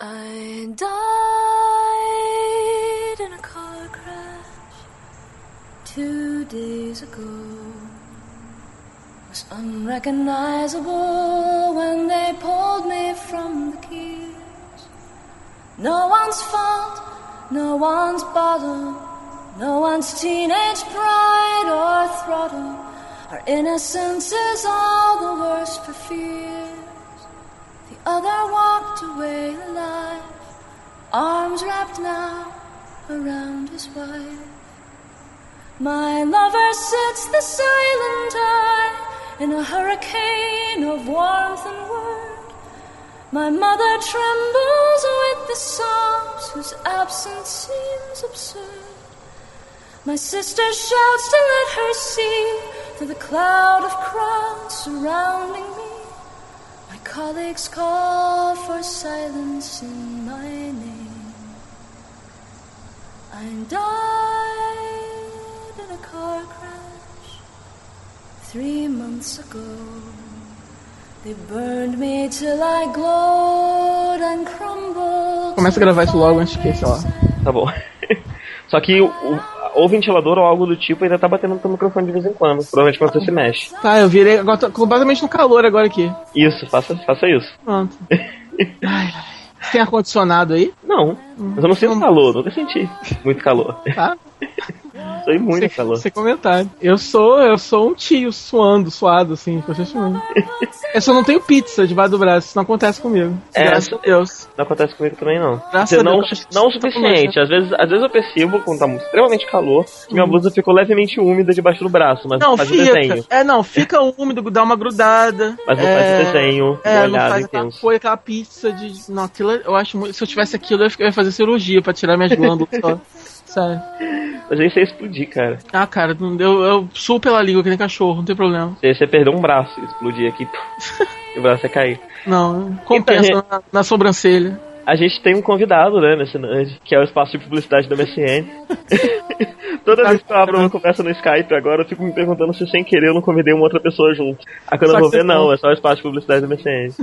I died in a car crash two days ago. Was unrecognizable when they pulled me from the gears. No one's fault, no one's bottle, no one's teenage pride or throttle. Our innocence is all the worse for fears. The other walked away alive, arms wrapped now around his wife. My lover sits the silent eye in a hurricane of warmth and word. My mother trembles with the sobs whose absence seems absurd. My sister shouts to let her see through the cloud of crowds surrounding me. Colleagues call for silence in my name. I died in a car crash three months ago. They burned me till I glowed and crumbled. Começa a gravar isso logo antes que, sei lá. Tá bom. Só que o, o, o ventilador ou algo do tipo ainda tá batendo no teu microfone de vez em quando. Provavelmente quando você se mexe. Tá, eu virei. Agora tô completamente no calor agora aqui. Isso, faça, faça isso. Pronto. Ai, ai. Você tem ar-condicionado aí? Não, mas eu não sinto calor, nunca senti muito calor. Tá. Sei muito Sem, calor. sem comentário. Eu sou, eu sou um tio suando, suado, assim, constantemente. Eu só não tenho pizza debaixo do braço, isso não acontece comigo. É, Graças a Deus. Não acontece comigo também, não. Graças não, Deus. não o Tá suficiente. Às vezes, às vezes eu percebo, quando tá extremamente calor, que minha blusa ficou levemente úmida debaixo do braço, mas Não, faz o fica. desenho. É, não, fica úmido, dá uma grudada. Mas não é, faz o desenho, É, uma não faz aquela intensa. coisa, aquela pizza de. Não, aquilo eu acho muito. Se eu tivesse aquilo, eu ia fazer cirurgia pra tirar minhas glândulas só. Sério. Mas aí você ia explodir, cara. Ah, cara, eu, eu suo pela língua que nem cachorro, não tem problema. Você ia perder um braço, explodir aqui, e o braço ia cair. Não, compensa Então, na, na sobrancelha. A gente tem um convidado, né, nesse Nerd, que é o espaço de publicidade da MSN. Toda vez que eu abro uma conversa no Skype agora, eu fico me perguntando se sem querer eu não convidei uma outra pessoa junto. Aí quando Só eu vou ver, não. não, é só o espaço de publicidade da MSN.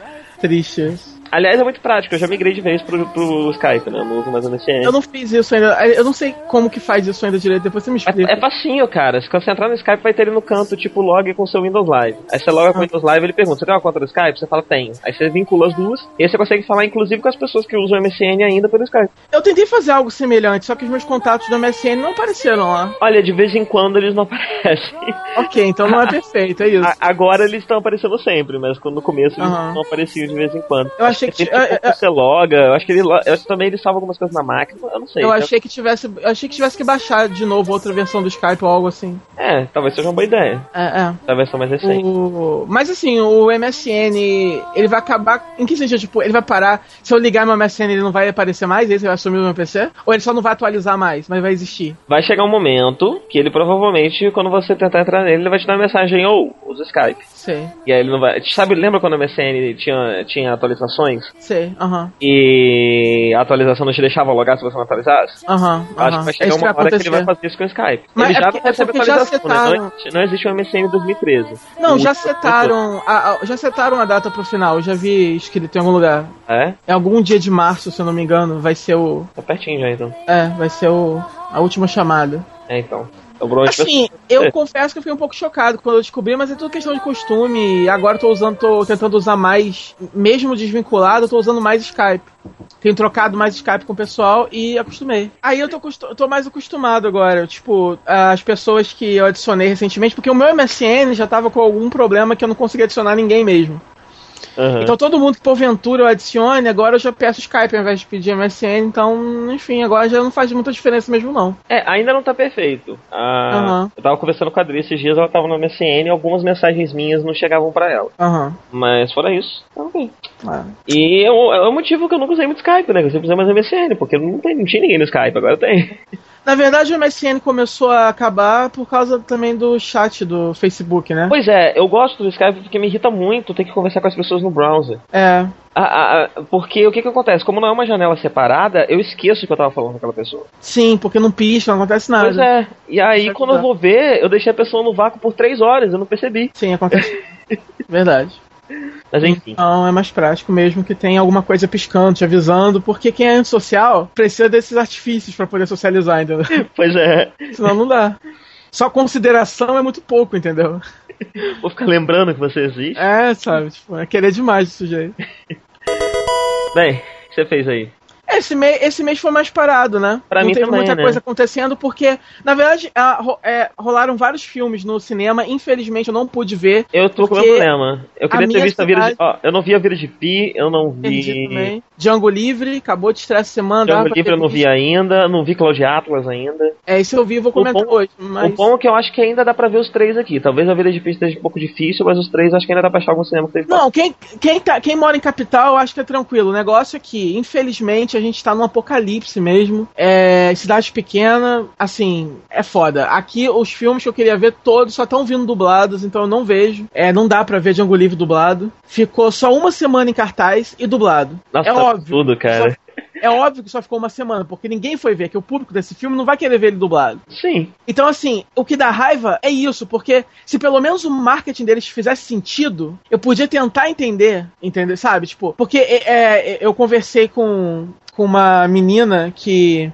Triste. Aliás, é muito prático, eu já migrei de vez pro, pro Skype, né, eu não uso mais a MSN. Eu não fiz isso ainda. Eu não sei como que faz isso ainda direito, depois você me explica. É, é facinho, cara. Se você entrar no Skype, vai ter ele no canto, tipo, log com o seu Windows Live. Aí você loga com o Windows Live, ele pergunta, você tem uma conta do Skype? Você fala, tenho. Aí você vincula as duas, e aí você consegue falar, inclusive, com as pessoas que usam o MSN ainda pelo Skype. Eu tentei fazer algo semelhante, só que os meus contatos do MSN não apareceram lá. Olha, de vez em quando eles não aparecem. Ok, então não é perfeito, é isso. A- agora eles estão aparecendo sempre, mas quando no começo eles não apareciam de vez em quando. Eu achei que. É- que você loga, eu acho que ele, eu acho que também ele salva algumas coisas na máquina, eu não sei. Eu achei que tivesse. Achei que tivesse que baixar de novo outra versão do Skype ou algo assim. É, talvez seja uma boa ideia. É, é. A versão mais recente. O... Mas assim, o MSN, ele vai acabar. Em que sentido? Tipo, ele vai parar. Se eu ligar meu MSN, ele não vai aparecer mais? Esse vai sumir do meu PC? Ou ele só não vai atualizar mais, mas vai existir? Vai chegar um momento que ele provavelmente, quando você tentar entrar nele, ele vai te dar uma mensagem, ou usa o Skype. Sei, E aí ele não vai. Sabe, lembra quando o MSN tinha, tinha atualizações? Sei, aham, E a atualização não te deixava logar se você não atualizasse? aham, Acho que vai É chegar que uma hora que ele vai fazer isso com o Skype. Mas ele é já porque- não recebe é porque já atualização, né? Não, não existe um MSN 2013. Não, O já setaram. A, a- já setaram a data pro final, eu já vi escrito em algum lugar. É? É algum dia de março, se eu não me engano, vai ser o. Tá pertinho já então. É, vai ser o. A última chamada. É então. Bruno Assim, eu confesso que eu fiquei um pouco chocado quando eu descobri, mas é tudo questão de costume. E agora eu tô usando, tô tentando usar mais, mesmo desvinculado, eu tô usando mais Skype. Tenho trocado mais Skype com o pessoal e acostumei. Aí eu tô, tô mais acostumado agora. Tipo, as pessoas que eu adicionei recentemente, porque o meu MSN já tava com algum problema que eu não conseguia adicionar ninguém mesmo. Aham. Então todo mundo que porventura eu adicione, agora eu já peço Skype ao invés de pedir MSN. Então, enfim, agora já não faz muita diferença mesmo não. É, ainda não tá perfeito. Ah, Aham. Eu tava conversando com a Adri esses dias, ela tava no MSN e algumas mensagens minhas não chegavam pra ela. Aham. Mas fora isso, tá ok. É. E é o, é o motivo que eu nunca usei muito Skype, né? Eu sempre usei mais MSN, porque não, tem, não tinha ninguém no Skype, agora tem. Na verdade, o MSN começou a acabar por causa também do chat do Facebook, né? Pois é, eu gosto do Skype porque me irrita muito ter que conversar com as pessoas no browser. É. Ah, ah, ah, porque o que que acontece? Como não é uma janela separada, eu esqueço que eu tava falando com aquela pessoa. Sim, porque não pisca, não acontece nada. Pois é. E aí, quando eu vou ver, eu deixei a pessoa no vácuo por três horas, eu não percebi. Sim, acontece. verdade. Mas enfim. Então é mais prático mesmo que tenha alguma coisa piscando, te avisando, porque quem é antissocial precisa desses artifícios pra poder socializar, entendeu? Pois é. Senão não dá. Só consideração é muito pouco, entendeu? Vou ficar lembrando que você existe. É, sabe? Tipo, é querer demais esse sujeito. Bem, o que você fez aí? Esse, mês, esse mês foi mais parado, né? Pra não mim teve também, muita né? coisa acontecendo, porque, na verdade, a- ro- é, rolaram vários filmes no cinema. Infelizmente, eu não pude ver. Eu tô com o problema. Eu queria ter visto a vida de. cidade- Ó, eu não vi a vida de Pi, eu não vi. Django Livre, acabou de estrear essa semana. Django Livre eu não vi ainda, não vi Cloud Atlas ainda. É, esse eu vi, vou comentar bom- hoje. Mas... O bom é que eu acho que ainda dá pra ver os três aqui. Talvez a vida de Pi esteja um pouco difícil, mas os três acho que ainda dá pra achar algum cinema que teve. Não, quem, quem, tá, quem mora em capital, eu acho que é tranquilo. O negócio é que, infelizmente, a gente tá num apocalipse mesmo. É, cidade pequena, assim, é foda. Aqui, os filmes que eu queria ver todos só estão vindo dublados, então eu não vejo. É, não dá pra ver Django Livre dublado. Ficou só uma semana em cartaz e dublado. Nossa, é tá óbvio. tudo, cara. Só- é óbvio que só ficou uma semana, porque ninguém foi ver, que o público desse filme não vai querer ver ele dublado. Sim. Então, assim, o que dá raiva é isso, porque se pelo menos o marketing deles fizesse sentido, eu podia tentar entender, entender, sabe? Tipo, porque é, é, eu conversei com, com uma menina que.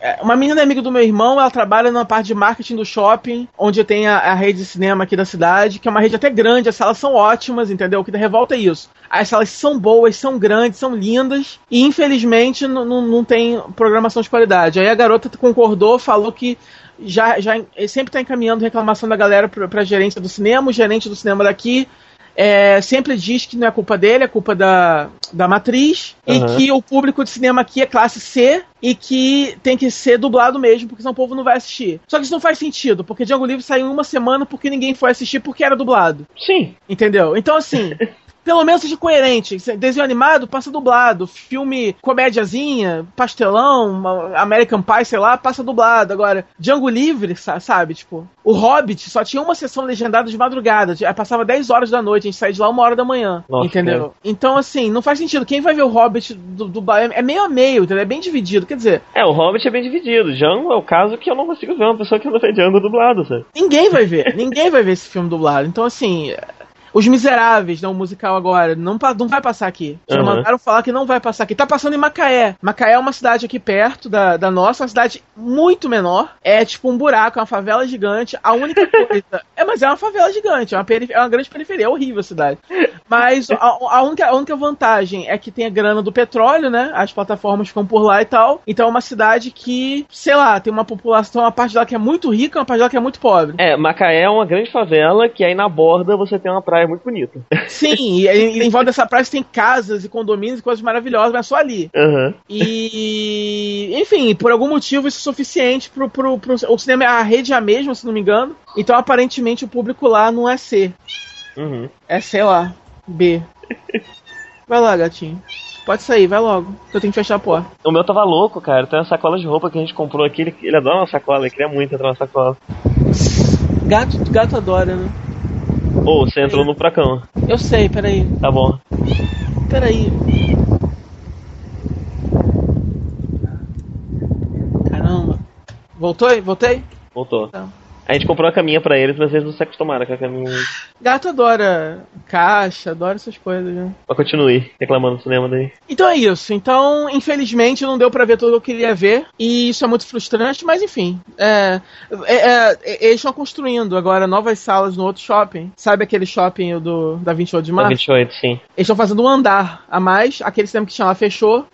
é, uma menina amiga do meu irmão, ela trabalha na parte de marketing do shopping, onde tem a, a rede de cinema aqui da cidade, que é uma rede até grande, as salas são ótimas, entendeu? O que dá revolta é isso. As salas são boas, são grandes, são lindas, e infelizmente não, tem programação de qualidade. Aí a garota concordou, falou que já, já sempre está encaminhando reclamação da galera para a gerência do cinema, o gerente do cinema daqui é, sempre diz que não é culpa dele, é culpa da, da matriz, Uhum. e que o público de cinema aqui é classe C e que tem que ser dublado mesmo, porque senão o povo não vai assistir. Só que isso não faz sentido, porque Django Livre saiu em uma semana porque ninguém foi assistir porque era dublado. Sim. Entendeu? Então, assim, pelo menos seja coerente. Desenho animado, passa dublado. Filme comédiazinha, pastelão, American Pie, sei lá, passa dublado. Agora, Django Livre, sa- sabe? Tipo, o Hobbit só tinha uma sessão legendada de madrugada. Passava 10 horas da noite, a gente saía de lá uma hora da manhã. Nossa, entendeu? Então, assim, não faz sentido. Quem vai ver o Hobbit do, do é meio a meio, entendeu? É bem dividido. Quer dizer, É, o Hobbit é bem dividido. Django é o caso que eu não consigo ver uma pessoa que não vê Django dublado, sabe? Ninguém vai ver. ninguém vai ver esse filme dublado. Então, assim. Os Miseráveis, não, o musical agora, não, não vai passar aqui. Já Uhum. mandaram falar que não vai passar aqui. Tá passando em Macaé. Macaé é uma cidade aqui perto da, da nossa, uma cidade muito menor. É tipo um buraco, é uma favela gigante. A única coisa. é, mas é uma favela gigante, é uma, é uma grande periferia, é horrível a cidade. Mas a, a única, a única vantagem é que tem a grana do petróleo, né? As plataformas ficam por lá e tal. Então é uma cidade que, sei lá, tem uma população, uma parte dela que é muito rica, uma parte dela que é muito pobre. É, Macaé é uma grande favela que aí na borda você tem uma praia muito bonita. Sim, e, e em volta dessa praia tem casas e condomínios e coisas maravilhosas, mas só ali. Aham. E, enfim, por algum motivo isso é suficiente pro, pro, pro. O cinema, a rede é a mesma, se não me engano. Então aparentemente o público lá não é C. Uhum. É, sei lá, B. Vai lá, gatinho. Pode sair, vai logo. que Eu tenho que fechar a porta. O meu tava louco, cara. Tem uma sacola de roupa que a gente comprou aqui. Ele, ele adora uma sacola, ele queria muito entrar na sacola. Gato, gato adora, né? Ô, você entrou no furacão. Eu sei, peraí. Tá bom. Peraí. Caramba. Voltou? Voltei? Voltou. Tá. A gente comprou uma caminha pra eles, mas eles não se acostumaram com a caminha. Gato adora caixa, adora essas coisas, né? Mas continue reclamando do cinema daí. Então é isso. Então, infelizmente, não deu pra ver tudo o que eu queria ver. E isso é muito frustrante, mas enfim. É, é, é, eles estão construindo agora novas salas no outro shopping. Sabe aquele shopping do, da 28 de Da março? 28, sim. Eles estão fazendo um andar a mais. Aquele cinema que tinha lá fechou.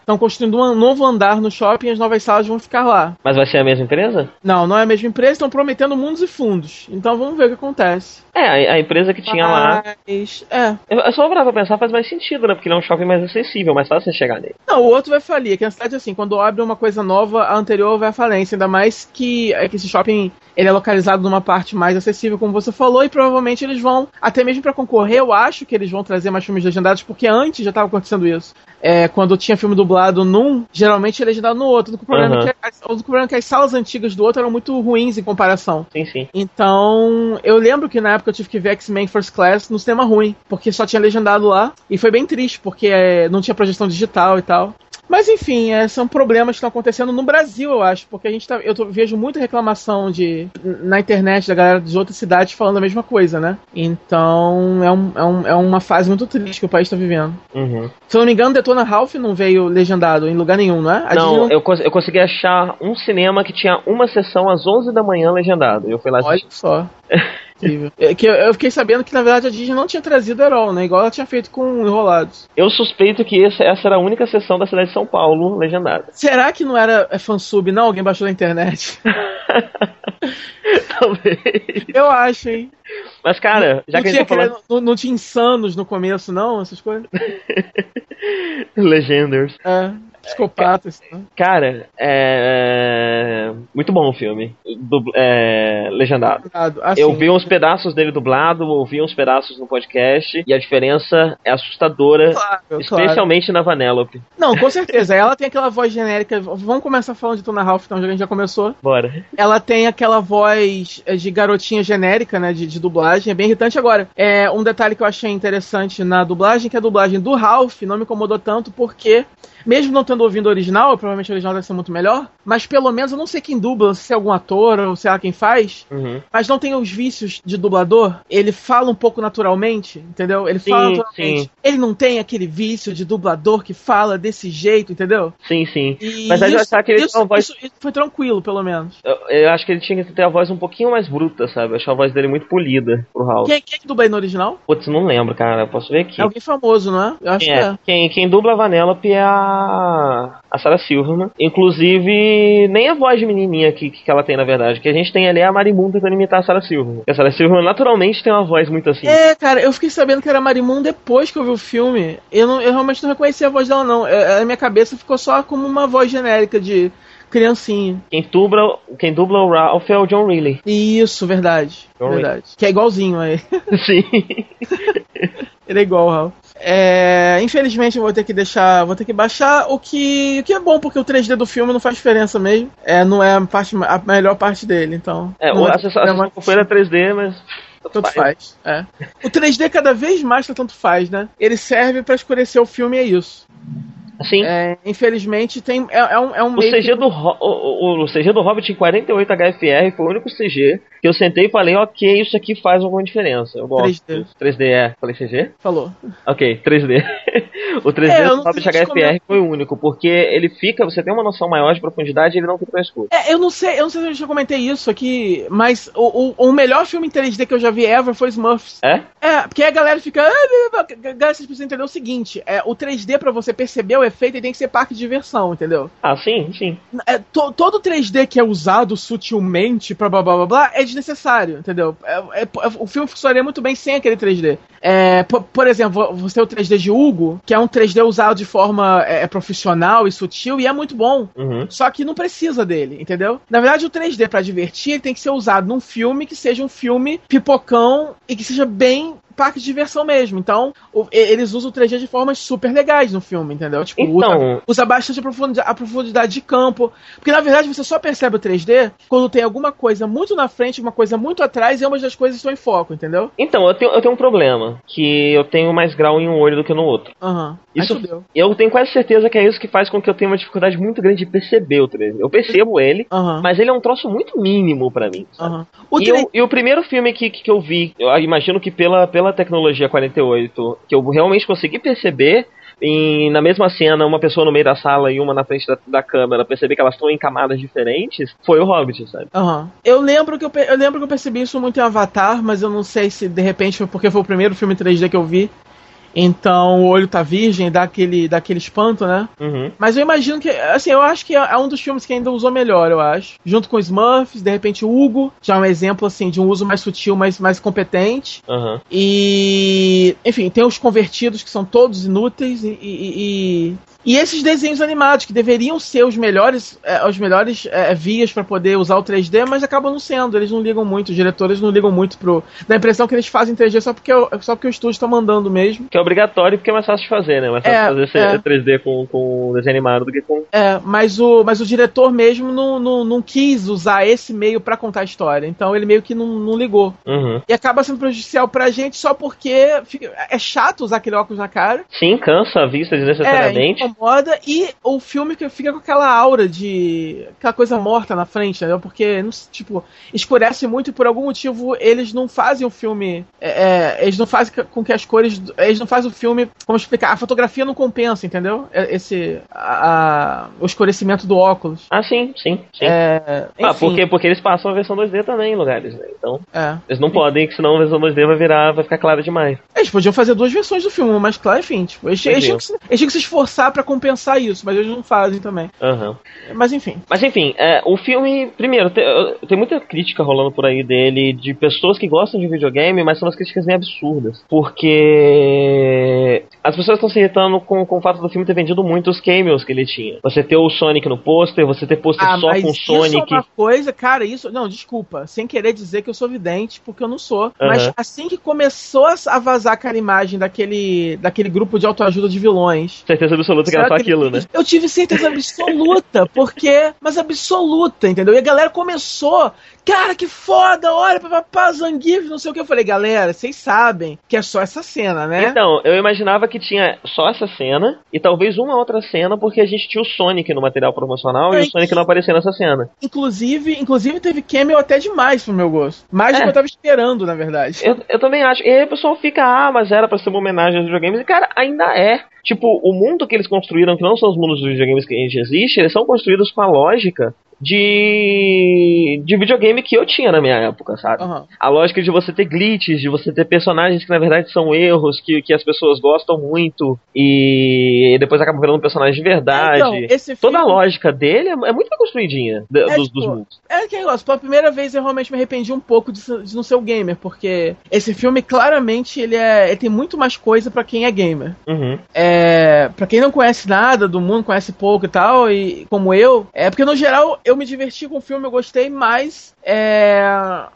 Estão construindo um novo andar no shopping e as novas salas vão ficar lá. Mas vai ser a mesma empresa? Não, não é a mesma empresa, estão prometendo mundos e fundos. Então vamos ver o que acontece. É, a, empresa que tinha lá. Mas, é. Eu, só pra pensar faz mais sentido, né? Porque ele é um shopping mais acessível, mais fácil você chegar nele. Não, o outro vai falir. Aqui na cidade, assim, quando abre uma coisa nova, a anterior vai à falência. Ainda mais que, é que esse shopping ele é localizado numa parte mais acessível, como você falou, e provavelmente eles vão, até mesmo pra concorrer, eu acho que eles vão trazer mais filmes legendados, porque antes já estava acontecendo isso. É, quando tinha filme dublado num, geralmente é legendado no outro. O problema, Uhum. é que, o único problema é que as salas antigas do outro eram muito ruins em comparação. Sim, sim. Então, eu lembro que na época eu tive que ver X-Men First Class no cinema ruim, porque só tinha legendado lá. E foi bem triste, porque é, não tinha projeção digital e tal. Mas enfim, é, são problemas que estão acontecendo no Brasil, eu acho, porque a gente tá, eu tô, vejo muita reclamação de na internet da galera de outras cidades falando a mesma coisa, né? Então é, um, é, um, é uma fase muito triste que o país está vivendo. Uhum. Se eu não me engano, Detona Ralph não veio legendado em lugar nenhum, não é? A Não, Disney eu, cons- eu consegui achar um cinema que tinha uma sessão às 11 da manhã legendado. Eu fui lá Olha só. É que eu, eu fiquei sabendo que, na verdade, a Disney não tinha trazido Herol, né? Igual ela tinha feito com Enrolados. Eu suspeito que essa, essa era a única sessão da cidade de São Paulo legendada. Será que não era fansub, não? Alguém baixou na internet? Talvez. Eu acho, hein? Mas, cara, já não, que tinha, tá falando. não, não tinha insanos no começo, não? Essas coisas? Legenders. É, psicopatas. né? Cara, é. Muito bom o filme. Dubl- é, Legendado. Assim, Eu vi uns pedaços dele dublado, ouvi uns pedaços no podcast, e a diferença é assustadora, Claro, claro. especialmente na Vanellope. Não, com certeza. Ela tem aquela voz genérica. Vamos começar falando de Tona Ralph, então, já que a gente já começou. Bora. Ela tem aquela voz é, de garotinha genérica, né? De, de dublagem. É bem irritante. Agora, é um detalhe que eu achei interessante na dublagem, que a dublagem do Ralph não me incomodou tanto, porque, mesmo não tendo ouvido o original, provavelmente o original deve ser muito melhor, mas pelo menos eu não sei quem dubla, se é algum ator ou sei lá quem faz, Uhum. mas não tem os vícios de dublador. Ele fala um pouco naturalmente, entendeu? Ele Sim, fala naturalmente. sim. Ele não tem aquele vício de dublador que fala desse jeito, entendeu? Sim, sim. E Mas aí eu achava que ele isso, tinha uma voz. isso- isso foi tranquilo, pelo menos. Eu, eu acho que ele tinha que ter a voz um pouquinho mais bruta, sabe? Eu achava a voz dele muito polida pro House. Quem, quem é que dubla aí no original? Putz, não lembro, cara. Eu posso ver aqui. É alguém famoso, não é? Eu acho Quem, que é? é. Quem, quem dubla a Vanellope é a, a Sarah Silverman. Inclusive, nem a voz de menininha que, que ela tem, na verdade. Que a gente tem ali é a Marimun tentando imitar a Sarah Silverman. Porque a Sarah Silverman naturalmente tem uma voz muito assim. É, cara, eu fiquei sabendo que era Marimun depois que eu vi o filme. Eu, não, eu realmente não reconheci a voz dela, não. É, A minha cabeça ficou só como uma voz genérica de criancinha. Quem, dubla, quem dubla o Ralph é o John Reilly. Isso, verdade. John verdade. Que é igualzinho a ele. Sim. Ele é igual, Raul. É, infelizmente eu vou ter que deixar, vou ter que baixar o que, o que é bom porque o 3D do filme não faz diferença mesmo. É, não é a, parte, a melhor parte dele, então. É, o- vai a ter sessão a problema. sessão foi era 3D, mas. Tanto faz. É. O 3D cada vez mais tá tanto faz, né? Ele serve pra escurecer o filme e é isso. Sim. É, infelizmente tem é, é um é um O CG, que- do, o, o- o CG do Hobbit em 48 HFR foi o único CG que eu sentei e falei, ok, isso aqui faz alguma diferença. Eu gosto. 3D. 3D é. Falei CG? falou. Ok, 3D. o 3D É, do Hobbit HFR como é- foi o único, porque ele fica, você tem uma noção maior de profundidade e ele não fica escuro. É, eu não sei, eu não sei se eu já comentei isso aqui, mas o, o, o melhor filme em 3D que eu já vi ever foi Smurfs. É? É, porque a galera fica. "Ah, Galera, vocês precisam entender o seguinte: é, o 3D, pra você perceber o efeito, ele tem que ser parque de diversão, entendeu? Ah, sim, sim. É, to- todo 3D que é usado sutilmente pra blá blá blá blá é desnecessário, entendeu? É- é- o filme funcionaria muito bem sem aquele 3D. É, por, por exemplo, você tem o 3D de Hugo, que é um 3D usado de forma é, profissional e sutil, e é muito bom. Uhum. Só que não precisa dele, entendeu? Na verdade, o 3D pra divertir ele tem que ser usado num filme que seja um filme pipocão e que seja bem parque de diversão mesmo. Então, o- eles usam o 3D de formas super legais no filme, entendeu? Tipo, Então- usa, usa bastante a profundidade, a profundidade de campo. Porque na verdade você só percebe o 3D quando tem alguma coisa muito na frente, uma coisa muito atrás e ambas das coisas estão em foco, entendeu? Então, eu tenho, eu tenho um problema, que eu tenho mais grau em um olho do que no outro. Aham. Aí Isso, fudeu. eu tenho quase certeza que é isso que faz com que eu tenha uma dificuldade muito grande de perceber o 3D. Eu percebo ele, Aham. mas ele é um troço muito mínimo pra mim. Aham. O e, 3 o, e o primeiro filme que, que eu vi, eu imagino que pela, pela tecnologia 48, que eu realmente consegui perceber, em, na mesma cena, uma pessoa no meio da sala e uma na frente da, da câmera, perceber que elas estão em camadas diferentes, foi o Hobbit, sabe? Aham. Eu lembro que eu, eu lembro que eu percebi isso muito em Avatar, mas eu não sei se de repente foi porque foi o primeiro filme 3D que eu vi. Então o olho tá virgem, dá aquele, dá aquele espanto, né? Uhum. Mas eu imagino que, assim, eu acho que é é um dos filmes que ainda usou melhor, eu acho. Junto com Smurfs, de repente o Hugo, já é um exemplo, assim, de um uso mais sutil, mais, mais competente. Aham. E, enfim, tem os convertidos que são todos inúteis e, e, e- e esses desenhos animados que deveriam ser os melhores, é, os melhores é, vias para poder usar o 3D, mas acabam não sendo. Eles não ligam muito, os diretores não ligam muito pro. Dá a impressão que eles fazem 3D só porque, o- só porque o estúdio está mandando mesmo. Que é obrigatório porque é mais fácil de fazer, né? Mais fácil É, fazer é. 3D com, com desenho animado do que com. É, mas o, mas o diretor mesmo não, não, não quis usar esse meio para contar a história. Então ele meio que não, não ligou. Uhum. E acaba sendo prejudicial pra gente só porque fica- é chato usar aquele óculos na cara. Sim, cansa a vista É, desnecessariamente. incomoda incomoda e o filme que fica com aquela aura de. aquela coisa morta na frente, entendeu? Porque, tipo, escurece muito e por algum motivo eles não fazem o filme. É, é, eles não fazem com que as cores. Eles não fazem o filme. Como explicar? A fotografia não compensa, entendeu? É, esse. A, a, o escurecimento do óculos. Ah, sim, sim, sim. É, ah, porque, porque eles passam a versão 2D também em lugares, né? Então. É. Eles não podem, que senão a versão 2D vai virar, vai ficar clara demais. Eles podiam fazer duas versões do filme, uma mais clara, enfim. Tipo, eles, eles, tinham que, eles tinham que se esforçar pra compensar isso, mas eles não fazem também. Aham. Mas enfim. Mas enfim, é, o filme, primeiro, te- eh, tem, muita crítica rolando por aí dele, de pessoas que gostam de videogame, mas são umas críticas meio absurdas. Porque as pessoas estão se irritando com, com o fato do filme ter vendido muito os cameos que ele tinha. Você ter o Sonic no pôster, você ter pôster Ah, só mas com o isso Sonic. é uma coisa, cara, isso. Não, desculpa, sem querer dizer que eu sou vidente, porque eu não sou. Mas Aham. assim que começou a vazar aquela imagem daquele, daquele grupo de autoajuda de vilões. Certeza absoluta que aquilo, né? Eu tive certeza absoluta, porque. Mas absoluta, entendeu? E a galera começou. Cara, que foda, olha, papapá, Zangief, não sei o que. Eu falei, galera, vocês sabem que é só essa cena, né? Então, eu imaginava que tinha só essa cena e talvez uma outra cena, porque a gente tinha o Sonic no material promocional e É, o Sonic não aparecia nessa cena. Inclusive, inclusive teve cameo até demais pro meu gosto. Mais do É. que eu tava esperando, na verdade. Eu, eu também acho. E aí o pessoal fica, ah, mas era pra ser uma homenagem aos videogames. E, cara, ainda é. Tipo, o mundo que eles construíram, que não são os mundos dos videogames que a gente existe, eles são construídos com a lógica de, de videogame que eu tinha na minha época, sabe? Aham. A lógica de você ter glitches, de você ter personagens que na verdade são erros, que, que as pessoas gostam muito e depois acabam virando personagens de verdade. Então, esse Toda a filme- lógica dele é, é muito bem construidinha de- É, dos, tipo, dos mundos. É que negócio, pela primeira vez eu realmente me arrependi um pouco de, de não ser o gamer, porque esse filme claramente ele é. Ele tem muito mais coisa pra quem é gamer. Uhum. É, para quem não conhece nada do mundo, conhece pouco e tal, e como eu, é porque no geral eu me diverti com o filme, eu gostei, mas é,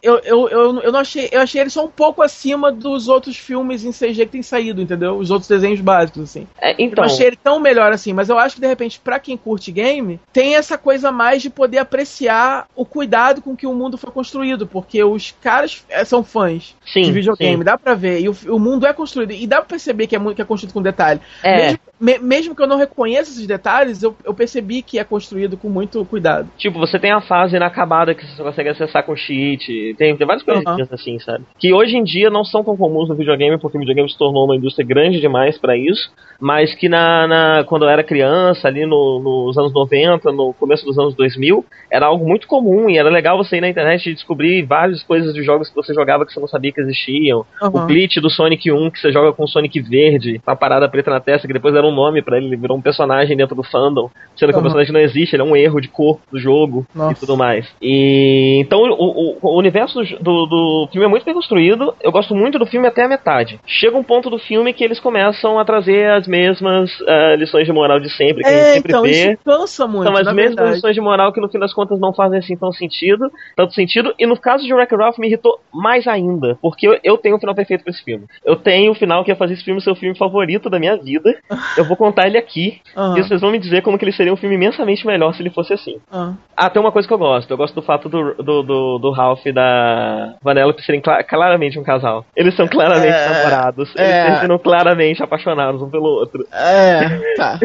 eu, eu, eu, eu não achei, eu achei ele só um pouco acima dos outros filmes em CG que tem saído, entendeu? Os outros desenhos básicos assim. É, Eu então, não achei ele tão melhor assim, mas eu acho que de repente, pra quem curte game, tem essa coisa mais de poder apreciar o cuidado com que o mundo foi construído, porque os caras é, são fãs sim, de videogame, sim. dá pra ver, e o, o mundo é construído, e dá pra perceber que é, muito, que é construído com detalhe. É. Mesmo, me- mesmo que eu não reconheça esses detalhes, eu, eu percebi que é construído com muito cuidado. Tipo, você tem a fase inacabada que você consegue acessar com cheat, tem, tem várias Aham. coisinhas assim, sabe? Que hoje em dia não são tão comuns no videogame, porque o videogame se tornou uma indústria grande demais pra isso, mas que na, na- quando eu era criança, ali no- nos anos 90, no começo dos anos 2000, era algo muito comum e era legal você ir na internet e descobrir várias coisas de jogos que você jogava que você não sabia que existiam. O Aham. glitch do Sonic 1 que você joga com o Sonic verde, com a parada preta na testa, que depois era um nome pra ele, ele virou um personagem dentro do fandom, sendo que o Aham. personagem não existe, ele é um erro de cor do jogo Nossa. e tudo mais. E então o, o- o universo do, do filme é muito bem construído. Eu gosto muito do filme até a metade. Chega um ponto do filme que eles começam a trazer as mesmas ah, lições de moral de sempre, que a gente É, sempre então, vê. isso cansa muito, São as na mesmas verdade. lições de moral que no fim das contas não fazem assim tão sentido, tanto sentido. E no caso de Wreck-It Ralph me irritou mais ainda, porque eu, eu tenho um final perfeito pra esse filme. Eu tenho o final que ia fazer esse filme ser o filme favorito da minha vida. Eu vou contar ele aqui. Aham. E vocês vão me dizer como que ele seria um filme imensamente melhor se ele fosse assim. Ah. Ah, tem uma coisa que eu gosto. Eu gosto do fato do, do, do, do Ralph e da Vanellope serem cla- claramente um casal. Eles são claramente É, namorados. Eles é. terminam claramente apaixonados um pelo outro. É, tá.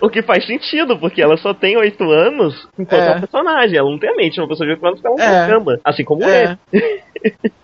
O que faz sentido, porque ela só tem oito anos enquanto É. é um personagem. Ela não tem a mente de uma pessoa de oito anos ela É. cama. Assim como É. ele.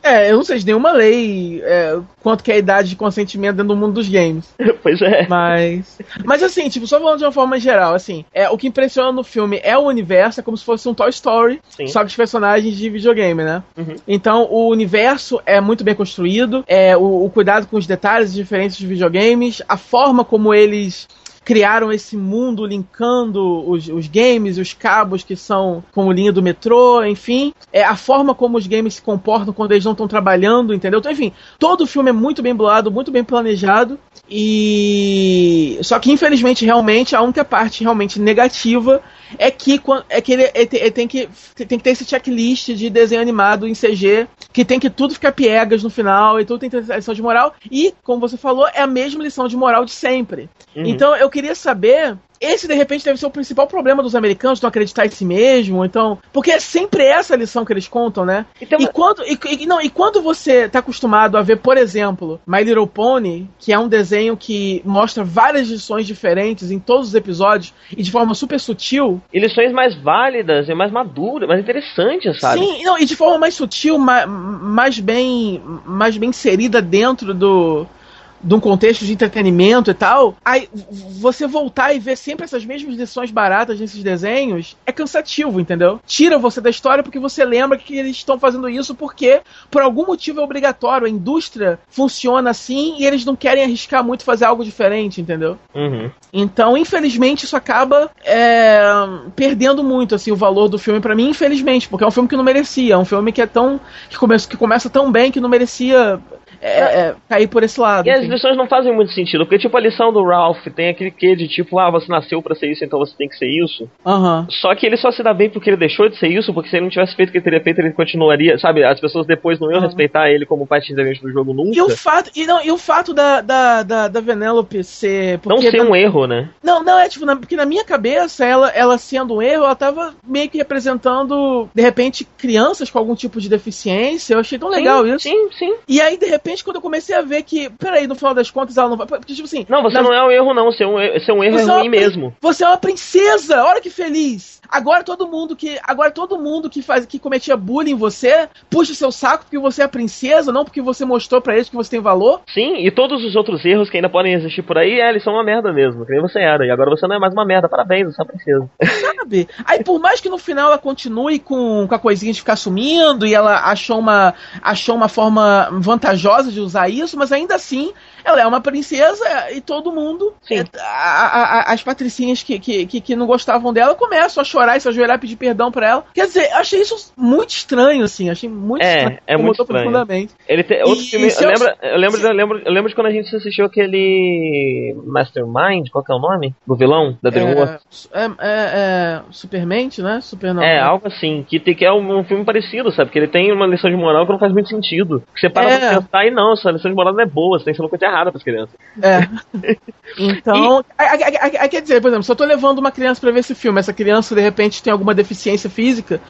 É, eu não sei de nenhuma lei é, quanto que é a idade de consentimento dentro do mundo dos games. pois é. Mas. Mas assim, tipo, só falando de uma forma geral, assim, é, o que impressiona no filme é o universo, é como se fosse um Toy Story, Sim. só que os personagens de videogame, né? Uhum. Então, o universo é muito bem construído, é o, o cuidado com os detalhes diferentes dos videogames, a forma como eles criaram esse mundo linkando os, os games, os cabos que são como linha do metrô, enfim, é a forma como os games se comportam quando eles não estão trabalhando, entendeu? Então, enfim, todo o filme é muito bem bolado, muito bem planejado e só que infelizmente realmente a única parte realmente negativa é que é que ele, ele tem- ele tem que tem que ter esse checklist de desenho animado em CG que tem que tudo ficar piegas no final e tudo tem que ter lição de moral e como você falou é a mesma lição de moral de sempre. Uhum. Então eu queria saber esse de repente deve ser o principal problema dos americanos, não acreditar em si mesmo, então. Porque é sempre essa a lição que eles contam, né? Então, E quando, e, e- não, e quando você tá acostumado a ver, por exemplo, My Little Pony, que é um desenho que mostra várias lições diferentes em todos os episódios e de forma super sutil, e lições mais válidas e mais maduras, mais interessantes, sabe? Sim, não, e de forma mais sutil, ma- mais bem, mais bem inserida dentro do de um contexto de entretenimento e tal, aí você voltar e ver sempre essas mesmas lições baratas nesses desenhos é cansativo, entendeu? Tira você da história porque você lembra que eles estão fazendo isso porque por algum motivo é obrigatório, a indústria funciona assim e eles não querem arriscar muito fazer algo diferente, entendeu? Uhum. Então, infelizmente, isso acaba é, perdendo muito assim o valor do filme pra mim, infelizmente, porque é um filme que não merecia, é um filme que é tão que começa, que começa tão bem que não merecia é, é, cair por esse lado. E as enfim. lições não fazem muito sentido, porque tipo a lição do Ralph tem aquele quê de tipo, ah, você nasceu pra ser isso, então você tem que ser isso. Aham. Só que ele só se dá bem porque ele deixou de ser isso, porque se ele não tivesse feito o que ele teria feito, ele continuaria, sabe? As pessoas depois não iam Aham. respeitar ele como parte integrante do jogo nunca. E o fato, e não, e o fato da, da, da, da Vanellope ser. Não ser na- um erro, né? Não, não, é tipo, na- porque na minha cabeça, ela, ela sendo um erro, ela tava meio que representando, de repente, crianças com algum tipo de deficiência. Eu achei tão legal sim, isso. Sim, sim. E aí, de repente, quando eu comecei a ver que, peraí, no final das contas, ela não vai. Porque, tipo assim. Não, você na- não é um erro, não. Um, er- ser um erro Você é é uma ruim pri- mesmo. Você é uma princesa! Olha que feliz! Agora todo mundo que. Agora todo mundo que faz que cometia bullying em você, puxa seu saco porque você é princesa, não porque você mostrou pra eles que você tem valor. Sim, e todos os outros erros que ainda podem existir por aí, é, eles são uma merda mesmo, que nem você era. E agora você não é mais uma merda. Parabéns, você é princesa. Sabe? Aí por mais que no final ela continue com, com a coisinha de ficar sumindo e ela achou uma, achou uma forma vantajosa de usar isso, mas ainda assim ela é uma princesa e todo mundo, é, a- a- as patricinhas que, que, que, que não gostavam dela começam a chorar e se ajoelhar e pedir perdão pra ela. Quer dizer, eu achei isso muito estranho, assim, achei muito É, estranho. é muito estranho. profundamente. Ele tem outro E filme. se Eu lembro, eu, lembro, eu, lembro, eu lembro de quando a gente assistiu aquele Mastermind, qual que é o nome? Do vilão da DreamWorks. É, é, é, é Superman, né? Super não, É, né? algo assim, que, tem, que é um, um filme parecido, sabe? Que ele tem uma lição de moral que não faz muito sentido. Que você para É. pra pensar e não, essa lição de moral não é boa, você tem que ser uma coisa errada pras crianças. É. Então, aí- aí- aí- aí quer dizer, por exemplo, se eu tô levando uma criança pra ver esse filme, essa criança de repente tem alguma deficiência física,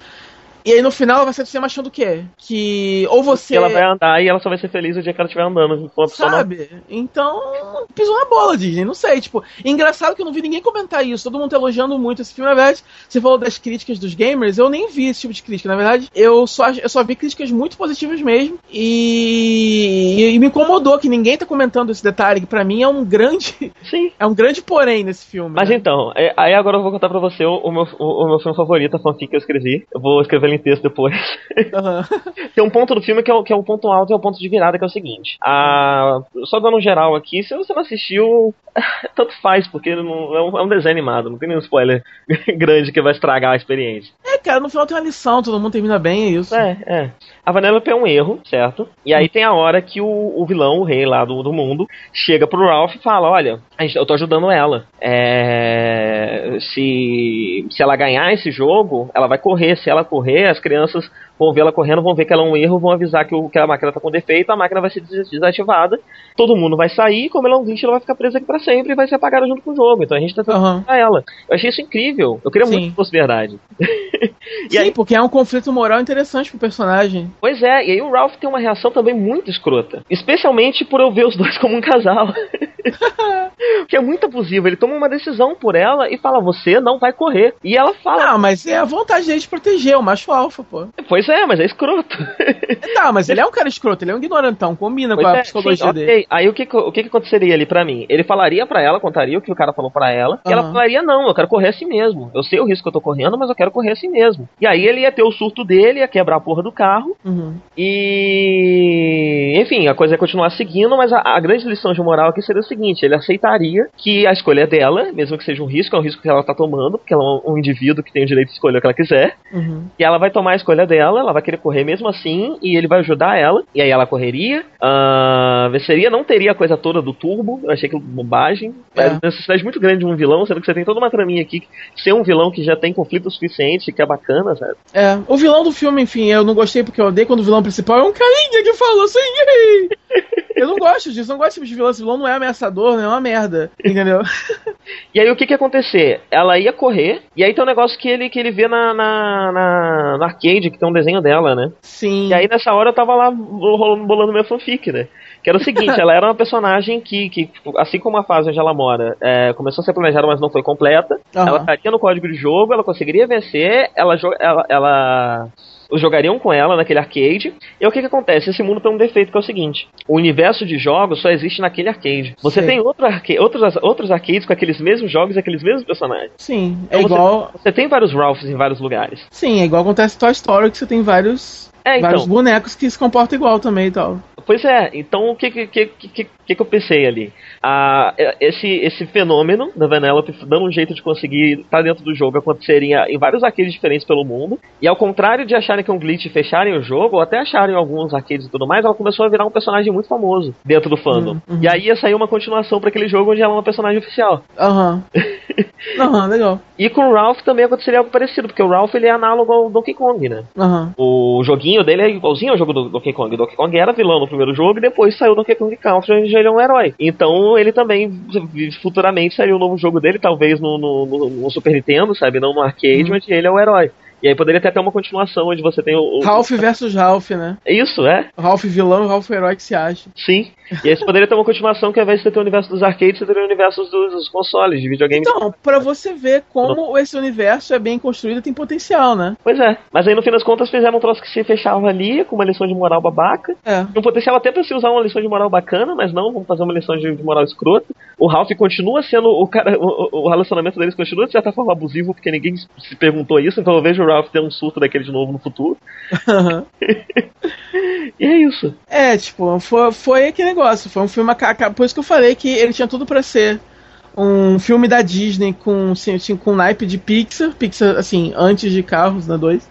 e aí no final ela vai do cinema achando o quê? Que ou você. Que ela vai andar e ela só vai ser feliz o dia que ela estiver andando com não- Sabe? Então, pisou na bola, Disney. Não sei, tipo, engraçado que eu não vi ninguém comentar isso. Todo mundo tá elogiando muito esse filme. Na verdade, você falou das críticas dos gamers, eu nem vi esse tipo de crítica. Na verdade, eu só, eu só vi críticas muito positivas mesmo. E, e me incomodou que ninguém tá comentando esse detalhe, que pra mim é um grande. Sim. É um grande porém nesse filme. Mas né? então, é, aí agora eu vou contar pra você o, o meu, o, o meu filme favorito, a fanfic que eu escrevi. Eu vou escrever ele em texto depois. Aham. Tem um ponto do filme que é, o- que é um ponto alto e é um ponto de virada, que é o seguinte. A, só dando um geral aqui, se você não assistiu, tanto faz, porque não, é, um, é um desenho animado, não tem nenhum spoiler grande que vai estragar a experiência. É, cara, no final tem uma lição, todo mundo termina bem, é isso. É, é. A Vanellope é um erro, certo? E aí tem a hora que o, o vilão, o rei lá do, do mundo, chega pro Ralph e fala: Olha, gente- eu tô ajudando ela. É, se, se ela ganhar esse jogo, ela vai correr. Se ela correr, as crianças vão ver ela correndo, vão ver que ela é um erro, vão avisar que, o, que a máquina tá com defeito, a máquina vai ser des- desativada, todo mundo vai sair, como ela é um glitch, ela vai ficar presa aqui pra sempre e vai ser apagada junto com o jogo. Então a gente tá tentando ajudar ela. Eu achei isso incrível. Eu queria Sim. muito que fosse verdade. Sim, aí- porque é um conflito moral interessante pro personagem. Pois é, e aí o Ralph tem uma reação também muito escrota. Especialmente por eu ver os dois como um casal. que é muito abusivo. Ele toma uma decisão por ela e fala: Você não vai correr. E ela fala: Ah, mas é a vontade dele de proteger, o macho alfa, pô. Pois é, mas é escroto. Tá, mas ele é um cara escroto, ele é um ignorantão, combina Pois com a é, psicologia sim, dele. ok. Aí o que, o que, que aconteceria ali pra mim? Ele falaria pra ela, contaria o que o cara falou pra ela, e ela falaria: Não, eu quero correr assim mesmo. Eu sei o risco que eu tô correndo, mas eu quero correr assim mesmo. E aí ele ia ter o surto dele, ia quebrar a porra do carro, Uhum. E, enfim, a coisa ia continuar seguindo, mas a, a grande lição de moral aqui seria o seguinte: ele aceitaria que a escolha é dela, mesmo que seja um risco, é um risco que ela tá tomando, porque ela é um, um indivíduo que tem o direito de escolher o que ela quiser. Uhum. E ela vai tomar a escolha dela, ela vai querer correr mesmo assim, e ele vai ajudar ela. E aí ela correria, ah, venceria, não teria a coisa toda do turbo. Eu achei que bobagem. É. É. necessidade muito grande de um vilão, sendo que você tem toda uma traminha aqui, ser um vilão que já tem conflito suficiente, que é bacana, sabe? É, o vilão do filme, enfim, eu não gostei porque eu odeio quando o vilão principal é um carinha que fala assim. Eu não gosto disso, não gosto tipo de vilão. Esse vilão não é ameaçador, não é uma merda, entendeu? E aí o que que ia acontecer? Ela ia correr, e aí tem um negócio que ele, que ele vê na, na, na, na arcade, que tem um desenho dela, né? Sim. E aí nessa hora eu tava lá rolando, bolando meu fanfic, né? Que era o seguinte, ela era uma personagem que, que assim como a fase onde ela mora, é, começou a ser planejada, mas não foi completa. Aham. Ela estaria no código de jogo, ela conseguiria vencer, ela, ela, ela jogariam com ela naquele arcade. E o que, que acontece? Esse mundo tem um defeito que é o seguinte: o universo de jogos só existe naquele arcade. Você Sei. tem outro arca outros, outros arcades com aqueles mesmos jogos e aqueles mesmos personagens. Sim, é Então você- igual. Você tem vários Ralphs em vários lugares. Sim, é igual acontece em Toy Story, que você tem vários, É, então. vários bonecos que se comportam igual também e tal. Pois é, então o que que, que, que, que, eu pensei ali? Ah, esse, esse fenômeno da Vanellope dando um jeito de conseguir estar dentro do jogo aconteceria em vários arcades diferentes pelo mundo. E ao contrário de acharem que é um glitch e fecharem o jogo, ou até acharem alguns arcades e tudo mais, ela começou a virar um personagem muito famoso dentro do fandom. Uhum, uhum. E aí ia sair uma continuação para aquele jogo onde ela é uma personagem oficial. Aham. Aham, legal. E com o Ralph também aconteceria algo parecido, porque o Ralph ele é análogo ao Donkey Kong, né? Aham. O joguinho dele é igualzinho ao jogo do Donkey Kong. O Donkey Kong era vilão no primeiro jogo e depois saiu o Donkey Kong Country, onde ele é um herói. Então ele também futuramente sairia um novo jogo dele, talvez no, no, no- no Super Nintendo, sabe? Não no arcade, Uhum. onde ele é o herói. E aí poderia ter até uma continuação onde você tem o. o- Ralph versus Ralph, né? Isso, é? Ralph vilão e Ralph herói que se acha. Sim. E aí você poderia ter uma continuação que ao invés de você ter o universo dos arcades, você teria o universo dos, dos consoles, de videogame. Então, pra você ver como esse universo é bem construído e tem potencial, né? Pois é. Mas aí no fim das contas fizeram um troço que se fechava ali, com uma lição de moral babaca. É. Um potencial até pra se usar uma lição de moral bacana, mas não, vamos fazer uma lição de, de moral escrota. O Ralph continua sendo o cara, o, o relacionamento deles continua de certa forma abusivo, porque ninguém se perguntou isso, então eu vejo o Ralph ter um surto daquele de novo no futuro. E é isso. É, tipo, foi, foi aquele negócio. Foi um filme. Por isso que eu falei que ele tinha tudo pra ser um filme da Disney com, assim, assim, com naipe de Pixar. Pixar, assim, antes de Carros, né? Dois.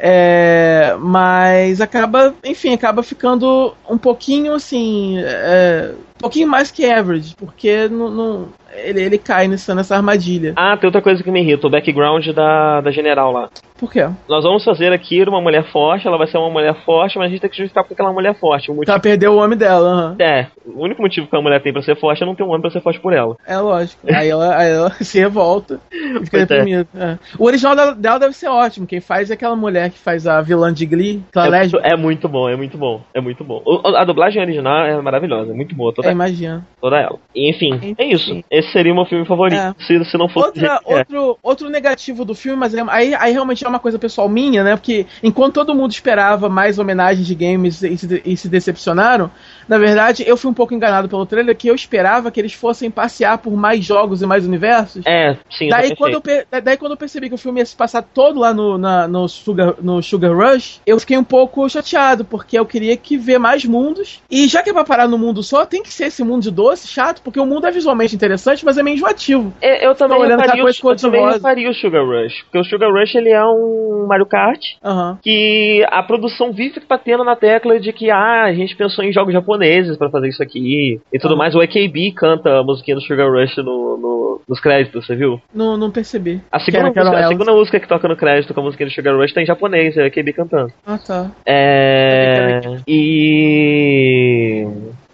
É, mas acaba, enfim, acaba ficando um pouquinho assim. é, um pouquinho mais que average, porque não, não- ele, ele cai nessa, nessa armadilha. Ah, tem outra coisa que me irrita, o background da, da general lá. Por quê? Nós vamos fazer aqui uma mulher forte, ela vai ser uma mulher forte, mas a gente tem que justificar porque ela é uma mulher forte. O motivo Ela perdeu o homem dela, é, o único motivo que a mulher tem pra ser forte é não ter um homem pra ser forte por ela. É lógico. Aí ela, aí ela se revolta e fica Pois é. deprimida. É. O original dela, deve ser ótimo. Quem faz é aquela mulher que faz a vilã de Glee, É, é muito bom, é muito bom, é muito bom. O- a dublagem original é maravilhosa, é muito boa, toda, É, imagina. toda ela. E, enfim, Enfim. é isso. Esse seria o meu filme favorito. É. Se, se não fosse. Outra, outro, outro negativo do filme, mas é- aí, aí realmente é uma coisa pessoal minha, né? Porque enquanto todo mundo esperava mais homenagens de games e se, e se decepcionaram, na verdade eu fui um pouco enganado pelo trailer, que eu esperava que eles fossem passear por mais jogos e mais universos. É, sim, Daí eu quando, eu, per- daí quando eu percebi que o filme ia se passar todo lá no, na- no, Sugar, no Sugar Rush, eu fiquei um pouco chateado, porque eu queria que ver mais mundos. E já que é pra parar no mundo só, tem que ser esse mundo de doce, chato, porque o mundo é visualmente interessante, mas é meio enjoativo. É, eu também, olhando aquela coisa o, eu também rosa. refaria o Sugar Rush. Porque o Sugar Rush ele é um Mario Kart Aham. que a produção vive batendo na tecla de que ah, a gente pensou em jogos japoneses pra fazer isso aqui e tudo Ah. mais. O AKB canta a musiquinha do Sugar Rush no, no- nos créditos, você viu? Não, não percebi. A segunda, música, a segunda música que toca no crédito com a musiquinha do Sugar Rush tá em japonês, é o AKB cantando. Ah, tá. É. E.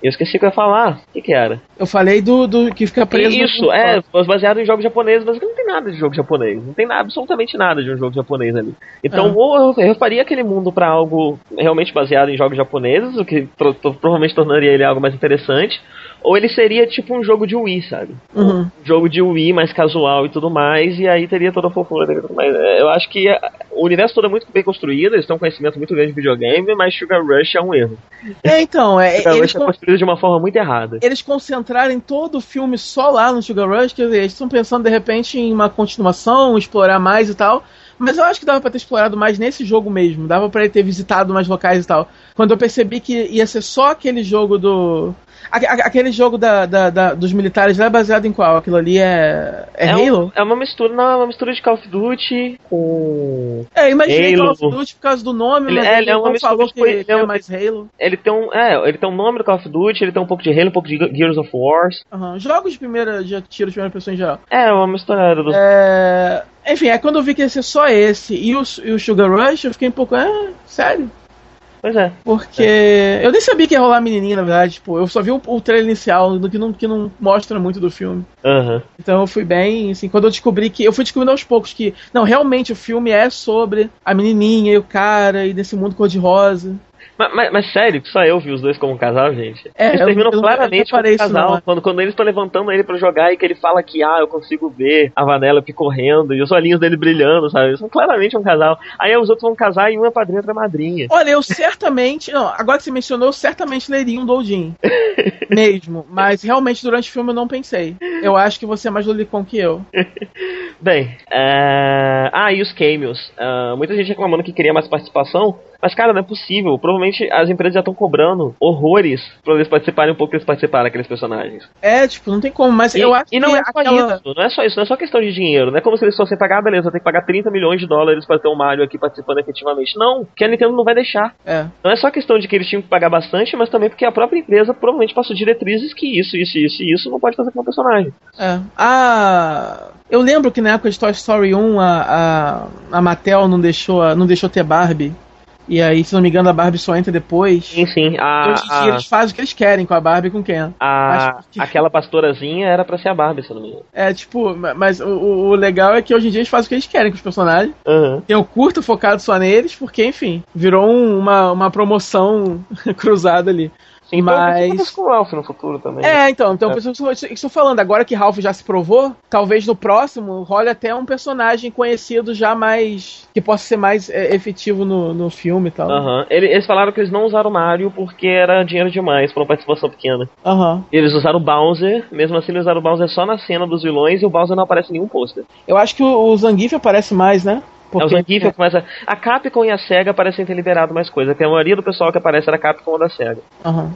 Eu esqueci o que eu ia falar. O que, que era? Eu falei do, do que fica preso. Isso, é, baseado em jogos japoneses, mas não tem nada de jogo japonês. Não tem nada, absolutamente nada de um jogo japonês ali. Então, É. ou eu, eu faria aquele mundo pra algo realmente baseado em jogos japoneses, o que pro- provavelmente tornaria ele algo mais interessante. Ou ele seria tipo um jogo de Wii, sabe? Uhum. Um jogo de Wii mais casual e tudo mais, e aí teria toda a fofura dele mais. É, Eu acho que a- o universo todo é muito bem construído, eles têm um conhecimento muito grande de videogame, mas Sugar Rush é um erro. É, então, é, Sugar eles, Rush é con- construído de uma forma muito errada. eles concentrarem todo o filme só lá no Sugar Rush, quer dizer, eles estão pensando de repente em uma continuação, explorar mais e tal. Mas eu acho que dava pra ter explorado mais nesse jogo mesmo. Dava pra ele ter visitado mais locais e tal. Quando eu percebi que ia ser só aquele jogo do. Aque- aque- Aquele jogo da, da- da- dos militares lá é baseado em qual? Aquilo ali é. É, um- Halo? é uma mistura, não, é uma mistura de Call of Duty com. É, imaginei Call Halo. of Duty por causa do nome, Ele- mas é, ele, é uma não mistura falou que ele é é um- mais Halo. Ele tem um. É, ele tem um nome do Call of Duty, ele tem um pouco de Halo, um pouco de Gears of War. Aham. Jogos de primeira, de tiro de primeira pessoa em geral. É, uma mistura do. É, Enfim, é quando eu vi que ia ser só esse e o, e o Sugar Rush, eu fiquei um pouco. Ah, sério? Pois é. Porque eu nem sabia que ia rolar menininha, na verdade. Tipo, eu só vi o, o trailer inicial, do que não, que não mostra muito do filme. Aham. Então eu fui bem, assim, quando eu descobri que. Eu fui descobrindo aos poucos que. Não, realmente o filme é sobre a menininha e o cara e desse mundo cor-de-rosa. Mas, mas- mas sério, que só eu vi os dois como um casal, gente. É, eles terminam eu claramente eu como um casal. não. Quando, quando eles estão levantando ele pra jogar e que ele fala que, ah, eu consigo ver a Vanellope correndo e os olhinhos dele brilhando, sabe? Eles são claramente um casal. Aí os outros vão casar e um é padrinho e outro é madrinha. Olha, eu certamente. Não, agora que você mencionou, eu certamente leria um Doujin. Mesmo. Mas realmente durante o filme eu não pensei. Eu acho que você é mais Lolicon que eu. Bem, é... ah, e os cameos. Ah, muita gente reclamando que queria mais participação, mas cara, não é possível. Provavelmente as empresas já estão cobrando horrores pra eles participarem um pouco que eles participaram aqueles personagens. É, tipo, não tem como, mas E, eu acho e não que é só aquela. isso, não é só isso, não é só questão de dinheiro, não é como se eles fossem pagar, beleza, tem que pagar 30 milhões de dólares pra ter o Mario aqui participando efetivamente. Não, que a Nintendo não vai deixar. É. Não é só questão de que eles tinham que pagar bastante, mas também porque a própria empresa provavelmente passou diretrizes que isso, isso, isso e isso não pode fazer com o personagem. É. Ah, eu lembro que na época de Toy Story 1 a, a, a Mattel não deixou, não deixou ter Barbie. E aí, se não me engano, a Barbie só entra depois. Sim, sim, a, Hoje em dia eles fazem o que eles querem com a Barbie e com quem. a- que- aquela pastorazinha era pra ser a Barbie, se não me engano. É, tipo, ma- mas o, o- legal é que hoje em dia eles fazem o que eles querem com os personagens. Aham. Tem o curto focado só neles, porque, enfim, virou um- uma, uma promoção cruzada ali. Então Mas- com o Ralph no futuro também. É, então, então É. estou- falando, agora que Ralph já se provou, talvez no próximo role até um personagem conhecido já mais. que possa ser mais é, efetivo no, no filme e tal. Aham. Ele- Eles falaram que eles não usaram o Mario porque era dinheiro demais pra uma participação pequena. Aham. Eles usaram o Bowser, mesmo assim eles usaram o Bowser só na cena dos vilões e o Bowser não aparece em nenhum pôster. Eu acho que o, o Zangief aparece mais, né? É o Zangief começa. A Capcom e a SEGA parecem ter liberado mais coisa, porque a maioria do pessoal que aparece era Capcom ou da SEGA. Aham.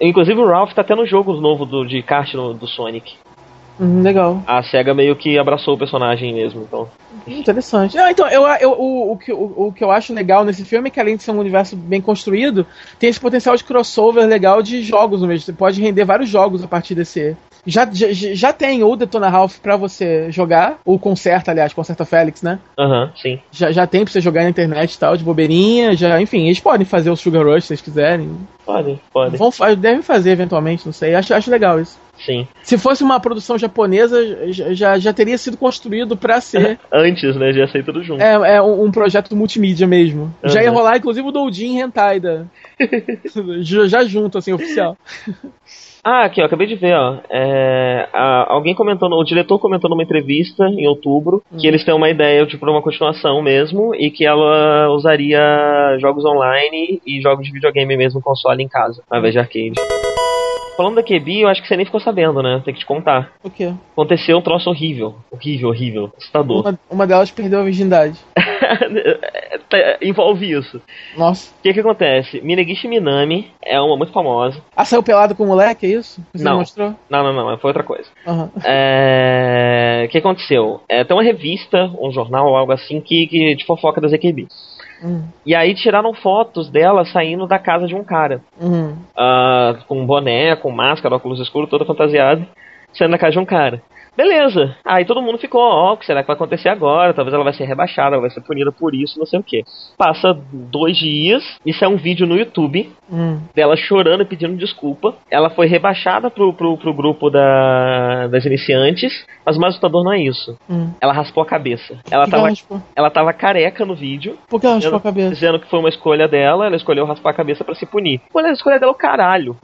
Inclusive o Ralph tá tendo jogo novo do, de kart no- do Sonic. Uhum, legal. A SEGA meio que abraçou o personagem mesmo, então. Interessante. Ah, então, eu, eu, o, o, que, o, o que eu acho legal nesse filme é que, além de ser um universo bem construído, tem esse potencial de crossover legal de jogos mesmo. Você pode render vários jogos a partir desse. Já, já, já tem o Detona Ralph pra você jogar, o Concerta, aliás, Concerta Félix, né? Aham, sim. Já, já tem pra você jogar na internet e tal, de bobeirinha. Já, enfim, eles podem fazer o Sugar Rush se eles quiserem. Pode, pode. Vão, fa- devem fazer eventualmente, não sei. Acho, acho legal isso. Sim. Se fosse uma produção japonesa, já, já, teria sido construído pra ser. Antes, né? Já sei tudo junto. É, é um, um projeto multimídia mesmo. Já ia Uhum. rolar, inclusive, o Doujin Hentai da... já, já junto, assim, oficial. Ah, aqui, ó, acabei de ver, ó. É, a- alguém comentou, o diretor comentou numa entrevista em outubro que eles têm uma ideia de pra uma continuação mesmo e que ela usaria jogos online e jogos de videogame mesmo, console em casa, ao invés de arcade. Falando da QB, eu acho que você nem ficou sabendo, né? Tem que te contar. O quê? Aconteceu um troço horrível. Horrível, horrível. Assustador. Uma, uma delas perdeu a virgindade. Tá- Envolve isso. Nossa. O que que acontece? Minegishi Minami é uma muito famosa. Ah, saiu pelado com o moleque, é isso? Você Não. mostrou? Não, não, não, foi outra coisa. Aham. É, O que aconteceu? É, tem uma revista, um jornal ou algo assim, que, que de fofoca das EQB. Hum. E aí tiraram fotos dela saindo da casa de um cara. Uhum. ah, com boné, com máscara, óculos escuros, toda fantasiada, saindo da casa de um cara. Beleza. Aí todo mundo ficou, ó, o que será que vai acontecer agora? Talvez ela vai ser rebaixada, ela vai ser punida por isso, não sei o que. Passa dois dias, isso é um vídeo no YouTube Hum. dela chorando e pedindo desculpa. Ela foi rebaixada pro, pro, pro grupo da, das iniciantes, mas o mais assustador não é isso. Hum. Ela raspou a cabeça. Ela que tava, ela tava careca no vídeo, Por que ela raspou a cabeça? dizendo que foi uma escolha dela, ela escolheu raspar a cabeça pra se punir. Olha, a escolha dela é o caralho.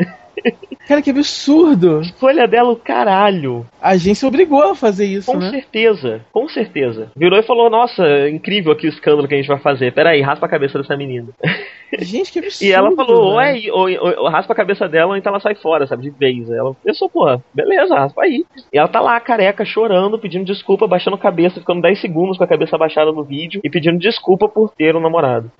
Cara, que absurdo. escolha dela o caralho. A agência obrigou a fazer isso, Com né? certeza, com certeza. Virou e falou: Nossa, incrível aqui o escândalo que a gente vai fazer. Peraí, raspa a cabeça dessa menina. Gente, que absurdo. E ela falou: ou, velho. é, ou, ou- ou raspa a cabeça dela, ou então ela sai fora, sabe, de vez. Ela pensou: Pô, beleza, raspa aí. E ela tá lá, careca, chorando, pedindo desculpa, baixando a cabeça, ficando 10 segundos com a cabeça abaixada no vídeo e pedindo desculpa por ter um namorado.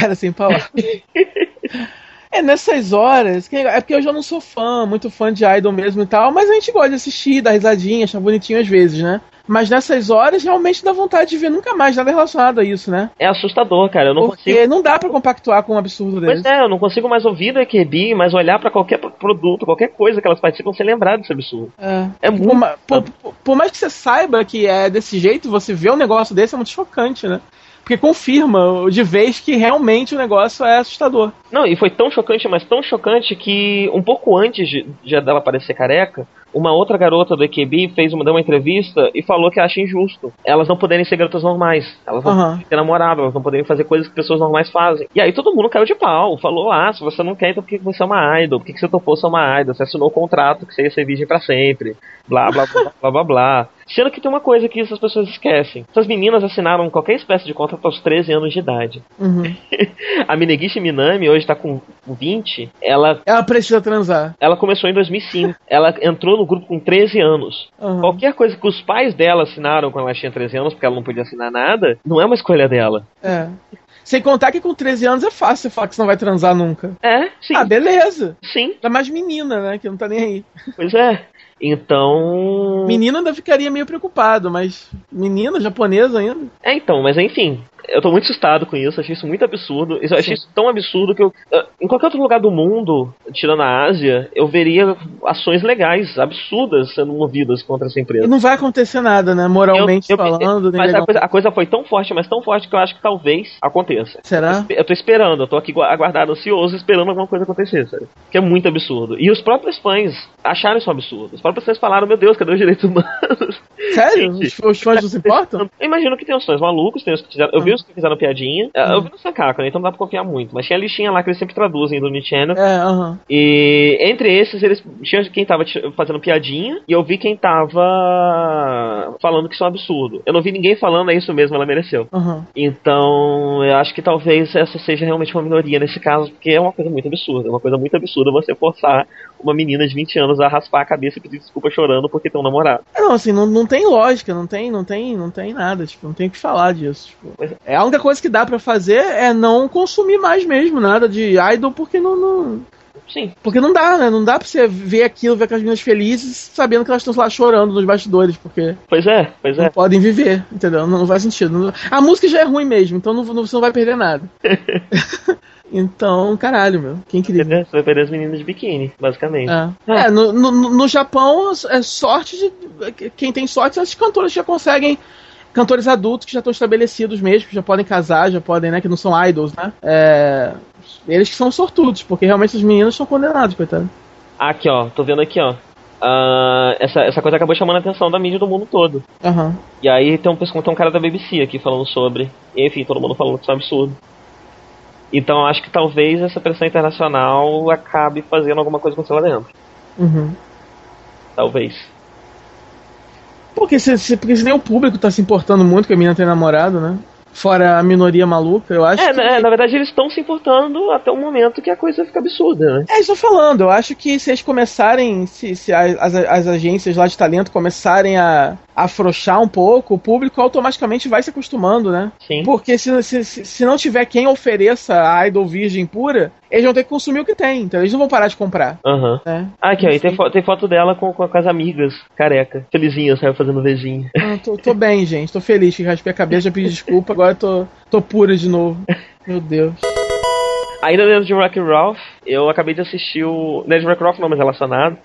Cara, sem palavras. É nessas horas, é porque eu já não sou fã, muito fã de Idol mesmo e tal, mas a gente gosta de assistir, dar risadinha, achar bonitinho às vezes, né? Mas nessas horas realmente dá vontade de ver nunca mais nada relacionado a isso, né? É assustador, cara. Eu não Porque consigo. não dá pra compactuar com um absurdo Pois desse. é, eu não consigo mais ouvir da EQB, mas olhar pra qualquer pro- produto, qualquer coisa que elas participam sem lembrar desse absurdo. É. É Por, muito. por- por- por mais que você saiba que é desse jeito, você vê um negócio desse é muito chocante, né? Porque confirma de vez que realmente o negócio é assustador. Não, e foi tão chocante, mas tão chocante que um pouco antes de, de dela parecer careca, uma outra garota do EQB fez uma, deu uma entrevista e falou que acha injusto elas não poderem ser garotas normais. Elas não Aham. poderem ter namorado, elas não poderem fazer coisas que pessoas normais fazem. E aí todo mundo caiu de pau. Falou, ah, se você não quer, então por que você é uma idol? Por que você topou ser uma idol? Você assinou o contrato que você ia ser virgem pra sempre. Blá, blá, blá, blá, blá, blá. Sendo que tem uma coisa que essas pessoas esquecem. Essas meninas assinaram qualquer espécie de contrato aos 13 anos de idade. Uhum. A Minegishi Minami hoje tá com 20. Ela Ela precisa transar. ela começou em 2005. Ela entrou no grupo com 13 anos. Uhum. Qualquer coisa que os pais dela assinaram quando ela tinha 13 anos, porque ela não podia assinar nada, não é uma escolha dela. É. Sem contar que com 13 anos é fácil você falar que você não vai transar nunca. É, sim. Ah, beleza. sim, Ainda mais menina, né? Que não tá nem aí. pois é. Então. Menina ainda ficaria meio preocupado, mas menina japonesa ainda. É, então, mas enfim. Eu tô muito assustado com isso, achei isso muito absurdo. Eu achei Sim. isso tão absurdo que eu. eh, Em qualquer outro lugar do mundo, tirando a Ásia, eu veria ações legais, absurdas, sendo movidas contra essa E empresa. não vai acontecer nada, né? Moralmente Eu- eu- falando. nem Mas a coisa, a coisa foi tão forte, mas tão forte que eu acho que talvez aconteça. Será? Eu tô esperando, eu tô aqui gua- aguardado, ansioso, esperando alguma coisa acontecer, sabe? Que é muito absurdo. E os próprios fãs acharam isso um absurdo. Os próprios fãs falaram, meu Deus, cadê os direitos humanos? Sério? Gente. Os, fãs não se importam? Eu imagino que tem os fãs malucos, tem os que fizeram. Eu Ah. vi os que fizeram piadinha. eh, Eu vi no Sankaku, né? Então não dá pra confiar muito. Mas tinha a listinha lá que eles sempre traduzem do Nichannel. É, aham. E entre esses, eles tinha quem tava fazendo piadinha e eu vi quem tava falando que isso é um absurdo. Eu não vi ninguém falando é isso mesmo, ela mereceu. Aham. Então, eu acho que talvez essa seja realmente uma minoria nesse caso, porque é uma coisa muito absurda. É uma coisa muito absurda você forçar uma menina de 20 anos a raspar a cabeça e pedir desculpa chorando porque tem um namorado. É, Não, assim, não, não tem lógica, não tem, não tem, não tem nada, tipo, não tem o que falar disso. Tipo. É, a única coisa que dá pra fazer é não consumir mais mesmo nada de idol, porque não, não- Sim. porque não dá, né? Não dá pra você ver aquilo, ver aquelas meninas felizes, sabendo que elas estão lá chorando nos bastidores, porque Pois é, pois não é. podem viver, entendeu? Não, não faz sentido. Não- a música já é ruim mesmo, então não, não- você não vai perder nada. então, caralho, meu, que incrível. Entendeu? Você vai perder as meninas de biquíni, basicamente. É, É, no, no, no Japão é sorte de. Quem tem sorte são esses cantores que já conseguem. Cantores adultos que já estão estabelecidos mesmo, que já podem casar, já podem, né? Que não são idols, né? É, eles que são sortudos, porque realmente os meninos são condenados, coitado. Aqui, ó, tô vendo aqui, ó. Ah, essa, essa coisa acabou chamando a atenção da mídia do mundo todo. Aham. E aí tem um, tem um cara da BBC aqui falando sobre. Enfim, todo mundo falando que isso é um absurdo. Então eu acho que talvez essa pressão internacional acabe fazendo alguma coisa acontecer lá dentro. Uhum. Talvez. Porque, se, se, porque se nem o público tá se importando muito que a menina tem namorado, né? Fora a minoria maluca, eu acho É, que. na, na verdade eles estão se importando até o momento que a coisa fica absurda, né? É, estou falando, eu acho que se eles começarem, se, se as, as, as agências lá de talento começarem a, afrouxar um pouco, o público automaticamente vai se acostumando, né? Sim. Porque se, se, se se não tiver quem ofereça a idol virgem pura, eles vão ter que consumir o que tem, então eles não vão parar de comprar, Aham. né? Ah, aqui, ó, e tem, fo- tem foto dela com, com, as amigas, careca. Felizinha, saiu fazendo vezinha. Ah, tô, tô bem, gente, tô feliz que raspei a cabeça, já pedi desculpa, agora tô, tô pura de novo. Meu Deus. Ainda dentro de Rock Ralph, eu acabei de assistir o. Não é de Rock Ralph não, mas relacionado.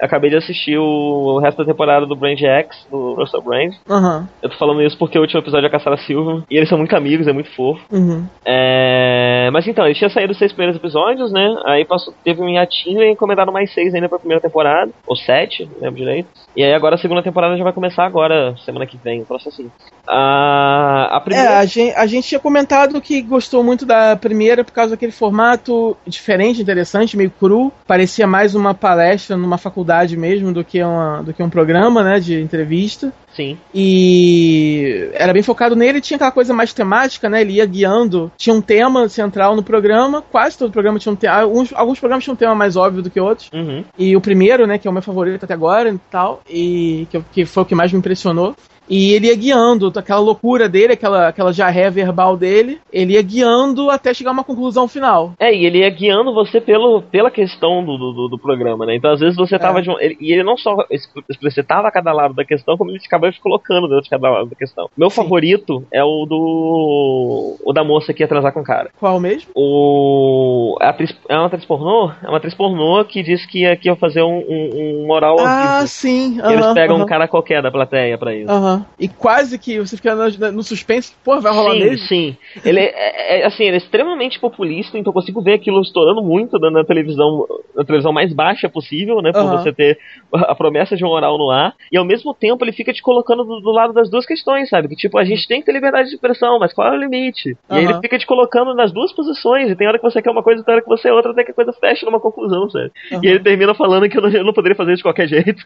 Acabei de assistir o resto da temporada do Brand X, do Russell Brand. Aham, Eu tô falando isso porque o último episódio é a Caçara Silva. E eles são muito amigos, é muito fofo. uhum. É... Mas então, eles tinham saído os seis primeiros episódios, né? Aí passou, teve um hiatinho e encomendaram mais seis ainda pra primeira temporada. Ou sete, não lembro direito. E aí agora a segunda temporada já vai começar agora, semana que vem, um troço assim. A, a É, primeira. a gente, a gente tinha comentado que gostou muito da primeira por causa daquele formato diferente, interessante, meio cru. Parecia mais uma palestra numa faculdade mesmo do que, uma, do que um programa, né, de entrevista. Sim. E era bem focado nele, tinha aquela coisa mais temática, né? Ele ia guiando, tinha um tema central no programa, quase todo programa tinha um tema. Alguns, alguns programas tinham um tema mais óbvio do que outros. Uhum. E o primeiro, né, que é o meu favorito até agora e tal, e que, que foi o que mais me impressionou. E ele ia guiando, aquela loucura dele, aquela, aquela jarré verbal dele, ele ia guiando até chegar a uma conclusão final. É, e ele ia guiando você pelo, pela questão do, do, do programa, né? Então às vezes você tava É. de um. ele- e ele não só expl- explicitava cada lado da questão, como ele ficava se colocando dentro de cada lado da questão. Meu Sim. favorito é o do. O da moça que ia transar com o cara. Qual mesmo? O. A atriz, é uma atriz pornô? É uma atriz pornô que disse que ia, que ia fazer um, um, um moral Ah, vivo. sim. E eles pegam um cara qualquer da plateia pra isso. aham. E quase que você fica no, no suspense, pô, vai rolar sim, mesmo? sim. Ele é, é, assim, ele é extremamente populista, então eu consigo ver aquilo estourando muito na, na televisão, na televisão mais baixa possível, né? Por Aham. você ter a promessa de um oral no ar. E ao mesmo tempo ele fica te colocando do, do lado das duas questões, sabe? Que tipo, a gente tem que ter liberdade de expressão, mas qual é o limite? E aí ele fica te colocando nas duas posições, e tem hora que você quer uma coisa e tem hora que você é outra, até que a coisa fecha numa conclusão, sabe? Aham. E ele termina falando que eu não, eu não poderia fazer de qualquer jeito.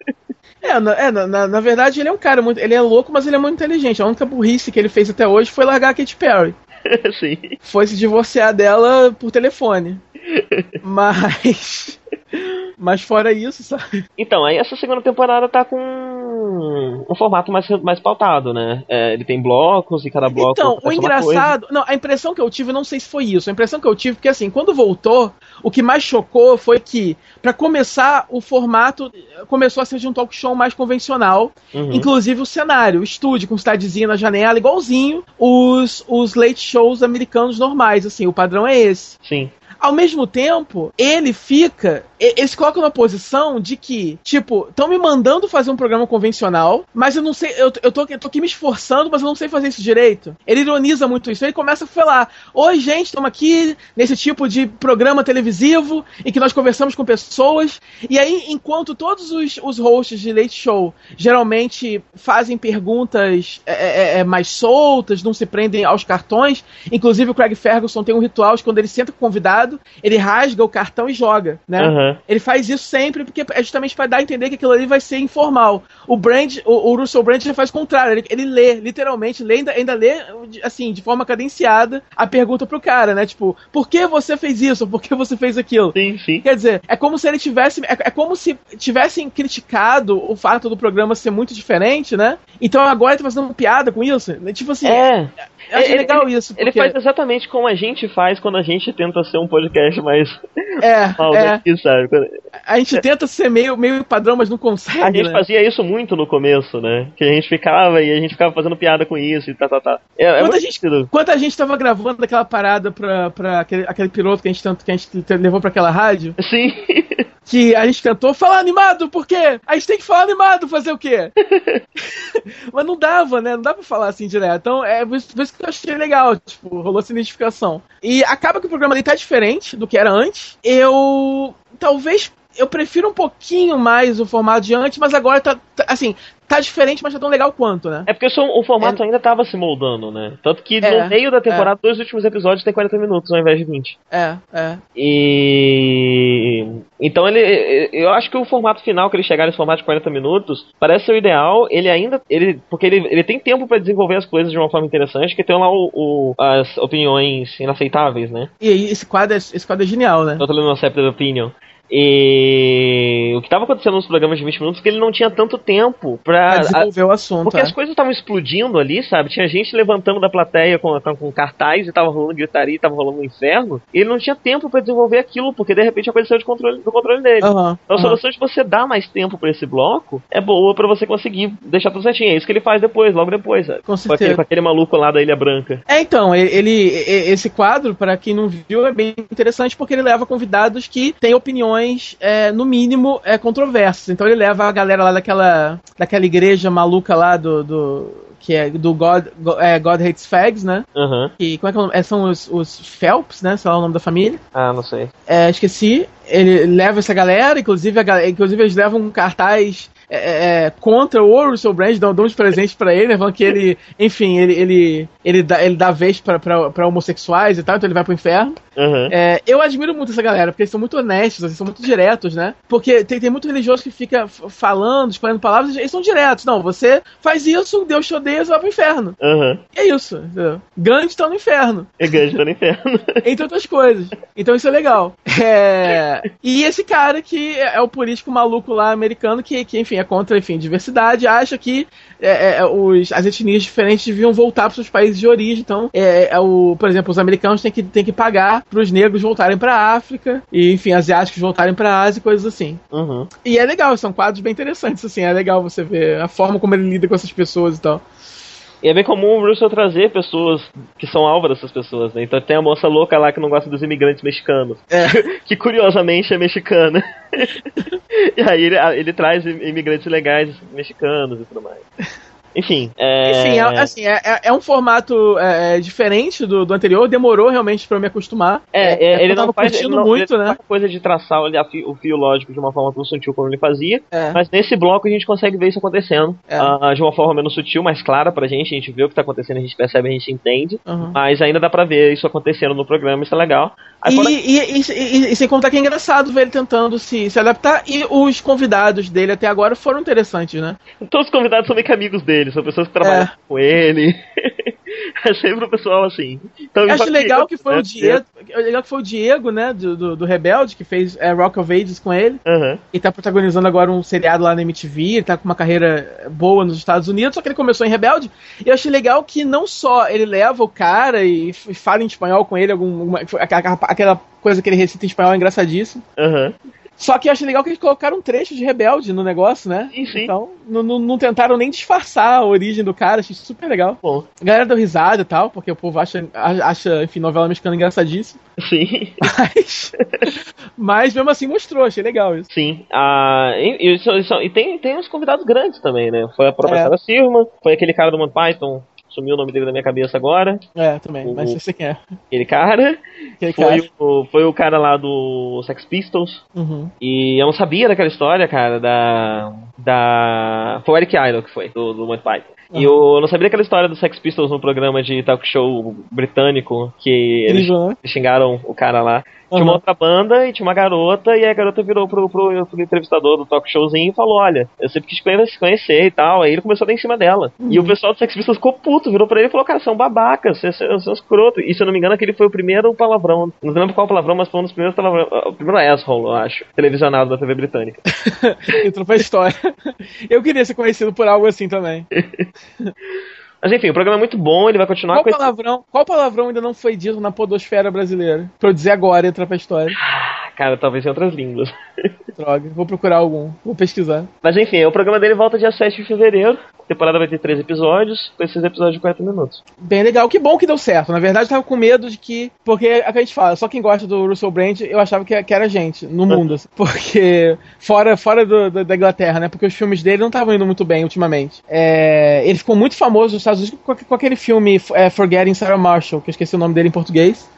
É, na, é na- na verdade ele é um cara muito. Ele é louco, mas ele é muito inteligente. A única burrice que ele fez até hoje foi largar a Katy Perry. Sim. Foi se divorciar dela por telefone. Mas. Mas fora isso, sabe? Então, aí essa segunda temporada tá com um formato mais, mais pautado, né? É, ele tem blocos e cada bloco. Então, o engraçado. Não, a impressão que eu tive, não sei se foi isso. A impressão que eu tive, porque assim, quando voltou, o que mais chocou foi que, pra começar, o formato começou a ser de um talk show mais convencional. Uhum. Inclusive o cenário, o estúdio com cidadezinha na janela, igualzinho os, os late shows americanos normais. Assim, o padrão é esse. Sim. Ao mesmo tempo, ele fica. Eles colocam na posição de que, tipo, estão me mandando fazer um programa convencional, mas eu não sei. Eu, eu, tô, eu tô aqui me esforçando, mas eu não sei fazer isso direito. Ele ironiza muito isso. Ele começa a falar: Oi, gente, estamos aqui nesse tipo de programa televisivo em que nós conversamos com pessoas. E aí, enquanto todos os, os hosts de Late Show geralmente fazem perguntas é, é, é, mais soltas, não se prendem aos cartões, inclusive o Craig Ferguson tem um ritual de quando ele senta com o convidado, ele rasga o cartão e joga, né? Aham. Ele faz isso sempre porque é justamente para dar a entender que aquilo ali vai ser informal. O Brand, o, o Russell Brand já faz o contrário. Ele, ele lê, literalmente, lê, ainda, ainda lê, assim, de forma cadenciada, a pergunta pro cara, né? Tipo, por que você fez isso? Por que você fez aquilo? Sim, sim. Quer dizer, é como se ele tivesse. É, é como se tivessem criticado o fato do programa ser muito diferente, né? Então agora ele tá fazendo piada com isso. Tipo assim, É. eu acho ele- legal isso. Ele porque- faz exatamente como a gente faz quando a gente tenta ser um podcast mais É, mal é. daqui, sabe? Quando- A gente tenta ser meio, meio padrão, mas não consegue. A gente né? fazia isso muito no começo, né? Que a gente ficava e a gente ficava fazendo piada com isso e tá, tá, tá. É, é Quando muito a gente- divertido. Enquanto a gente tava gravando aquela parada pra, pra aquele, aquele piloto que a gente tanto que a gente levou pra aquela rádio, Sim. que a gente tentou falar animado, por quê? A gente tem que falar animado, fazer o quê? Mas não dava, né? Não dá pra falar assim direto. Então, é por isso que eu achei legal, tipo, rolou essa identificação. E acaba que o programa ali tá diferente do que era antes. Eu. Talvez. Eu prefiro um pouquinho mais o formato de antes, mas agora tá, tá- assim, tá diferente, mas tá tão legal quanto, né? É porque o formato ainda tava se moldando, né? Tanto que É, no meio da temporada, dois últimos episódios tem 40 minutos ao invés de 20. É, é. E. Então ele. Eu acho que o formato final, que ele chegar nesse formato de 40 minutos, parece ser o ideal. Ele ainda. Ele, porque ele, ele tem tempo pra desenvolver as coisas de uma forma interessante, que tem lá o, o- as opiniões inaceitáveis, né? E aí, esse quadro é, esse quadro é genial, né? Total Unaccepted Opinion. E o que estava acontecendo nos programas de 20 minutos é que ele não tinha tanto tempo pra. Pra desenvolver o assunto. Porque é. as coisas estavam explodindo ali, sabe? Tinha gente levantando da plateia com, com, cartaz e tava rolando gritaria, tava rolando um inferno. E ele não tinha tempo pra desenvolver aquilo, porque de repente a coisa saiu de controle, do controle dele. Aham, Então a solução de você dar mais tempo pra esse bloco é boa pra você conseguir deixar tudo certinho. É isso que ele faz depois, logo depois, sabe? Com certeza. aquele, aquele maluco lá da Ilha Branca. É, então, ele, esse quadro, para quem não viu, é bem interessante porque ele leva convidados que têm opiniões, é, no mínimo, é, controversas. Então ele leva a galera lá daquela, daquela igreja maluca lá do. do- que é do God, Go- é, God Hates Fags, né? Aham. Que, como é que é o nome? É, são os, os Phelps, né? Sei lá o nome da família. Ah, não sei. É, esqueci. Ele leva essa galera, inclusive, a inclusive eles levam um cartaz é, é, é, contra o Russell Brand, dão, dão uns presentes pra ele, né, falando que ele, enfim, ele, ele, ele, dá, ele dá vez pra homossexuais e tal, então ele vai pro inferno. Aham. É, eu admiro muito essa galera, porque eles são muito honestos, eles são muito diretos, né? Porque tem, tem muito religioso que fica falando, escolhendo palavras, eles são diretos. Não, você faz isso, Deus te odeia, você vai pro inferno. E é isso, entendeu? Gandhi tá no inferno É grande tá no inferno. entre outras coisas. Então isso é legal. É, E esse cara que é o político maluco lá americano que, que enfim, é contra, enfim, diversidade, acha que é, é, os, as etnias diferentes deviam voltar para seus países de origem. Então, é, é o, por exemplo, os americanos têm que, têm que pagar para os negros voltarem para a África e, enfim, asiáticos voltarem para a Ásia e coisas assim. Uhum. E é legal, são quadros bem interessantes, assim, é legal você ver a forma como ele lida com essas pessoas e tal. E é bem comum o Russell trazer pessoas que são alvo dessas pessoas, né? Então tem a moça louca lá que não gosta dos imigrantes mexicanos. É. que curiosamente é mexicana. e aí ele, ele traz imigrantes legais mexicanos e tudo mais. Enfim, é... Enfim, é, assim, é, é- é um formato é, é, diferente do, do anterior, demorou realmente pra eu me acostumar. É, é, ele não faz, ele não, muito, ele né? coisa de traçar o, a fi- o fio lógico de uma forma tão sutil como ele fazia, mas nesse bloco a gente consegue ver isso acontecendo ah, de uma forma menos sutil, mais clara pra gente, a gente vê o que tá acontecendo, a gente percebe, a gente entende, Uhum. mas ainda dá pra ver isso acontecendo no programa, isso é legal. Aí E, quando- e- e- e sem contar que é engraçado ver ele tentando se, se adaptar. E os convidados dele até agora foram interessantes, né? Todos os convidados são meio que amigos dele, são pessoas que trabalham É. com ele. é sempre o pessoal assim. Então, Eu acho legal que foi né, o Diego, legal que foi o Diego, né, do, do, do Rebelde, que fez é, Rock of Ages com ele. Aham. E tá protagonizando agora um seriado lá na MTV, ele tá com uma carreira boa nos Estados Unidos, só que ele começou em Rebelde. E eu achei legal que não só ele leva o cara e, fala em espanhol com ele, alguma, aquela, aquela coisa que ele recita em espanhol é engraçadíssimo. Aham. Só que eu achei legal que eles colocaram um trecho de Rebelde no negócio, né? Sim, sim. Então, não, não, não tentaram nem disfarçar a origem do cara, achei super legal. Bom, A galera deu risada e tal, porque o povo acha, acha enfim, novela mexicana engraçadíssima. sim. Mas, mas mesmo assim mostrou, achei legal isso. Sim, ah, e, e são- e tem, tem uns convidados grandes também, né? Foi a própria É. Sarah Silverman, foi aquele cara do Monty Python, sumiu o nome dele da minha cabeça agora, É, também, O- mas eu sei quem é. aquele cara. Aquele Foi cara. o, foi o cara lá do Sex Pistols. Uhum. E eu não sabia daquela história, cara, da. Da. Foi o Eric Idle que foi, do, do Monty Python. E eu não sabia daquela história do Sex Pistols no programa de talk show britânico, que eles né? xingaram o cara lá. Tinha Uhum. uma outra banda e tinha uma garota, e a garota virou pro, pro, pro entrevistador do talk showzinho e falou: Olha, eu sempre quis conhe- conhecer e tal. Aí ele começou a dar em cima dela. E o pessoal do Sex Pistols ficou puto, virou pra ele e falou: Cara, você é um babaca, você, você, você é escroto. E se eu não me engano, aquele foi o primeiro palavrão. Não lembro qual palavrão, mas foi um dos primeiros palavrões. O primeiro asshole, eu acho. Televisionado da TV britânica. Entrou pra história. Eu queria ser conhecido por algo assim também. Mas enfim, o programa é muito bom, ele vai continuar Qual com esse. palavrão, qual palavrão ainda não foi dito na podosfera brasileira? Pra eu dizer agora e entrar pra história. Cara, talvez em outras línguas. Droga, vou procurar algum. Vou pesquisar. Mas enfim, o programa dele volta dia 7 de fevereiro. A temporada vai ter três episódios, com esses episódios de 40 minutos. Bem legal, que bom que deu certo. Na verdade, eu tava com medo de que. Porque é o que a gente fala, só quem gosta do Russell Brand, eu achava que, que era gente no mundo. assim. Porque. Fora, fora do- do- da Inglaterra, né? Porque os filmes dele não estavam indo muito bem ultimamente. É, ele ficou muito famoso nos Estados Unidos com, com aquele filme é, Forgetting Sarah Marshall, que eu esqueci o nome dele em português.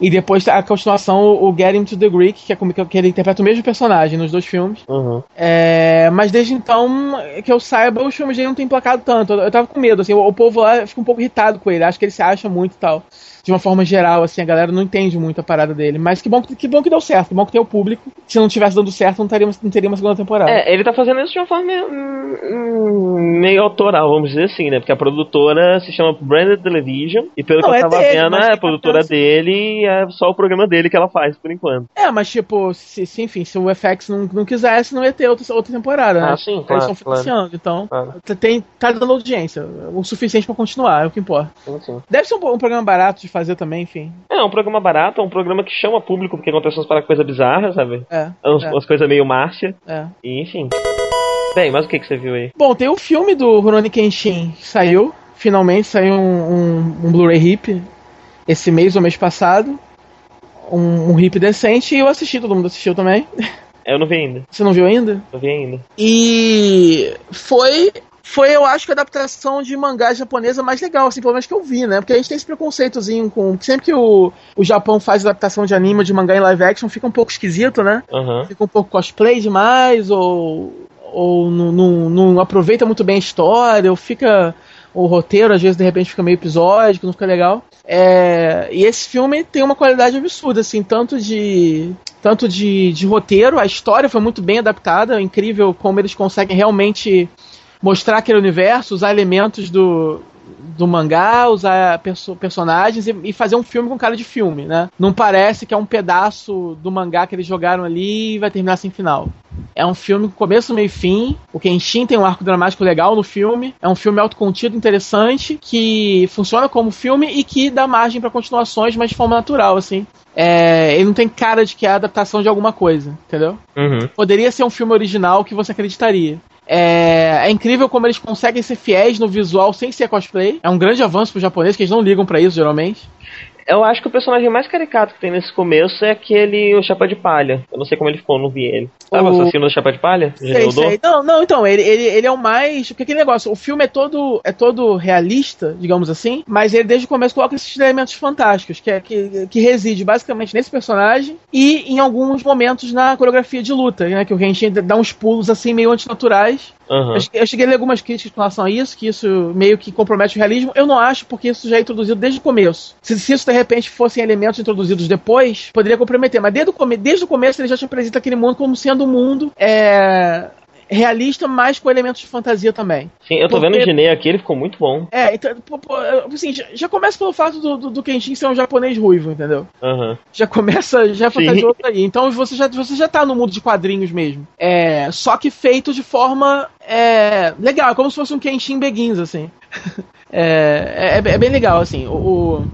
E depois a continuação, o Getting to the Greek, que é como que ele interpreta o mesmo personagem nos dois filmes. Uhum. É, mas desde então, que eu saiba, os filmes dele não tem placado tanto. Eu, eu tava com medo, assim, o, o povo lá fica um pouco irritado com ele, acho que ele se acha muito e tal. De uma forma geral, assim, a galera não entende muito a parada dele. Mas que bom que, que bom que deu certo, que bom que tem o público. Se não tivesse dando certo, não teria, não teria uma segunda temporada. É, ele tá fazendo isso de uma forma meio, hum, meio autoral, vamos dizer assim, né? Porque a produtora se chama Branded Television, e pelo Não, que eu é tava dele, vendo, é a produtora capaz. dele e é só o programa dele que ela faz, por enquanto. É, mas tipo, se, se, enfim, se o FX não, não quisesse, não ia ter outra, outra temporada, né? Ah, sim, Eles claro, estão claro. financiando, então Claro. tem, tá dando audiência, o suficiente pra continuar, é o que importa. Sim, sim. Deve ser um, um programa barato de fazer também, enfim. É, é um programa barato, é um programa que chama público porque acontece umas coisas bizarras, sabe? É, Umas, é, umas coisas meio Márcia, é. e enfim. Bem, mas o que, que você viu aí? Bom, tem o filme do Rurouni Kenshin que saiu. Finalmente saiu um, um, um Blu-ray hip esse mês ou mês passado. Um, um hip decente e eu assisti, todo mundo assistiu também. Eu não vi ainda, Você não viu ainda? não vi ainda. E foi, foi eu acho que a adaptação de mangá japonesa mais legal, assim, pelo menos que eu vi, né? Porque a gente tem esse preconceitozinho com. Sempre que o, o Japão faz adaptação de anime de mangá em live action, fica um pouco esquisito, né? Aham. fica um pouco cosplay demais, ou, ou não, não, não aproveita muito bem a história, ou fica. O roteiro, às vezes, de repente, fica meio episódico, não fica legal. É, e esse filme tem uma qualidade absurda, assim, tanto de. Tanto de, de roteiro, a história foi muito bem adaptada, é incrível como eles conseguem realmente mostrar aquele universo, usar elementos do, do mangá, usar perso- personagens e, e fazer um filme com cara de filme, né? Não parece que é um pedaço do mangá que eles jogaram ali e vai terminar sem final. É um filme com começo, meio e fim. O Kenshin tem um arco dramático legal no filme. É um filme autocontido, interessante, que funciona como filme e que dá margem para continuações, mas de forma natural, assim. É, ele não tem cara de que é a adaptação de alguma coisa, entendeu? Uhum. poderia ser um filme original que você acreditaria. É, é incrível como eles conseguem ser fiéis no visual sem ser cosplay. É um grande avanço pro japonês, que eles não ligam pra isso, geralmente. Eu acho que o personagem mais caricato que tem nesse começo é aquele, o Chapa de Palha. Eu não sei como ele ficou, não vi ele. Sabe o assassino do Chapa de Palha? Sei, sei. Não, não, então, ele, ele, ele é o mais. Porque aquele negócio, o filme é todo, é todo realista, digamos assim, mas ele desde o começo coloca esses elementos fantásticos, que, é, que, que reside basicamente nesse personagem e em alguns momentos na coreografia de luta, né? Que o Genshin dá uns pulos assim meio antinaturais. Uhum. Eu, cheguei a ler algumas críticas com relação a isso, que isso meio que compromete o realismo. Eu não acho, porque isso já é introduzido desde o começo. Se, se isso de repente fossem elementos introduzidos depois, poderia comprometer. Mas desde o, come desde o começo ele já te apresenta aquele mundo como sendo um mundo é, realista, mas com elementos de fantasia também. Sim, eu tô Porque- vendo o Ginei aqui, ele ficou muito bom. É, então, pô, pô, assim, já, já começa pelo fato do, do, do Kenshin ser um japonês ruivo, entendeu? Aham. Já começa, já é fantasioso aí. Então você já, você já tá no mundo de quadrinhos mesmo. É, só que feito de forma é, legal, é como se fosse um Kenshin Begins, assim. É, é, é bem legal, assim. O, o-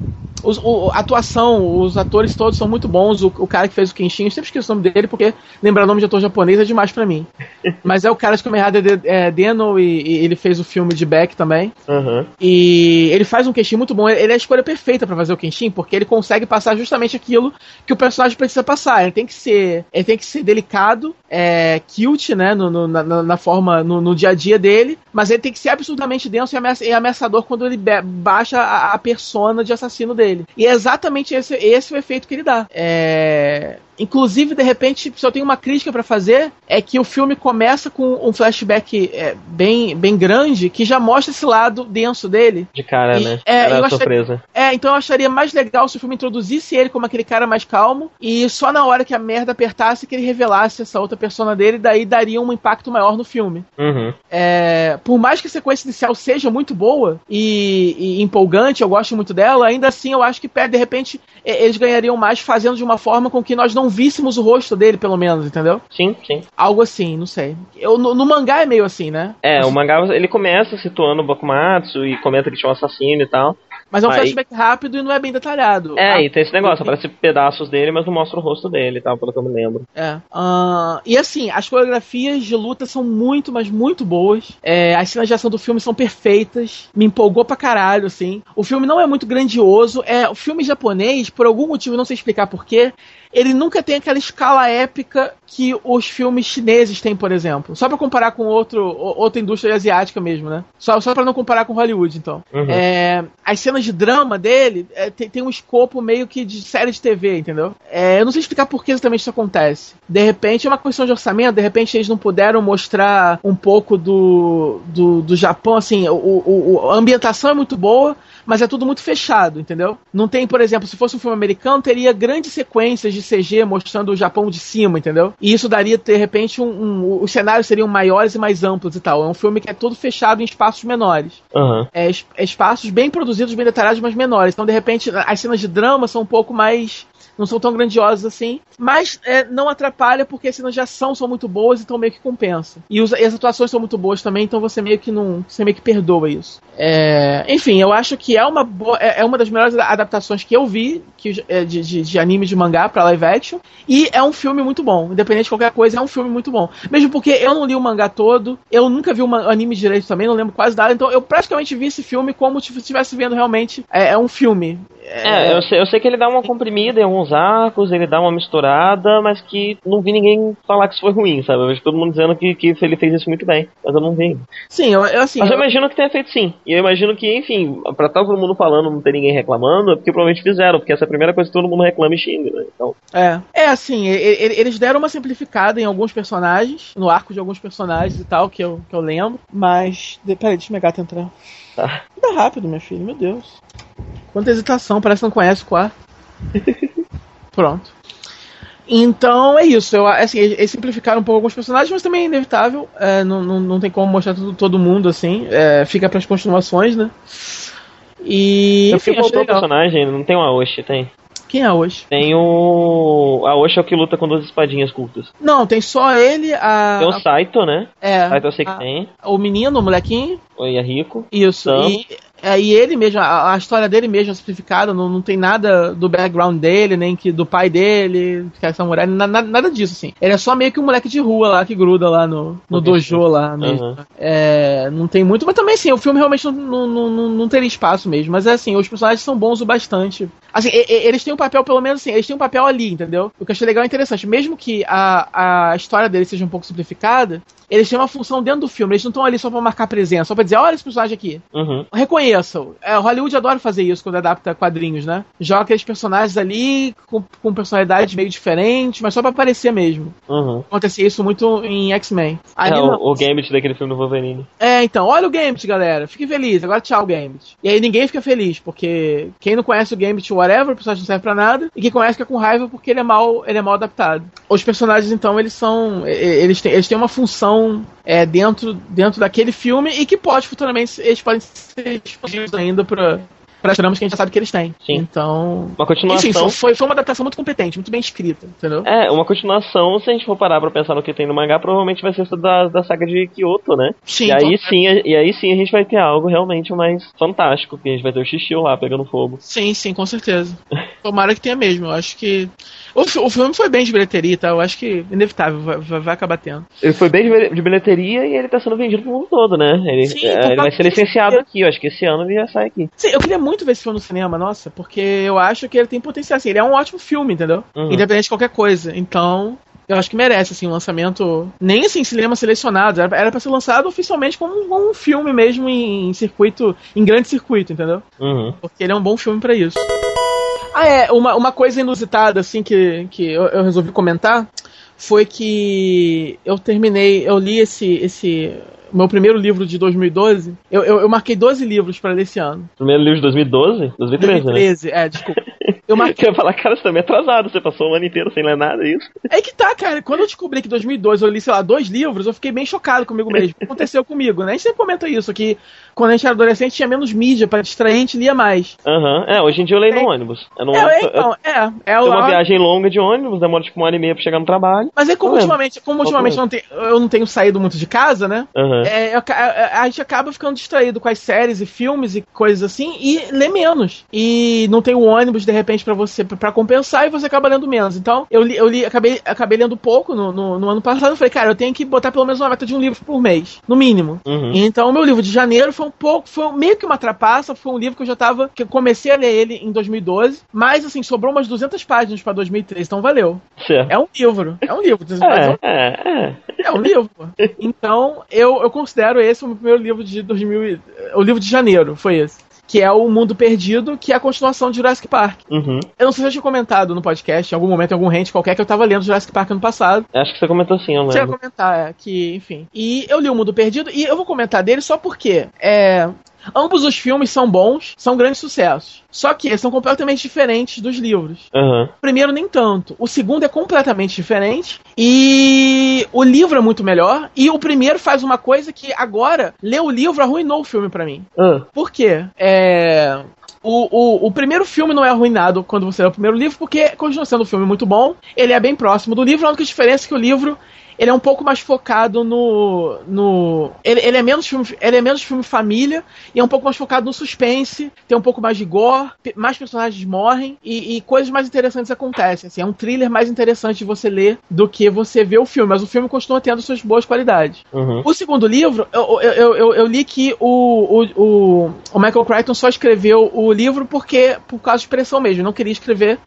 os- o- a atuação, os atores todos são muito bons. O, o cara que fez o Kenshin, eu sempre esqueço o nome dele, porque lembrar o nome de ator japonês é demais pra mim. Mas é o cara de Kamen Rider é, Deno e, e ele fez o filme de Beck também. Aham. E ele faz um Kenshin muito bom. Ele é a escolha perfeita pra fazer o Kenshin, porque ele consegue passar justamente aquilo que o personagem precisa passar. Ele tem que ser, ele tem que ser delicado, é, cute, né, no, no- na, na- forma, no, no dia a dia dele, mas ele tem que ser absurdamente denso e ameaça- ameaçador quando ele baixa a, a persona de assassino dele. E é exatamente esse, esse o efeito que ele dá. É, Inclusive, de repente, se eu tenho uma crítica pra fazer, é que o filme começa com um flashback é, bem, bem grande que já mostra esse lado denso dele. De cara, E- né? é, Era eu surpresa. É, então eu acharia mais legal se o filme introduzisse ele como aquele cara mais calmo e só na hora que a merda apertasse que ele revelasse essa outra persona dele, daí daria um impacto maior no filme. Uhum. É, por mais que a sequência inicial seja muito boa e, e empolgante, eu gosto muito dela, ainda assim eu acho que de repente eles ganhariam mais fazendo de uma forma com que nós não víssemos o rosto dele, pelo menos, entendeu? Sim, sim. Algo assim, não sei. Eu, no, no mangá é meio assim, né? É, o mangá ele começa situando o Bakumatsu e comenta que tinha um assassino e tal. Mas é um Aí- flashback rápido e não é bem detalhado. É, Ah, e tem esse negócio, aparece pedaços dele, mas não mostra o rosto dele e tal, pelo que eu me lembro. É. Ah, e assim, as coreografias de luta são muito, mas muito boas. É, as cenas de ação do filme são perfeitas. Me empolgou pra caralho, assim. O filme não é muito grandioso. É, o filme japonês, por algum motivo, não sei explicar porquê, ele nunca tem aquela escala épica que os filmes chineses têm, por exemplo. Só pra comparar com outro, outra indústria asiática mesmo, né? Só, só pra não comparar com Hollywood, então. Uhum. É, as cenas de drama dele é, tem, tem um escopo meio que de série de TV, entendeu? É, eu não sei explicar por que exatamente isso acontece. De repente é uma questão de orçamento, de repente eles não puderam mostrar um pouco do, do, do Japão, assim, o- o- a ambientação é muito boa, mas é tudo muito fechado, entendeu? Não tem, por exemplo, se fosse um filme americano, teria grandes sequências de CG mostrando o Japão de cima, entendeu? E isso daria, de repente, um, um- os cenários seriam maiores e mais amplos e tal. É um filme que é todo fechado em espaços menores Aham. é, é espaços bem produzidos, bem detalhados, mas menores. Então, de repente, as cenas de drama são um pouco mais. Não são tão grandiosas assim. Mas é, não atrapalha porque as cenas de ação são muito boas, então meio que compensa. E, os- e as atuações são muito boas também, então você meio que não. Você meio que perdoa isso. É, enfim, eu acho que é uma, boa, é, é uma das melhores adaptações que eu vi que, é, de, de, de anime de mangá pra live action. E é um filme muito bom. Independente de qualquer coisa, é um filme muito bom. Mesmo porque eu não li o mangá todo, eu nunca vi o anime direito também, não lembro quase nada. Então eu praticamente vi esse filme como se estivesse vendo realmente. É, é um filme. É, eu sei, eu sei que ele dá uma comprimida em alguns arcos, ele dá uma misturada, mas que não vi ninguém falar que isso foi ruim, sabe? Eu vejo todo mundo dizendo que, que ele fez isso muito bem, mas eu não vi. Sim, eu, eu, assim. Mas eu eu- imagino que tenha feito sim. E eu imagino que, enfim, pra estar todo mundo falando, não ter ninguém reclamando, é porque provavelmente fizeram, porque essa é a primeira coisa que todo mundo reclama e xinga, né? Então, É, é assim, eles deram uma simplificada em alguns personagens, no arco de alguns personagens e tal, que eu, que eu lembro, mas. Peraí, deixa minha gata entrar. tá. Anda rápido, minha filha, meu Deus. Quanta hesitação, parece que não conhece o quarto. Pronto. Então é isso. Eu, assim, eles simplificaram um pouco alguns personagens, mas também é inevitável. é, não, não, não tem como mostrar tudo, todo mundo assim. é, fica para as continuações, né? E. Eu Enfim, fui achei personagem, não tem o Aoshi, tem. Quem é hoje? Tem o. A Aoshi é o que luta com duas espadinhas curtas. Não, tem só ele, a. Tem o Saito, né? é, Saito eu sei que a- tem. o menino, o molequinho. O Yahiko. Isso. Sam. E, É, e ele mesmo, a, a, história dele mesmo é simplificada, não, não tem nada do background dele, nem que do pai dele, que é samurai, nada, nada disso, assim. Ele é só meio que um moleque de rua lá que gruda lá no, no dojo lá mesmo. Uhum. É, não tem muito, mas também assim, o filme realmente não, não, não, não teria espaço mesmo. Mas é assim, os personagens são bons o bastante. Assim, e, e, eles têm um papel, pelo menos assim, eles têm um papel ali, entendeu? O que eu achei legal e interessante. Mesmo que a, a história deles seja um pouco simplificada, eles têm uma função dentro do filme. Eles não estão ali só pra marcar presença, só pra dizer, olha esse personagem aqui. Uhum. Reconheçam. É, Hollywood adora fazer isso quando adapta quadrinhos, né? Joga aqueles personagens ali com, com personalidades meio diferentes, mas só pra aparecer mesmo. Uhum. Acontecia isso muito em X-Men. É, o, o Gambit daquele filme do Wolverine. É, então, olha o Gambit, galera. Fique feliz. Agora tchau, Gambit. E aí ninguém fica feliz, porque quem não conhece o Gambit, whatever, o personagem não serve pra nada. E quem conhece fica com raiva porque ele é mal, ele é mal adaptado. Os personagens, então, eles são. Eles têm, eles têm uma função é, dentro, dentro daquele filme e que pode futuramente eles podem ser expandidos ainda para para as tramas que a gente já sabe que eles têm. Sim. Então. Uma continuação. Enfim, foi, foi uma adaptação muito competente, muito bem escrita, entendeu? É, uma continuação, se a gente for parar pra pensar no que tem no mangá, provavelmente vai ser da, da saga de Kyoto, né? Sim. E aí, sim, e aí sim a gente vai ter algo realmente mais fantástico, que a gente vai ter o Xixi lá pegando fogo. Sim, sim, com certeza. Tomara que tenha mesmo. Eu acho que o, o filme foi bem de bilheteria, tá? Eu acho que inevitável, vai, vai acabar tendo. Ele foi bem de bilheteria e ele tá sendo vendido pro mundo todo, né? Ele, Sim, é, ele vai ser licenciado aqui, eu acho que esse ano ele já sai aqui. Sim, eu queria muito ver esse filme no cinema, nossa, porque eu acho que ele tem potencial, assim, ele é um ótimo filme, entendeu? Uhum. Independente de qualquer coisa. Então, eu acho que merece, assim, um lançamento. Nem assim, cinema selecionado. Era, era pra ser lançado oficialmente como um, um filme mesmo em, em, circuito, em grande circuito, entendeu? Uhum. Porque ele é um bom filme para isso. Ah, é, uma, uma coisa inusitada, assim, que, que eu, eu resolvi comentar foi que eu terminei, eu li esse, esse meu primeiro livro de 2012, eu, eu, eu marquei 12 livros para ler esse ano. Primeiro livro de 2012? 2013, 2013 né? é, desculpa. Eu marquei... Você ia falar, cara, você tá meio atrasado, você passou o ano inteiro sem ler nada, é isso? É que tá, cara. Quando eu descobri que em 2012 eu li, sei lá, dois livros, eu fiquei bem chocado comigo mesmo. O que aconteceu comigo, né? A gente sempre comenta isso, que quando a gente era adolescente tinha menos mídia para distrair, a gente lia mais. Aham, uhum. é, hoje em dia eu leio é. no ônibus. É, no é, ônibus, então, é. É, uma viagem longa de ônibus, demora tipo uma hora e meia pra chegar no trabalho. Mas é como ultimamente, como ultimamente não tem, eu não tenho saído muito de casa, né? Uhum. É, eu, a, a, gente acaba ficando distraído com as séries e filmes e coisas assim e lê menos. E não tem o ônibus, de repente, para você, para compensar e você acaba lendo menos. Então, eu li, eu li acabei, acabei lendo pouco no, no, no ano passado. Eu falei, cara, eu tenho que botar pelo menos uma meta de um livro por mês, no mínimo. Uhum. Então, o meu livro de janeiro foi um pouco, foi meio que uma trapaça. Foi um livro que eu já tava, que eu comecei a ler ele em 2012, mas assim, sobrou umas 200 páginas para 2013, então valeu. Certo. É um livro, é um livro. É, é, é. é um livro. Então, eu, eu considero esse o meu primeiro livro de 2000, o livro de janeiro, foi esse que é o Mundo Perdido, que é a continuação de Jurassic Park. Uhum. Eu não sei se eu tinha comentado no podcast, em algum momento, em algum rente qualquer, que eu tava lendo Jurassic Park ano passado. Acho que você comentou sim, eu lembro. Você comentar, é, que, enfim. E eu li o Mundo Perdido, e eu vou comentar dele só porque é, Ambos os filmes são bons, são grandes sucessos. Só que eles são completamente diferentes dos livros. Uhum. O primeiro, nem tanto. O segundo é completamente diferente. E o livro é muito melhor. E o primeiro faz uma coisa que agora, ler o livro arruinou o filme para mim. Uhum. Por quê? É. O, o, o, primeiro filme não é arruinado quando você lê o primeiro livro, porque continua sendo um filme muito bom. Ele é bem próximo do livro, a única diferença é que o livro ele é um pouco mais focado no. no ele, ele, é menos filme, ele é menos filme família e é um pouco mais focado no suspense, tem um pouco mais de gore, mais personagens morrem e, e, coisas mais interessantes acontecem. Assim, é um thriller mais interessante de você ler do que você ver o filme, mas o filme continua tendo suas boas qualidades. Uhum. O segundo livro, eu, eu, eu, eu li que o, o, o, Michael Crichton só escreveu o livro porque por causa de pressão mesmo, não queria escrever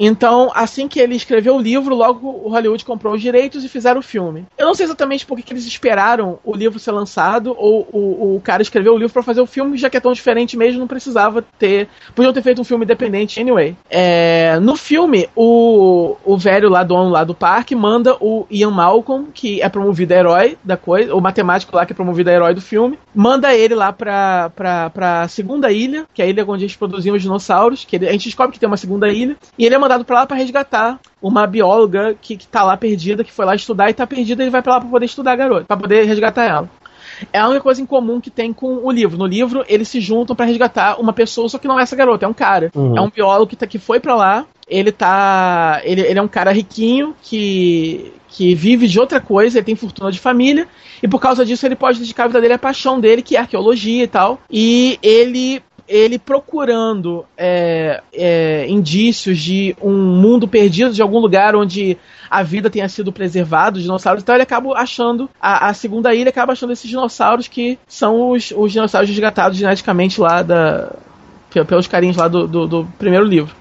então, assim que ele escreveu o livro, logo o Hollywood comprou os direitos e fizeram o filme. Eu não sei exatamente por que eles esperaram o livro ser lançado ou o, o cara escreveu o livro para fazer o filme, já que é tão diferente mesmo, não precisava ter. Podiam ter feito um filme independente anyway. É, no filme, o, o velho lá, dono lá do parque, manda o Ian Malcolm, que é promovido a herói da coisa, o matemático lá que é promovido a herói do filme, manda ele lá pra, pra, pra segunda ilha, que é a ilha onde eles produziam os dinossauros, que ele, a gente descobre que tem uma segunda ilha, e ele é mandado para lá para resgatar uma bióloga que, que tá lá perdida, que foi lá estudar e tá perdida, ele vai para lá para poder estudar a garota, para poder resgatar ela. É a única coisa em comum que tem com o livro. No livro, eles se juntam para resgatar uma pessoa, só que não é essa garota, é um cara. Uhum. É um biólogo que, tá, que foi para lá. Ele tá. Ele, ele é um cara riquinho que, que vive de outra coisa, ele tem fortuna de família, e por causa disso ele pode dedicar a vida dele à paixão dele, que é arqueologia e tal. E ele ele procurando é, é, indícios de um mundo perdido, de algum lugar onde a vida tenha sido preservada, os dinossauros, então ele acaba achando, a, a segunda ilha acaba achando esses dinossauros que são os, os dinossauros resgatados geneticamente lá da, pelos carinhos lá do, do, do primeiro livro.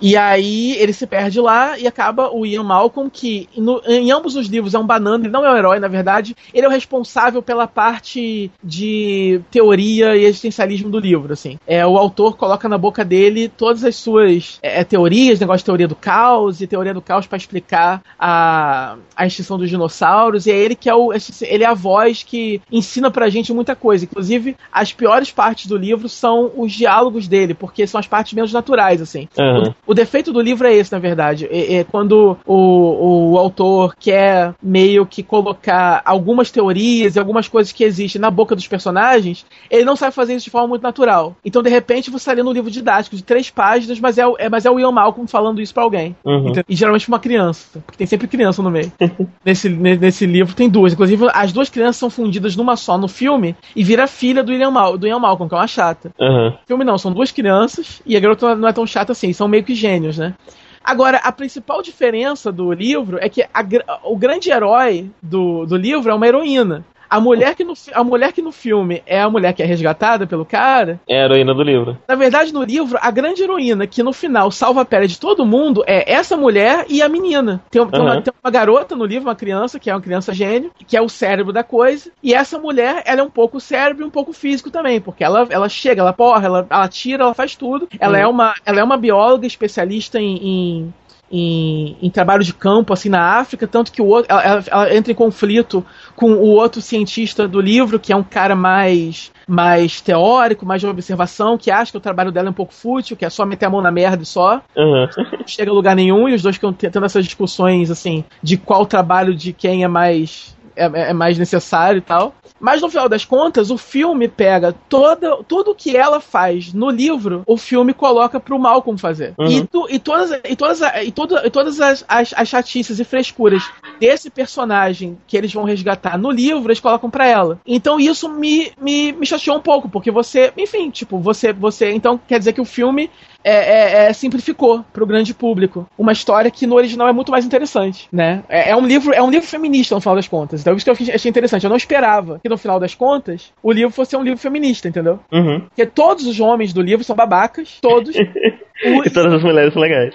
E aí ele se perde lá e acaba o Ian Malcolm, que no, em ambos os livros é um banana, ele não é o herói, na verdade, ele é o responsável pela parte de teoria e existencialismo do livro, assim. É, o autor coloca na boca dele todas as suas é, é teorias, negócio de teoria do caos e teoria do caos para explicar a, a extinção dos dinossauros, e é ele que é o ele é a voz que ensina pra gente muita coisa. Inclusive, as piores partes do livro são os diálogos dele, porque são as partes menos naturais, assim. Uhum. O, defeito do livro é esse, na verdade. É, é quando o, o autor quer meio que colocar algumas teorias e algumas coisas que existem na boca dos personagens, ele não sabe fazer isso de forma muito natural. Então, de repente, você está lendo um livro didático de três páginas, mas é, é, mas é o Ian Malcolm falando isso para alguém. Uhum. Então, e geralmente uma criança, porque tem sempre criança no meio. nesse, nesse livro tem duas. Inclusive, as duas crianças são fundidas numa só no filme e vira filha do Ian, Mal, do Ian Malcolm, que é uma chata. Uhum. Filme não, são duas crianças e a garota não é tão chata assim, são meio que gênios, né? Agora, a principal diferença do livro é que a, o grande herói do, do livro é uma heroína. A mulher, que no, a mulher que no filme é a mulher que é resgatada pelo cara. É a heroína do livro. Na verdade, no livro, a grande heroína que no final salva a pele de todo mundo é essa mulher e a menina. Tem, uhum. tem, uma, tem, uma, garota no livro, uma criança, que é uma criança gênio, que é o cérebro da coisa. E essa mulher, ela é um pouco cérebro e um pouco físico também, porque ela, ela chega, ela porra, ela, ela tira, ela faz tudo. Ela, uhum. é, uma, ela é uma bióloga especialista em, em em, em, trabalho de campo assim na África, tanto que o outro, ela, ela, entra em conflito com o outro cientista do livro, que é um cara mais mais teórico, mais de observação, que acha que o trabalho dela é um pouco fútil, que é só meter a mão na merda e só. Uhum. Não chega a lugar nenhum, e os dois ficam tendo essas discussões assim de qual trabalho de quem é mais é, é, mais necessário e tal. Mas no final das contas, o filme pega toda, tudo que ela faz no livro, o filme coloca pro Malcolm fazer. Uhum. E, tu, e todas, e todas, e todo, e todas as, as, as chatices e frescuras desse personagem que eles vão resgatar no livro, eles colocam pra ela. Então isso me, me, me chateou um pouco, porque você, enfim, tipo, você, você. Então quer dizer que o filme é, é, é, simplificou para o grande público uma história que no original é muito mais interessante, né? É, é, um livro é um livro feminista no final das contas. Então isso que eu achei interessante. Eu não esperava que no final das contas o livro fosse um livro feminista, entendeu? Uhum. Porque todos os homens do livro são babacas, todos. e todas as mulheres são legais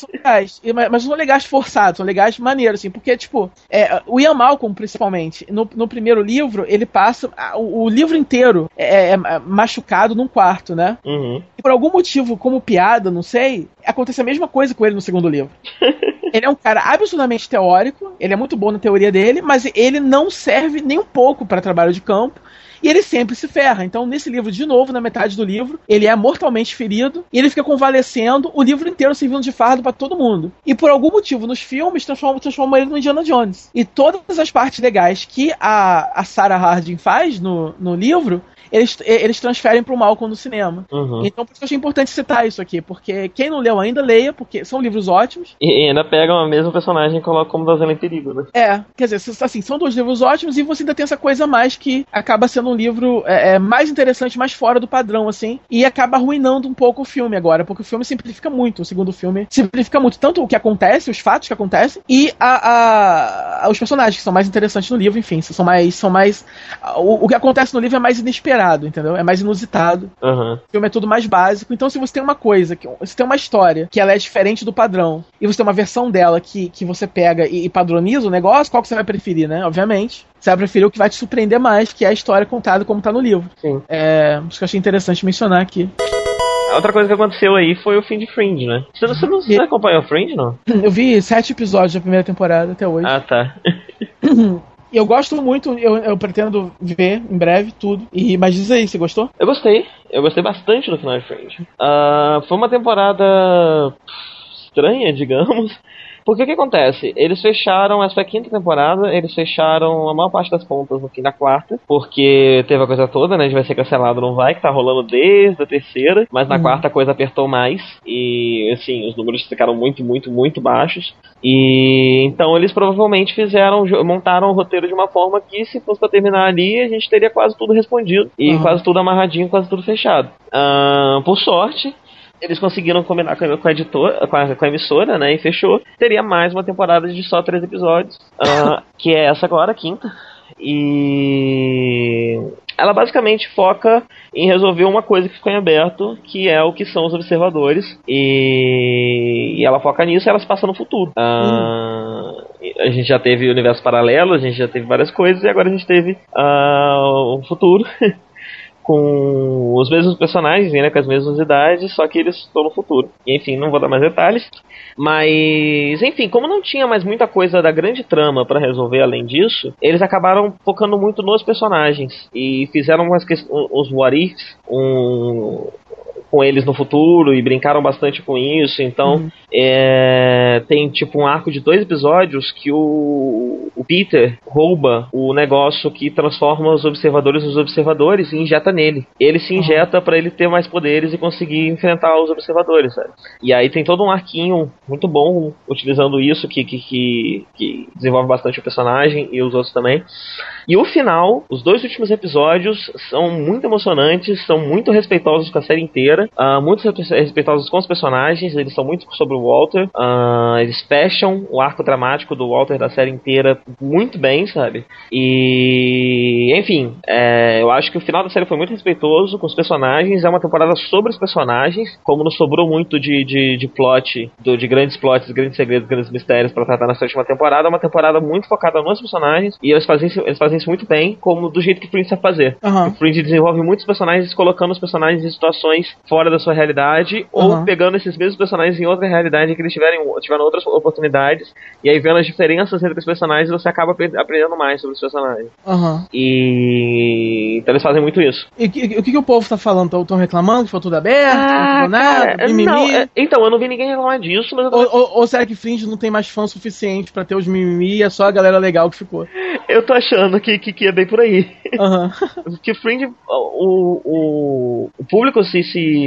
são legais. Mas não são legais forçados, são legais maneiros, assim. Porque, tipo, é, o Ian Malcolm, principalmente, no, no primeiro livro, ele passa o, o livro inteiro é, é, é, machucado num quarto, né? Uhum. E por algum motivo, como piada, não sei, acontece a mesma coisa com ele no segundo livro. ele é um cara absolutamente teórico, ele é muito bom na teoria dele, mas ele não serve nem um pouco para trabalho de campo e ele sempre se ferra. Então, nesse livro, de novo, na metade do livro, ele é mortalmente ferido e ele fica convalescendo o livro inteiro servindo de fardo para todo mundo. E por algum motivo, nos filmes, transformam, transformam ele no Indiana Jones. E todas as partes legais que a, a Sarah Harding faz no, no livro eles, eles transferem pro Malcolm no cinema. Uhum. Então, por isso que eu achei importante citar isso aqui, porque quem não leu ainda, leia, porque são livros ótimos. E ainda pegam a mesma personagem e colocam como Dazela em Perigo, né? É, quer dizer, assim, são dois livros ótimos e você ainda tem essa coisa a mais que acaba sendo um livro é, é, mais interessante, mais fora do padrão, assim, e acaba arruinando um pouco o filme agora, porque o filme simplifica muito, o segundo filme simplifica muito, tanto o que acontece, os fatos que acontecem, e a, a, os personagens que são mais interessantes no livro, enfim, são mais. São mais o, o que acontece no livro é mais inesperado inesperado, entendeu? É mais inusitado. Uhum. O filme é tudo mais básico. Então, se você tem uma coisa, que você tem uma história que ela é diferente do padrão, e você tem uma versão dela que, que você pega e, e padroniza o negócio, qual que você vai preferir, né? Obviamente. Você vai preferir o que vai te surpreender mais, que é a história contada como tá no livro. Sim. É, acho que eu achei interessante mencionar aqui. Outra coisa que aconteceu aí foi o fim de Fringe, né? Você, você não você acompanhou Fringe, não? Eu vi sete episódios da primeira temporada até hoje. Ah, tá. eu gosto muito, eu, eu, pretendo ver em breve tudo. E, mas diz aí, você gostou? Eu gostei. Eu gostei bastante do final de Friends. Uh, foi uma temporada estranha, digamos. Porque o que acontece? Eles fecharam, essa foi a quinta temporada, eles fecharam a maior parte das pontas no fim da quarta, porque teve a coisa toda, né? A gente vai ser cancelado, não vai, que tá rolando desde a terceira, mas na Uhum. quarta a coisa apertou mais, e assim, os números ficaram muito, muito, muito baixos. E então eles provavelmente fizeram, montaram o roteiro de uma forma que se fosse pra terminar ali, a gente teria quase tudo respondido. E Uhum. quase tudo amarradinho, quase tudo fechado. Ah, por sorte, eles conseguiram combinar com a, editora, com a, com a emissora, né? E fechou. Teria mais uma temporada de só três episódios, ah, que é essa agora, a quinta. E ela basicamente foca em resolver uma coisa que ficou em aberto, que é o que são os observadores. E, e ela foca nisso e ela se passa no futuro. Ah, A gente já teve universo paralelo, a gente já teve várias coisas, e agora a gente teve ah, um futuro. com os mesmos personagens, né, com as mesmas idades, só que eles estão no futuro. Enfim, não vou dar mais detalhes. Mas, enfim, como não tinha mais muita coisa da grande trama pra resolver além disso, eles acabaram focando muito nos personagens e fizeram umas uns what ifs, um, com eles no futuro e brincaram bastante com isso. Então, Uhum. é, tem tipo um arco de dois episódios que o, o Peter rouba o negócio que transforma os observadores nos observadores e injeta nele. Ele se injeta pra ele ter mais poderes e conseguir enfrentar os observadores, sabe? E aí tem todo um arquinho muito bom utilizando isso que, que, que, que desenvolve bastante o personagem e os outros também. E o final, os dois últimos episódios são muito emocionantes, são muito respeitosos com a série inteira, ah, muito respe- respeitosos com os personagens, eles são muito sobre o Walter, ah, eles fecham o arco dramático do Walter da série inteira muito bem, sabe? E, enfim, é, eu acho que o final da série foi muito respeitoso com os personagens, é uma temporada sobre os personagens, como nos sobrou muito de, de, de plot, do- de grandes plots, grandes segredos, grandes mistérios pra tratar nessa última temporada, é uma temporada muito focada nos personagens, e eles fazem, isso- eles fazem isso muito bem, como do jeito que Fringe sabe fazer. Aham. O Fringe desenvolve muitos personagens, colocando os personagens em situações fora da sua realidade, ou Aham. pegando esses mesmos personagens em outra realidade que eles tiverem, tiveram outras oportunidades, e aí vendo as diferenças entre os personagens, você acaba apre- aprendendo mais sobre os personagens. Aham. E então eles fazem muito isso. E o que, o que que o povo tá falando? Estão reclamando que foi tudo aberto? não falou nada? cara, mimimi? não, é- então, eu não vi ninguém reclamar disso, mas eu, Ou, ou- ou será que Fringe não tem mais fã suficiente pra ter os mimimi e é só a galera legal que ficou? eu tô achando que, que, que é bem por aí. Aham. que Fringe, o, o, o público se, se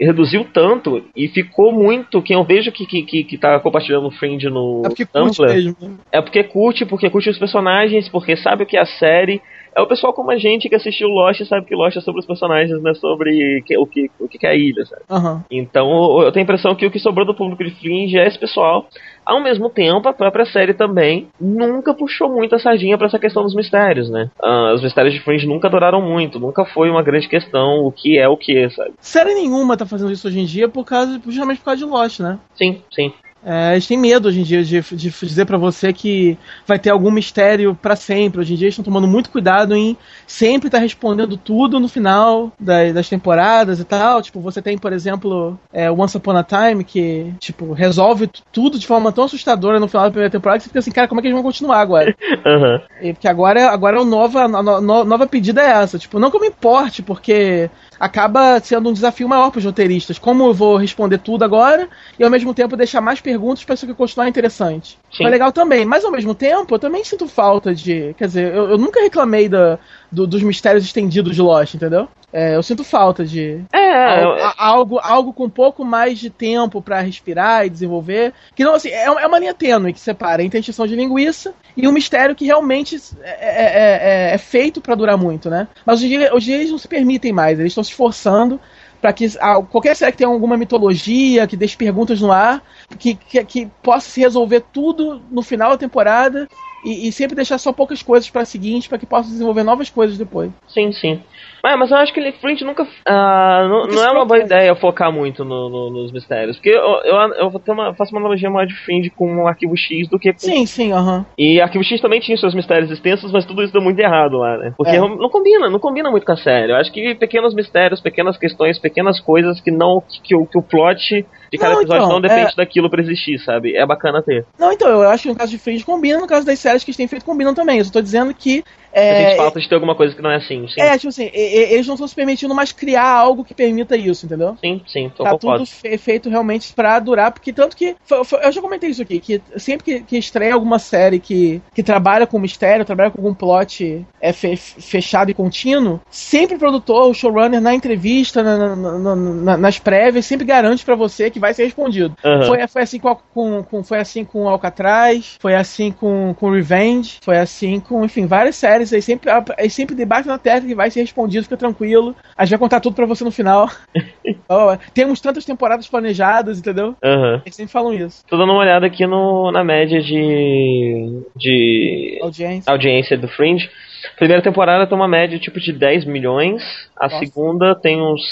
reduziu tanto e ficou muito. Quem eu vejo que, que, que, que tá compartilhando o Fringe no É Tumblr mesmo. né? é porque curte, porque curte os personagens, porque sabe o que é a série. É o pessoal como a gente que assistiu Lost e sabe que Lost é sobre os personagens, não é sobre que- o, que, o que é a ilha, sabe? Aham. Então eu tenho a impressão que o que sobrou do público de Fringe é esse pessoal. Ao mesmo tempo, a própria série também nunca puxou muito a sardinha pra essa questão dos mistérios, né? Ah, os mistérios de Fringe nunca duraram muito, nunca foi uma grande questão o que é o que, sabe? Série nenhuma tá fazendo isso hoje em dia por causa, justamente por causa de Lost, né? Sim, sim. É, eles têm medo hoje em dia de, de dizer pra você que vai ter algum mistério pra sempre. Hoje em dia eles estão tomando muito cuidado em sempre estar respondendo tudo no final das, das temporadas e tal. Tipo, você tem, por exemplo, é, Once Upon a Time, que, tipo, resolve tudo de forma tão assustadora no final da primeira temporada que você fica assim, cara, como é que eles vão continuar agora? Aham. E porque agora, agora a nova, a no- nova pedida é essa. Tipo, não que eu me importe, porque acaba sendo um desafio maior para os roteiristas. Como eu vou responder tudo agora e ao mesmo tempo deixar mais perguntas para isso aqui continuar interessante. Sim. Foi legal também, mas ao mesmo tempo eu também sinto falta de. Quer dizer, eu, eu nunca reclamei da, do- dos mistérios estendidos de Lost, entendeu? É, eu sinto falta de. É, Al- eu- a- algo, algo com um pouco mais de tempo pra respirar e desenvolver. Que não, assim, é uma, é uma linha tênue que separa entre a extensão de linguiça e um mistério que realmente é, é- é- é feito pra durar muito, né? Mas hoje em dia, hoje eles não se permitem mais, eles estão se esforçando pra que ah, qualquer série que tenha alguma mitologia, que deixe perguntas no ar, que, que, que possa se resolver tudo no final da temporada e, e sempre deixar só poucas coisas pra seguinte, pra que possa desenvolver novas coisas depois. sim, sim. Mas, mas eu acho que ele Fringe nunca. ah, não, não é uma boa ideia focar muito no- no- nos mistérios. Porque eu, eu, eu vou ter uma, faço uma analogia maior de Fringe com o arquivo X do que com Sim, sim, aham. E Arquivo X também tinha seus mistérios extensos, mas tudo isso deu muito errado lá, né? Porque É. não combina, não combina muito com a série. Eu acho que pequenos mistérios, pequenas questões, pequenas coisas que não. que, o, que o plot de cada Não, episódio então, não depende é- daquilo pra existir, sabe? É bacana ter. Não, então, eu acho que no caso de Fringe combina, no caso das séries que eles têm feito combinam também. Eu só tô dizendo que É, Sente falta de ter alguma coisa que não é assim. Sim. É, tipo assim, eles não estão se permitindo mais criar algo que permita isso, entendeu? Sim, sim, tô Tá tudo fe feito realmente pra durar, porque tanto que. Foi, foi, eu já comentei isso aqui, que sempre que, que, estreia alguma série que, que trabalha com mistério, trabalha com algum plot é, fe, fechado e contínuo, sempre o produtor, o showrunner, na entrevista, na, na, na, nas prévias, sempre garante para você que vai ser respondido. Uhum. Foi, foi, assim com, com, com, foi assim com Alcatraz, foi assim com, com Revenge, foi assim com, enfim, várias séries aí sempre, aí sempre debate na tecla que vai ser respondido, fica tranquilo. A gente vai contar tudo para você no final. oh, temos tantas temporadas planejadas, entendeu? Uhum. Eles sempre falam isso. Tô dando uma olhada aqui no, na média de, de audiência. audiência do Fringe. Primeira temporada tem uma média tipo de 10 milhões, a Nossa. segunda tem uns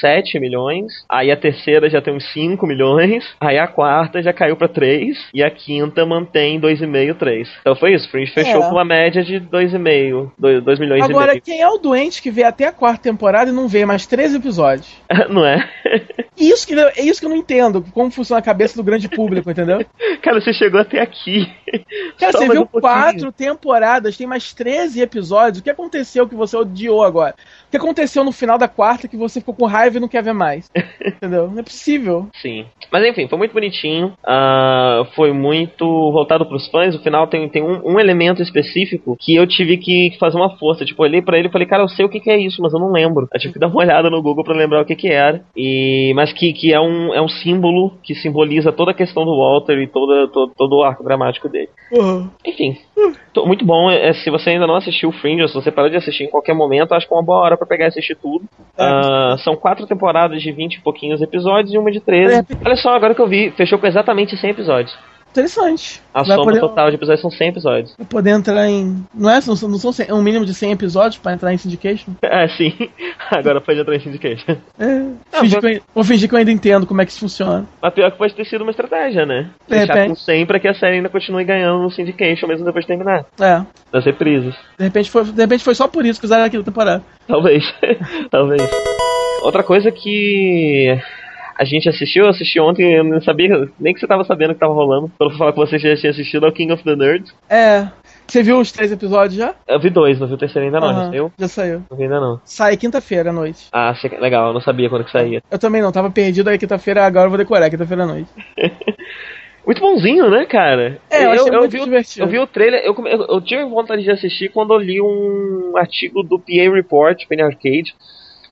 7 milhões, aí a terceira já tem uns 5 milhões, aí a quarta já caiu para 3 e a quinta mantém 2,5, 3. Então foi isso, Fringe fechou é. com uma média de 2,5, 2, 2 milhões Agora, e meio. quem é o doente que vê até a quarta temporada e não vê mais 13 episódios? não é? isso que, é isso que eu não entendo, como funciona a cabeça do grande público, entendeu? Cara, você chegou até aqui. Cara, Só você viu um quatro temporadas, tem mais 13 episódios. O que aconteceu que você odiou agora? O que aconteceu no final da quarta que você ficou com raiva e não quer ver mais? Entendeu? Não é possível. Sim. Mas enfim, foi muito bonitinho. Uh, foi muito voltado pros fãs. No final tem, tem um, um, elemento específico que eu tive que fazer uma força. Tipo, olhei pra ele e falei, cara, eu sei o que, que, é isso, mas eu não lembro. Eu tive que dar uma olhada no Google para lembrar o que, que era. E, mas que, que é, um, é um símbolo que simboliza toda a questão do Walter e toda, todo, todo o arco dramático dele. Uhum. Enfim. Muito bom. É, se você ainda não assistiu o Fringe, se você parou de assistir em qualquer momento, acho que é uma boa hora para pegar e assistir tudo. Uh, são quatro temporadas de 20 e pouquinhos episódios e uma de 13. É. Olha só, agora que eu vi, fechou com exatamente 100 episódios. Interessante. A Vai soma poder... total de episódios são 100 episódios. Vai poder entrar em. Não é? Não são, não são 100, é um mínimo de 100 episódios pra entrar em Syndication? É, sim. Agora pode entrar em Syndication. É. Ah, fingir vou... Eu... vou fingir que eu ainda entendo como é que isso funciona. Mas pior que pode ter sido uma estratégia, né? De Deixar repente. com 100 pra que a série ainda continue ganhando no Syndication mesmo depois de terminar. É. Das reprises. De repente foi, de repente foi só por isso que usaram aquilo temporada. Talvez. Talvez. Outra coisa que a gente assistiu, eu assisti ontem, eu não sabia nem que você tava sabendo que tava rolando. Eu falar que você já tinha assistido ao King of the Nerds. É. Você viu os três episódios já? Eu vi dois, não vi o terceiro ainda não. Uhum, já saiu? Já saiu. Não vi ainda não. Sai quinta-feira à noite. Ah, legal, eu não sabia quando que saía. Eu também não, tava perdido aí quinta-feira, agora eu vou decorar quinta-feira à noite. muito bonzinho, né, cara? É, eu, eu, eu vi, divertido. eu vi o trailer, eu, eu, eu, tive vontade de assistir quando eu li um artigo do PA Report, Penny Arcade,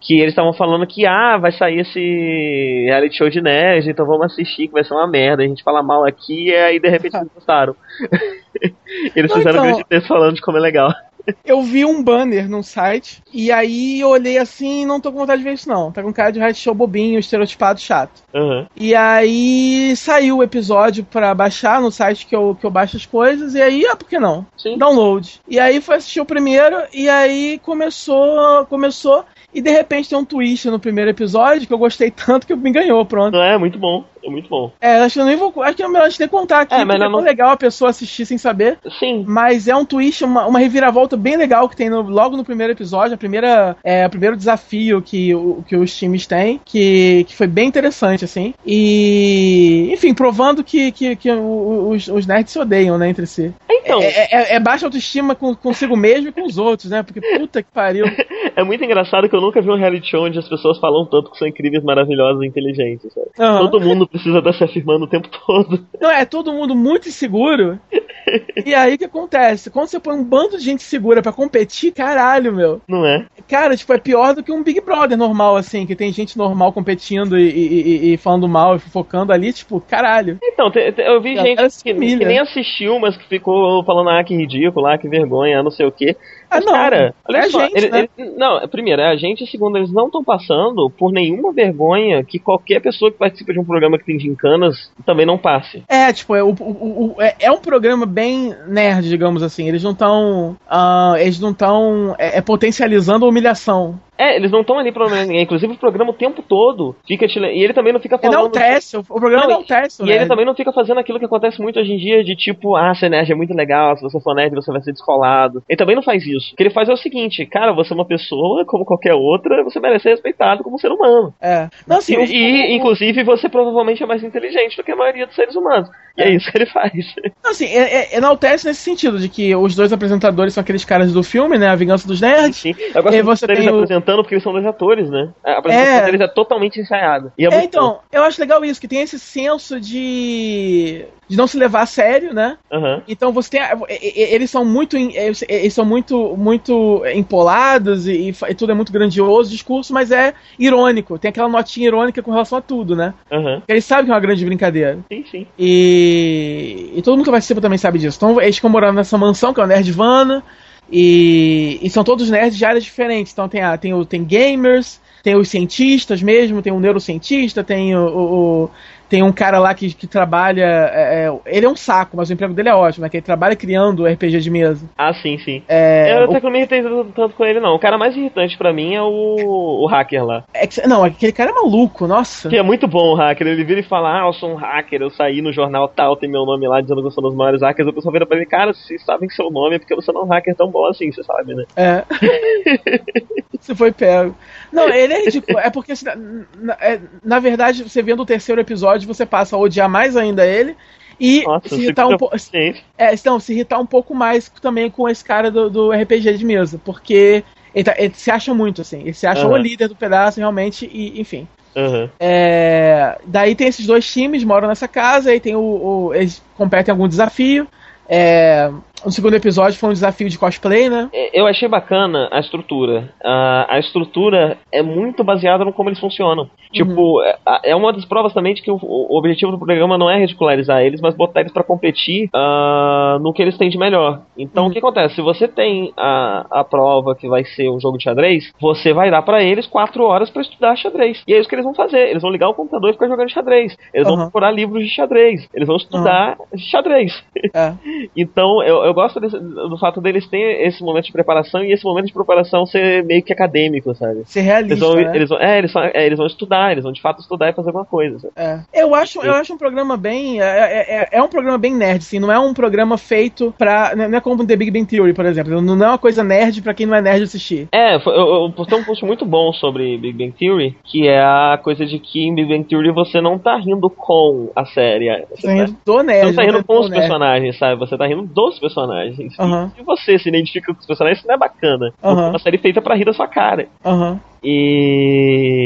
que eles estavam falando que ah, vai sair esse reality show de nerd, então vamos assistir que vai ser uma merda. A gente fala mal aqui e aí de repente eles gostaram. eles fizeram então, um texto falando de como é legal. Eu vi um banner num site e aí eu olhei assim e não tô com vontade de ver isso não. Tá com cara de reality show bobinho, estereotipado, chato. Uhum. E aí saiu o episódio pra baixar no site que eu, que eu baixo as coisas e aí, ah, por que não? Sim. Download. E aí foi assistir o primeiro e aí começou, começou e de repente tem um twist no primeiro episódio que eu gostei tanto que me ganhou, pronto. É, muito bom. É muito bom. É, acho que eu nem vou. Acho que é melhor a gente nem contar aqui, é, mas é não... legal a pessoa assistir sem saber. Sim. Mas é um twist, uma, uma reviravolta bem legal que tem no, logo no primeiro episódio, a primeira, é, o primeiro desafio que, o, que os times têm, que, que foi bem interessante, assim. E, enfim, provando que, que, que os, os nerds se odeiam, né, entre si. Então. É, é, é baixa autoestima com, consigo mesmo e com os outros, né? Porque puta que pariu. é muito engraçado que eu nunca vi um reality show onde as pessoas falam tanto que são incríveis, maravilhosas e inteligentes. Uhum. Todo mundo precisa estar se afirmando o tempo todo. Não, é todo mundo muito inseguro. e aí o que acontece? Quando você põe um bando de gente segura para competir, caralho, meu. Não é? Cara, tipo, é pior do que um Big Brother normal, assim, que tem gente normal competindo e, e, e falando mal e focando ali, tipo, caralho. Então, te, te, eu vi gente que, que, nem assistiu, mas que ficou falando, ah, que ridículo, ah, que vergonha, não sei o quê. Ah, não. Cara, olha é só. Gente, ele, né? ele, não, primeiro, é a gente, segundo, eles não estão passando por nenhuma vergonha que qualquer pessoa que participa de um programa que tem gincanas também não passe. É, tipo, é, o, o, o, é, é um programa bem nerd, digamos assim. Eles não estão. Uh, eles não estão é, é, potencializando a humilhação. É, eles não estão ali pra ninguém. Inclusive, o programa o tempo todo fica te... E ele também não fica falando. Enaltece, o programa não, enaltece, E ele também não fica fazendo aquilo que acontece muito hoje em dia, de tipo, ah, ser nerd é muito legal, se você for nerd você vai ser descolado. Ele também não faz isso. O que ele faz é o seguinte, cara, você é uma pessoa como qualquer outra, você merece ser respeitado como ser humano. É. Não, assim, e, e, inclusive, você provavelmente é mais inteligente do que a maioria dos seres humanos. E é, é isso que ele faz. Não, assim, é, é, enaltece nesse sentido, de que os dois apresentadores são aqueles caras do filme, né? A Vingança dos Nerds. Sim, sim. Eu gosto e você deles o... apresentando porque eles são dois atores, né? A apresentação é... deles é totalmente ensaiada. É, é então, bom. eu acho legal isso, que tem esse senso de de não se levar a sério, né? Uhum. Então você tem. Eles são muito. Eles são muito, muito empolados e, e, tudo é muito grandioso o discurso, mas é irônico. Tem aquela notinha irônica com relação a tudo, né? Uhum. Eles sabem que é uma grande brincadeira. Sim, sim. E, e todo mundo que vai assistir também sabe disso. Então eles ficam morando nessa mansão, que é o Nerdvana. E, e são todos nerds de áreas diferentes. Então tem, a, tem, o, tem gamers, tem os cientistas mesmo, tem um neurocientista, tem o, o, tem um cara lá que, que trabalha. É, é, ele é um saco, mas o emprego dele é ótimo, né? Que ele trabalha criando RPG de mesa. Ah, sim, sim. É, eu até o... não me irritei tanto com ele, não. O cara mais irritante para mim é o, o hacker lá. É que, não, aquele cara é maluco, nossa. Que é muito bom o hacker. Ele vira e fala: Ah, eu sou um hacker, eu saí no jornal tal, tem meu nome lá dizendo que eu sou um dos maiores hackers. O pessoal vira pra ele: Cara, vocês sabem seu nome é porque você não é um hacker tão bom assim, você sabe, né? É. você foi pego. Não, ele é ridículo. É porque, assim, na, é, na verdade, você vendo o terceiro episódio episódio você passa a odiar mais ainda ele. E Nossa, se irritar um pouco. É, então, se irritar um pouco mais também com esse cara do, do RPG de mesa. Porque ele, tá, ele, se acha muito, assim. Ele se acha uhum. o líder do pedaço, realmente, e enfim. Uhum. É, daí tem esses dois times, moram nessa casa, aí tem o, o eles competem em algum desafio. É, o segundo episódio foi um desafio de cosplay, né? É, eu achei bacana a estrutura. A, a estrutura é muito baseada no como eles funcionam. Uhum. Tipo, é, é uma das provas também de que o, o, objetivo do programa não é ridicularizar eles, mas botar eles para competir uh, no que eles têm de melhor. Então, uhum. o que acontece? Se você tem a, a prova que vai ser um jogo de xadrez, você vai dar para eles quatro horas para estudar xadrez. E é isso que eles vão fazer. Eles vão ligar o computador e ficar jogando xadrez. Eles uhum. vão procurar livros de xadrez. Eles vão estudar xadrez. É. então, eu, eu gosto desse, do fato deles terem esse momento de preparação e esse momento de preparação ser meio que acadêmico, sabe? Ser realista. Eles vão, né? eles vão, é, eles, vão, é, eles vão estudar, eles vão de fato estudar e fazer alguma coisa. É. Eu acho, eu acho um programa bem. É, é, é, é, um programa bem nerd, assim, não é um programa feito pra. Não é como The Big Bang Theory, por exemplo. Não é uma coisa nerd pra quem não é nerd assistir. É, eu, eu postei um post muito bom sobre Big Bang Theory, que é a coisa de que em Big Bang Theory você não tá rindo com a série. Você, tá rindo do nerd. Você não tá rindo com os personagens, sabe? Você tá rindo dos personagens. Uhum. Se você se identifica com os personagens, isso não é bacana. Uhum. É uma série feita pra rir da sua cara. Uhum. E,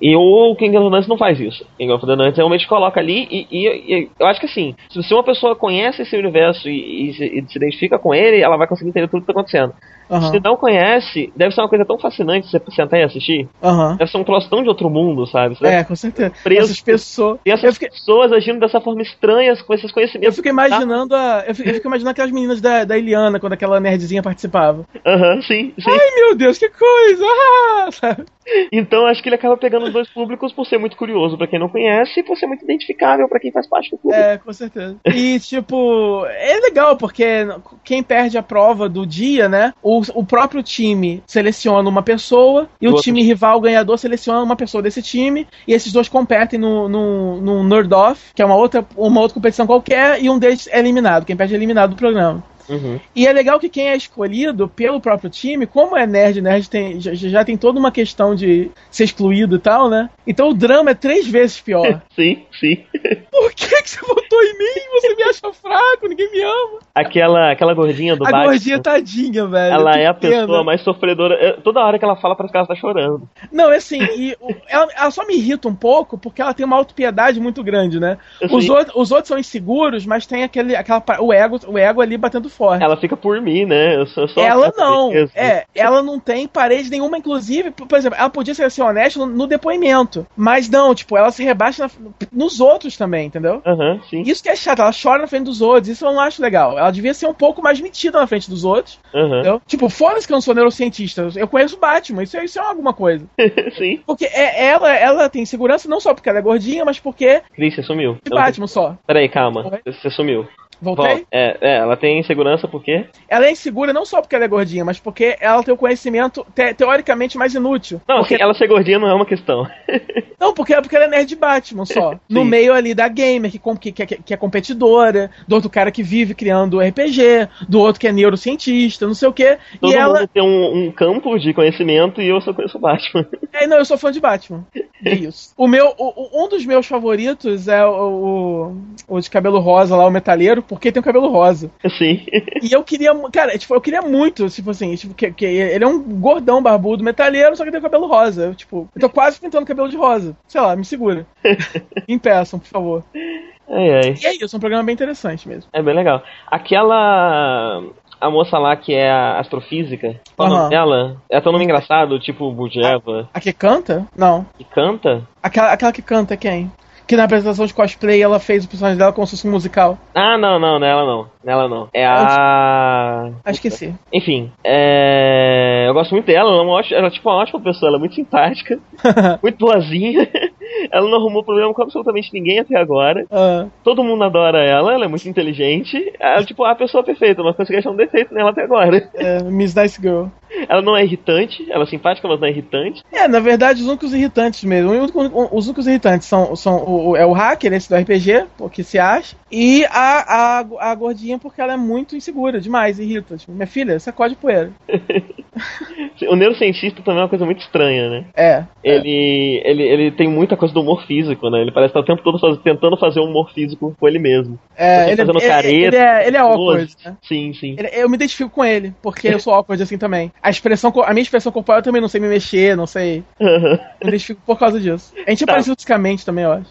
e o King of the Nuts não faz isso. King of the Nuts realmente coloca ali e, e, e, eu acho que assim, se uma pessoa conhece esse universo e, e, se, se identifica com ele, ela vai conseguir entender tudo que está acontecendo. Uhum. Se não conhece, deve ser uma coisa tão fascinante você sentar e assistir. Uhum. Deve ser um troço tão de outro mundo, sabe? Você é, com certeza. Preso, essas pessoas. E essas fiquei... pessoas agindo dessa forma estranha, com esses conhecimentos. Eu fico imaginando a. Eu fico, eu fico imaginando aquelas meninas da, da Eliana, quando aquela nerdzinha participava. Aham, uhum, sim, sim. Ai meu Deus, que coisa! Ah, sabe? Então acho que ele acaba pegando os dois públicos por ser muito curioso para quem não conhece e por ser muito identificável para quem faz parte do público. É, com certeza. E tipo, é legal porque quem perde a prova do dia, né? O, o próprio time seleciona uma pessoa e o, o time rival ganhador seleciona uma pessoa desse time e esses dois competem no, no, no Nerd Off, que é uma outra, uma outra competição qualquer, e um deles é eliminado. Quem perde é eliminado do programa. Uhum. E é legal que quem é escolhido pelo próprio time, como é nerd, nerd tem, já, já, tem toda uma questão de ser excluído e tal, né? Então o drama é três vezes pior. sim, sim. Por que, que você votou em mim? Você me acha fraco, ninguém me ama. Aquela, aquela gordinha do A Batman, gordinha tadinha, velho. Ela é a pena. pessoa mais sofredora. Toda hora que ela fala, parece que ela tá chorando. Não, é assim, e ela, ela, só me irrita um pouco porque ela tem uma autopiedade muito grande, né? Os, outro, os outros são inseguros, mas tem aquele, aquela, o, ego, o ego ali batendo forte. Ela fica por mim, né? Eu sou só ela não. É, ela não tem parede nenhuma, inclusive, por exemplo, ela podia ser assim, honesta no, no, depoimento. Mas não, tipo, ela se rebaixa na, nos outros também, entendeu? Uhum, sim. Isso que é chato, ela chora na frente dos outros. Isso eu não acho legal. Ela devia ser um pouco mais metida na frente dos outros. Uhum. Tipo, foda-se que eu não sou neurocientista. Eu conheço o Batman. Isso, é, isso é alguma coisa. sim. Porque é, ela, ela tem segurança não só porque ela é gordinha, mas porque. Cris, você sumiu. De Batman só. Peraí, calma. Você sumiu. Voltei? É, é, ela tem insegurança por quê? Ela é insegura não só porque ela é gordinha, mas porque ela tem o conhecimento te- teoricamente mais inútil. Não, porque... assim, ela ser gordinha não é uma questão. Não, porque, porque ela é nerd de Batman só. no meio ali da gamer, que, que, que, que é competidora, do outro cara que vive criando RPG, do outro que é neurocientista, não sei o quê. Todo e ela. mundo tem um, um campo de conhecimento e eu só conheço o Batman. É, não, eu sou fã de Batman. É isso. O meu, o- um dos meus favoritos é o, o, o de cabelo rosa lá, o metaleiro, porque tem o cabelo rosa. Assim. E eu queria, cara, tipo, eu queria muito, tipo assim, tipo, que, que ele é um gordão barbudo metaleiro, só que tem o cabelo rosa. Eu, tipo, eu tô quase pintando o cabelo de rosa. Sei lá, me segura. Impeçam, por favor. Ai, ai. E é isso, é um programa bem interessante mesmo. É bem legal. Aquela. A moça lá que é a astrofísica, qual é o nome dela? É tão nome engraçado, tipo Bujeva, A que canta? Não. que canta? Aquela, aquela que canta é quem? Que na apresentação de cosplay ela fez o personagem dela como se fosse um musical. Ah, não, não, nela não. Nela não. É a. Ah, esqueci. Enfim, é... eu gosto muito dela, ela é, uma ótima, ela é tipo uma ótima pessoa, ela é muito simpática, muito boazinha. Ela não arrumou problema com absolutamente ninguém até agora. Ah, Todo mundo adora ela, ela é muito inteligente. Ela é tipo a pessoa perfeita, mas consegui achar um defeito nela até agora. é, Miss Nice Girl. Ela não é irritante, ela é simpática, mas não é irritante. É, na verdade, os únicos irritantes mesmo. Os únicos irritantes são, são o, é o hacker, esse do RPG, o que se acha, e a, a, a gordinha, porque ela é muito insegura, demais, irrita. Tipo, minha filha, sacode poeira. O neurocientista também é uma coisa muito estranha, né? É. Ele, ele, ele tem muita coisa do humor físico, né? Ele parece estar o tempo todo faz- tentando fazer um humor físico com ele mesmo. É, Você ele, fazendo ele, careta, ele é, ele é awkward, né? Sim, sim. Ele- Eu me identifico com ele, porque eu sou awkward assim também. A expressão, a minha expressão corporal eu também não sei me mexer, não sei. Me identifico por causa disso. A gente é Tá. parecido fisicamente também, eu acho.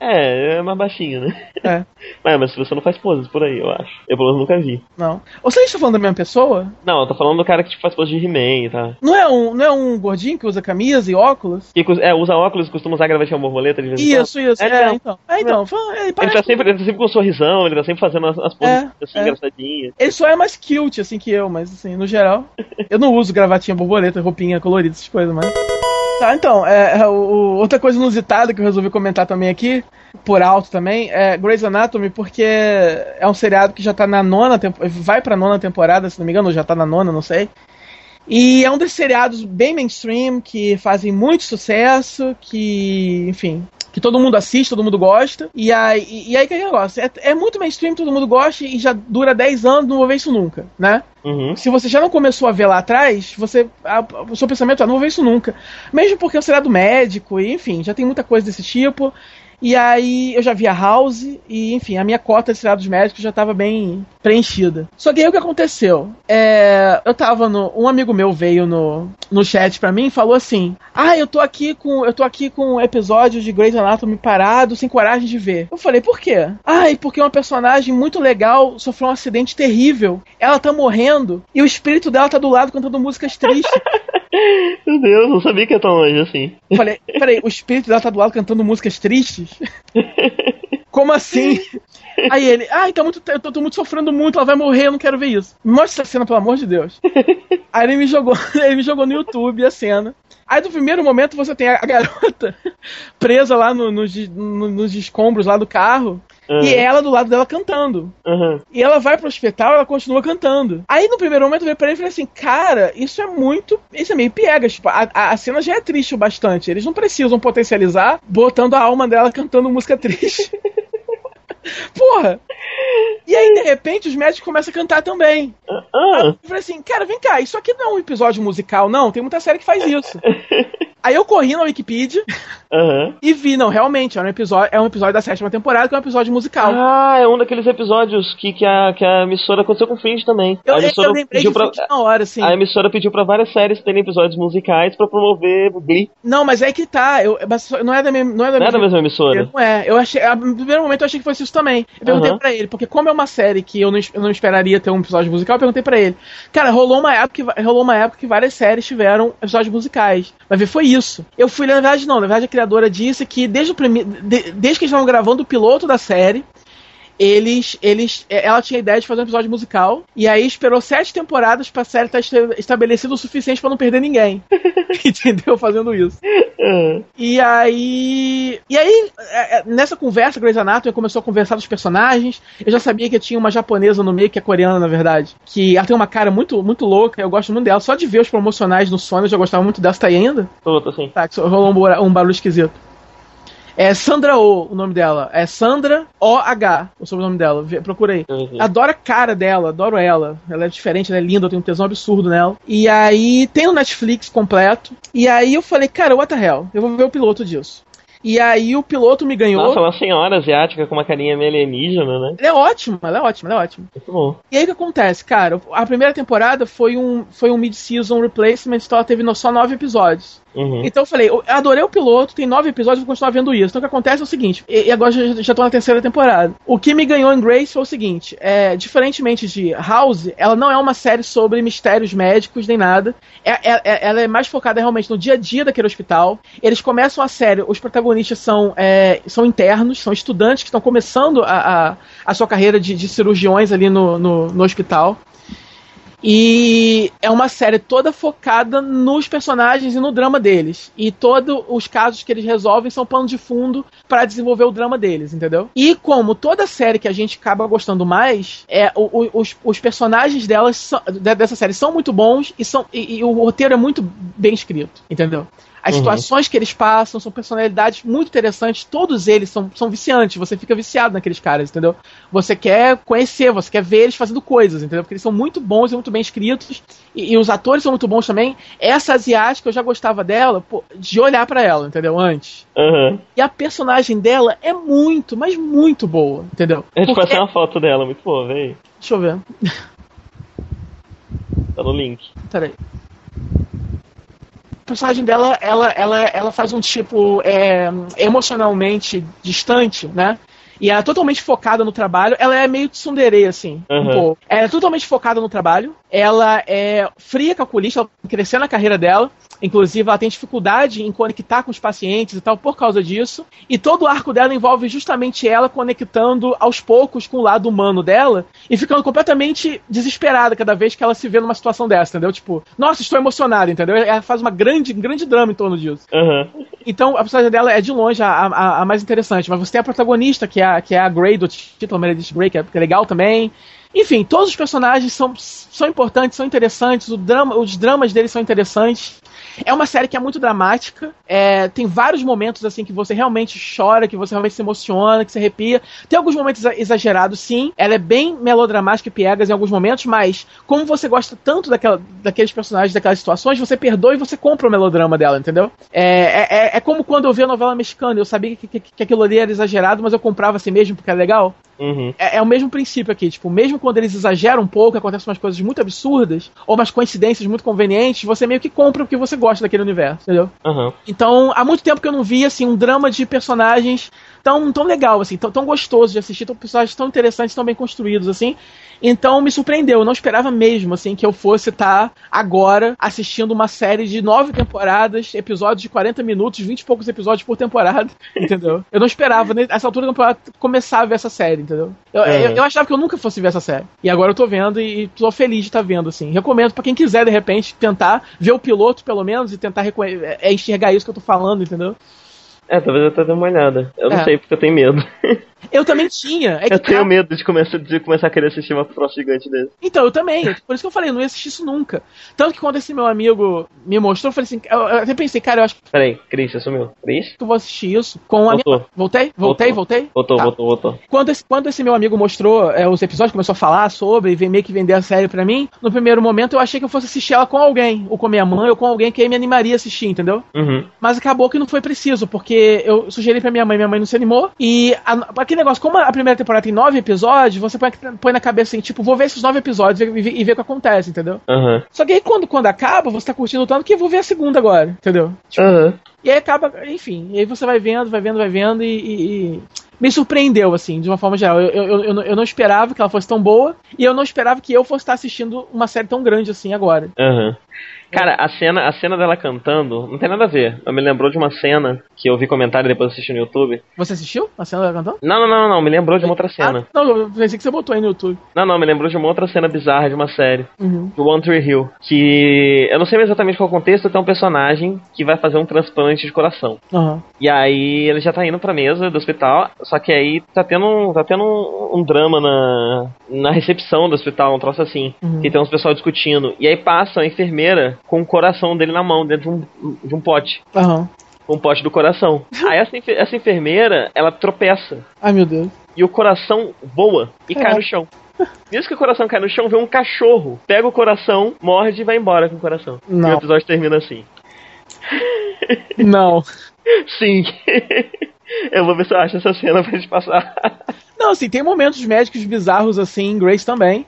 é, é mais baixinho, né? É, Mas, mas você não faz poses por aí, eu acho. Eu pelo menos nunca vi. não. Ou gente tá falando da mesma pessoa? Não, eu tô falando do cara que tipo, faz pose de He-Man, tá? Não é, um, não é um gordinho que usa camisa e óculos? Que é, usa óculos e costuma usar gravatinha borboleta de vez em quando. Isso, isso. É, É, não. então. É, então. fala- Ele, Ele tá, sempre, ele tá sempre com um sorrisão, ele tá sempre fazendo as, as poses É, assim, é. engraçadinhas. ele só é mais cute, assim, que eu, mas, assim, no geral. Eu não uso gravatinha borboleta, roupinha colorida, essas coisas, mas. Tá, então, é, é, o- outra coisa inusitada que eu resolvi comentar também aqui, por alto também, é Grey's Anatomy, porque é um seriado que já tá na nona temporada, vai pra nona temporada, se não me engano, já tá na nona, não sei. E é um desses seriados bem mainstream, que fazem muito sucesso, que, enfim, que todo mundo assiste, todo mundo gosta. E aí, e, e aí que é o negócio? É, é muito mainstream, todo mundo gosta e já dura 10 anos, não vou ver isso nunca, né? Uhum. Se você já não começou a ver lá atrás, você. a- o seu pensamento é, não vou ver isso nunca. Mesmo porque é um seriado médico, e, enfim, já tem muita coisa desse tipo. E aí eu já vi a House, e enfim, a minha cota de seriados médicos já estava bem preenchida. Só que aí o que aconteceu? É, eu tava no. Um amigo meu veio no, no chat pra mim e falou assim: Ah, eu tô aqui com. Eu tô aqui com um episódio de Grey's Anatomy parado, sem coragem de ver. Eu falei, por quê? Ai, porque uma personagem muito legal sofreu um acidente terrível. Ela tá morrendo e o espírito dela tá do lado cantando músicas tristes. Meu Deus, não sabia que é tão longe assim. Eu falei, peraí, o espírito dela tá do lado cantando músicas tristes? Como assim? Aí ele, ai, tá muito, eu tô, tô muito sofrendo muito, ela vai morrer, eu não quero ver isso. Me mostra essa cena, pelo amor de Deus. Aí ele me jogou, ele me jogou no YouTube a cena. Aí no primeiro momento você tem a, garota presa lá no- nos de- no- nos escombros lá do carro. Uhum. E ela do lado dela cantando. Uhum. E ela vai pro hospital e ela continua cantando. Aí no primeiro momento eu veio pra ele e falei assim: Cara, isso é muito. Isso é meio piegas. Tipo, a, a, a cena já é triste o bastante. Eles não precisam potencializar botando a alma dela cantando música triste. Porra! E aí, de repente, os médicos começam a cantar também. Aí Ah, eu falei assim, cara, vem cá, isso aqui não é um episódio musical, não. Tem muita série que faz isso. Aí eu corri na Wikipedia e vi, não, realmente, é um episódio, é um episódio da sétima temporada que é um episódio musical. Ah, é um daqueles episódios que, que, a, que a emissora aconteceu com o Fringe também. eu, a eu, emissora lembrei pediu de pra, na hora, assim. A emissora pediu pra várias séries terem episódios musicais pra promover Glee. Não, mas é que tá. Eu, não é da mesma. Não é da Não é da mesma emissora? Não é. Eu achei. a- No primeiro momento eu achei que fosse isso também. Eu perguntei Aham. pra ele, porque como é uma série que eu não, eu não esperaria ter um episódio musical, eu perguntei pra ele. Cara, rolou uma época que, rolou uma época que várias séries tiveram episódios musicais. Vai ver, foi isso. Eu fui, na verdade, não. Na verdade, a criadora disse que desde o primeiro. de- desde que eles estavam gravando o piloto da série. Eles, eles, é, ela tinha a ideia de fazer um episódio musical e aí esperou sete temporadas pra série estar estabelecida o suficiente para não perder ninguém. Entendeu? Fazendo isso. Uhum. E aí, e aí é, é, nessa conversa, Grey's Anatomy começou a conversar dos personagens. Eu já sabia que tinha uma japonesa no meio que é coreana, na verdade, que ela tem uma cara muito, muito louca. Eu gosto muito dela. Só de ver os promocionais no Sony, eu já gostava muito dela. Você tá aí ainda? Tô, tô sim. Tá, rolou um, um barulho esquisito. É Sandra O, o nome dela. É Sandra O-H, o sobrenome dela. Procura aí. Uhum. Adoro a cara dela, adoro ela. Ela é diferente, ela é linda, eu tenho um tesão absurdo nela. E aí tem o Netflix completo. E aí eu falei, cara, what the hell? Eu vou ver o piloto disso. E aí o piloto me ganhou. Nossa, uma senhora asiática com uma carinha meio alienígena, né? Ela é ótima, ela é ótima, ela é ótima. Muito bom. E aí o que acontece, cara? A primeira temporada foi um, foi um mid-season replacement, então ela teve só nove episódios. Uhum. Então eu falei, eu adorei o piloto, tem nove episódios, vou continuar vendo isso. Então o que acontece é o seguinte, e, agora já, já tô na terceira temporada. O que me ganhou em Grace foi o seguinte: é, diferentemente de House, ela não é uma série sobre mistérios médicos nem nada. É, é, é, ela é mais focada realmente no dia a dia daquele hospital. Eles começam a série, os protagonistas são, é, são internos, são estudantes que estão começando a, a, a sua carreira de, de cirurgiões ali no, no, no hospital. E é uma série toda focada nos personagens e no drama deles. E todos os casos que eles resolvem são pano de fundo para desenvolver o drama deles, entendeu? E como toda série que a gente acaba gostando mais, é o, o, os, os personagens delas dessa série são muito bons e, são, e, e o roteiro é muito bem escrito, entendeu? As uhum. situações que eles passam são personalidades muito interessantes. Todos eles são, são viciantes. Você fica viciado naqueles caras, entendeu? Você quer conhecer, você quer ver eles fazendo coisas, entendeu? Porque eles são muito bons e muito bem escritos. E, e os atores são muito bons também. Essa asiática, eu já gostava dela, pô, de olhar para ela, entendeu? Antes. Uhum. E a personagem dela é muito, mas muito boa, entendeu? A gente Porque... uma foto dela, muito boa, véi. Deixa eu ver. Tá no link. Peraí personagem dela, ela, ela, ela faz um tipo é, emocionalmente distante, né? E ela é totalmente focada no trabalho. Ela é meio tsundere, assim, uhum. um pouco. Ela é totalmente focada no trabalho. Ela é fria calculista, ela tá crescendo na carreira dela. Inclusive, ela tem dificuldade em conectar com os pacientes e tal por causa disso. E todo o arco dela envolve justamente ela conectando aos poucos com o lado humano dela e ficando completamente desesperada cada vez que ela se vê numa situação dessa, entendeu? Tipo, nossa, estou emocionada, entendeu? Ela faz uma grande, um grande drama em torno disso. Uhum. Então, a personagem dela é de longe a, a, a, mais interessante. Mas você tem a protagonista, que é a, que é a Grey do título Meredith Grey, que é, que é legal também. Enfim, todos os personagens são, são importantes, são interessantes, o drama, os dramas deles são interessantes. É uma série que é muito dramática. É, tem vários momentos assim que você realmente chora, que você realmente se emociona, que se arrepia. Tem alguns momentos exagerados, sim. Ela é bem melodramática e piegas em alguns momentos, mas como você gosta tanto daquela, daqueles personagens, daquelas situações, você perdoa e você compra o melodrama dela, entendeu? É, é, é, é como quando eu vi a novela mexicana, eu sabia que, que, que aquilo ali era exagerado, mas eu comprava assim mesmo porque era legal. Uhum. É, é, o mesmo princípio aqui, tipo, mesmo quando eles exageram um pouco, acontecem umas coisas muito absurdas, ou umas coincidências muito convenientes, você meio que compra porque você gosta daquele universo, entendeu? Uhum. Então, há muito tempo que eu não via, assim, um drama de personagens tão, tão legal, assim, tão, tão gostoso de assistir, tão personagens tão interessantes, tão bem construídos, assim. Então me surpreendeu, eu não esperava mesmo, assim, que eu fosse estar tá agora assistindo uma série de nove temporadas, episódios de 40 minutos, 20 e poucos episódios por temporada, entendeu? Eu não esperava, nessa altura do campeonato, começar a ver essa série, entendeu? Eu, é. eu, eu, achava que eu nunca fosse ver essa série. E agora eu tô vendo e, e tô feliz de estar tá vendo, assim. Recomendo para quem quiser, de repente, tentar ver o piloto, pelo menos, e tentar é, é enxergar isso que eu tô falando, entendeu? É, talvez eu até dê uma olhada. Eu não é. sei porque eu tenho medo. Eu também tinha. É eu tenho cara... medo de começar, de começar a querer assistir uma Frost gigante desse. Então, eu também. Por isso que eu falei, eu não ia assistir isso nunca. Tanto que quando esse meu amigo me mostrou, eu falei assim, eu, até pensei, cara, eu acho que. Peraí, Cris, você sumiu. Cris? Eu vou assistir isso com a voltou. minha. Voltei? Voltei, voltou. voltei? Voltou, tá. voltou, voltou. Quando esse, quando esse meu amigo mostrou é, os episódios, começou a falar sobre e meio que vender a série pra mim, no primeiro momento eu achei que eu fosse assistir ela com alguém, ou com minha mãe, ou com alguém que aí me animaria a assistir, entendeu? Uhum. Mas acabou que não foi preciso, porque eu sugeri pra minha mãe, minha mãe não se animou, e a, aquele negócio, como a primeira temporada tem nove episódios, você põe, põe na cabeça assim, tipo, vou ver esses nove episódios e, e, e ver o que acontece, entendeu? Uhum. Só que aí quando, quando acaba, você tá curtindo tanto que eu vou ver a segunda agora, entendeu? Tipo, uhum. E aí acaba, enfim, e aí você vai vendo, vai vendo, vai vendo e, e me surpreendeu, assim, de uma forma geral. Eu, eu, eu, eu, não esperava que ela fosse tão boa e eu não esperava que eu fosse estar assistindo uma série tão grande assim agora. Uhum. Cara, a cena, a cena dela cantando não tem nada a ver. Eu me lembrou de uma cena que eu vi comentário depois assisti no YouTube. Você assistiu a cena dela cantando? Não, não, não, não, me lembrou de uma outra cena. Ah, não, eu pensei que você botou aí no YouTube. Não, não, me lembrou de uma outra cena bizarra de uma série. Uhum. Do One Tree Hill. Que eu não sei exatamente qual contexto, tem um personagem que vai fazer um transplante de coração. Aham. E aí ele já tá indo pra mesa do hospital, só que aí tá tendo, um- tá tendo um, um drama na, na recepção do hospital, um troço assim. Uhum. Que tem uns pessoal discutindo. E aí passa a enfermeira com o coração dele na mão, dentro de um, de um pote. Aham. Um pote do coração. Aí essa, essa enfermeira, ela tropeça. Ai, meu Deus. E o coração voa e cai no chão. Nisso que o coração cai no chão, vê um cachorro, pega o coração, morde e vai embora com o coração. E Não. o episódio termina assim. Não. Sim. eu vou ver se eu acho essa cena pra gente passar. Não, assim, tem momentos médicos bizarros assim em Grace também.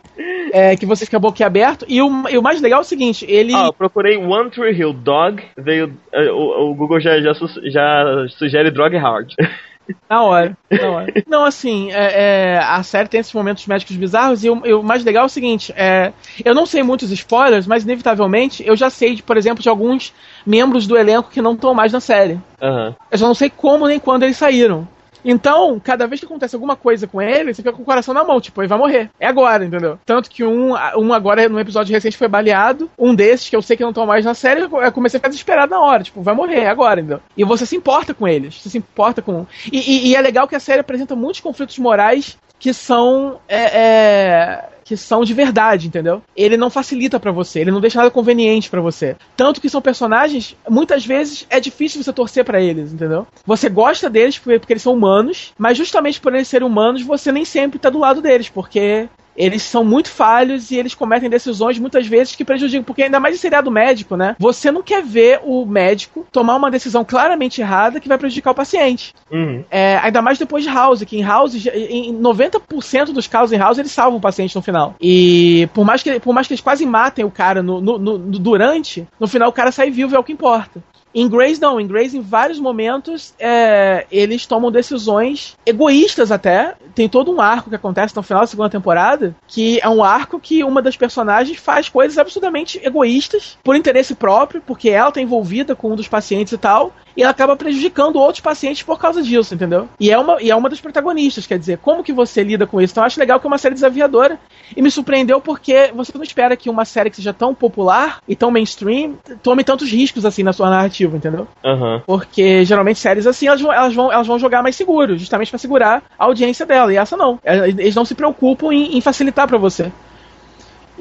É, que você fica boquiaberto. E o, e o mais legal é o seguinte, ele. Ó, eu procurei One Tree Hill Dog, veio. eh, o, o Google já, já, já sugere Drug Hard. Na hora, na hora. Não, assim, é, é, a série tem esses momentos médicos bizarros e o, e o mais legal é o seguinte: é, eu não sei muitos spoilers, mas inevitavelmente eu já sei, de, por exemplo, de alguns membros do elenco que não estão mais na série. Aham. Eu só não sei como nem quando eles saíram. Então, cada vez que acontece alguma coisa com ele, você fica com o coração na mão, tipo, ele vai morrer. É agora, entendeu? Tanto que um, um agora, no episódio recente, foi baleado. Um desses, que eu sei que não estão mais na série, eu comecei a ficar desesperado na hora. Tipo, vai morrer, é agora, entendeu? E você se importa com eles. Você se importa com. E, e- e é legal que a série apresenta muitos conflitos morais que são. é, é, que são de verdade, entendeu? Ele não facilita pra você, ele não deixa nada conveniente pra você. Tanto que são personagens, muitas vezes é difícil você torcer pra eles, entendeu? Você gosta deles porque, porque eles são humanos, mas justamente por eles serem humanos, você nem sempre tá do lado deles, porque eles são muito falhos e eles cometem decisões muitas vezes que prejudicam, porque ainda mais em seriado médico, né? Você não quer ver o médico tomar uma decisão claramente errada que vai prejudicar o paciente. Uhum. É, ainda mais depois de House, que em House, em 90% dos casos em House, eles salvam o paciente no final. E por mais que, por mais que eles quase matem o cara no- no- no- durante, no final o cara sai vivo, é o que importa. Em Grace, não. Em Grace, em vários momentos, é, eles tomam decisões egoístas até. Tem todo um arco que acontece no final da segunda temporada, que é um arco que uma das personagens faz coisas absurdamente egoístas, por interesse próprio, porque ela tá envolvida com um dos pacientes e tal, e ela acaba prejudicando outros pacientes por causa disso, entendeu? E é uma, e é uma das protagonistas, quer dizer, como que você lida com isso? Então eu acho legal que é uma série desafiadora, e me surpreendeu porque você não espera que uma série que seja tão popular e tão mainstream tome tantos riscos assim na sua narrativa, entendeu? Aham. Porque geralmente séries assim elas vão, elas vão, elas vão jogar mais seguro, justamente pra segurar a audiência dela. E essa não. Eles não se preocupam em, em facilitar pra você.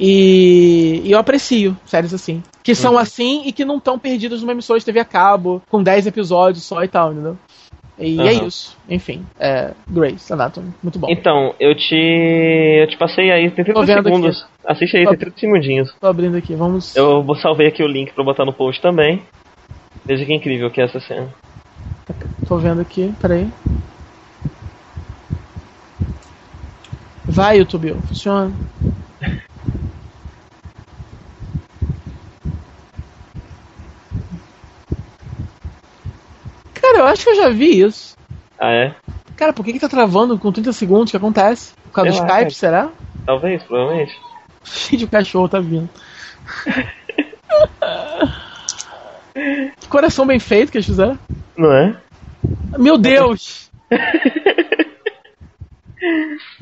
E, e eu aprecio séries assim. Que são assim e que não estão perdidas numa emissora de TV a cabo, com 10 episódios só e tal, entendeu? E é Aham. isso. Enfim, é Grace Anatomy. Muito bom. Então, eu te. Eu te passei aí, tem 30 Tô vendo segundos. Assiste aí, Tô- tem 30 segundinhos. Tô abrindo aqui, vamos. Eu vou- salvei aqui o link pra botar no post também. Veja que incrível que é essa cena. Tô vendo aqui, peraí. Vai, YouTube, funciona. Cara, eu acho que eu já vi isso. Ah, é? Cara, por que, que tá travando com 30 segundos? O que acontece? Por causa do lá, Skype, cara. será? Talvez, provavelmente. Cheio de cachorro tá vindo. que coração bem feito que eles fizeram. Não é? Meu Deus!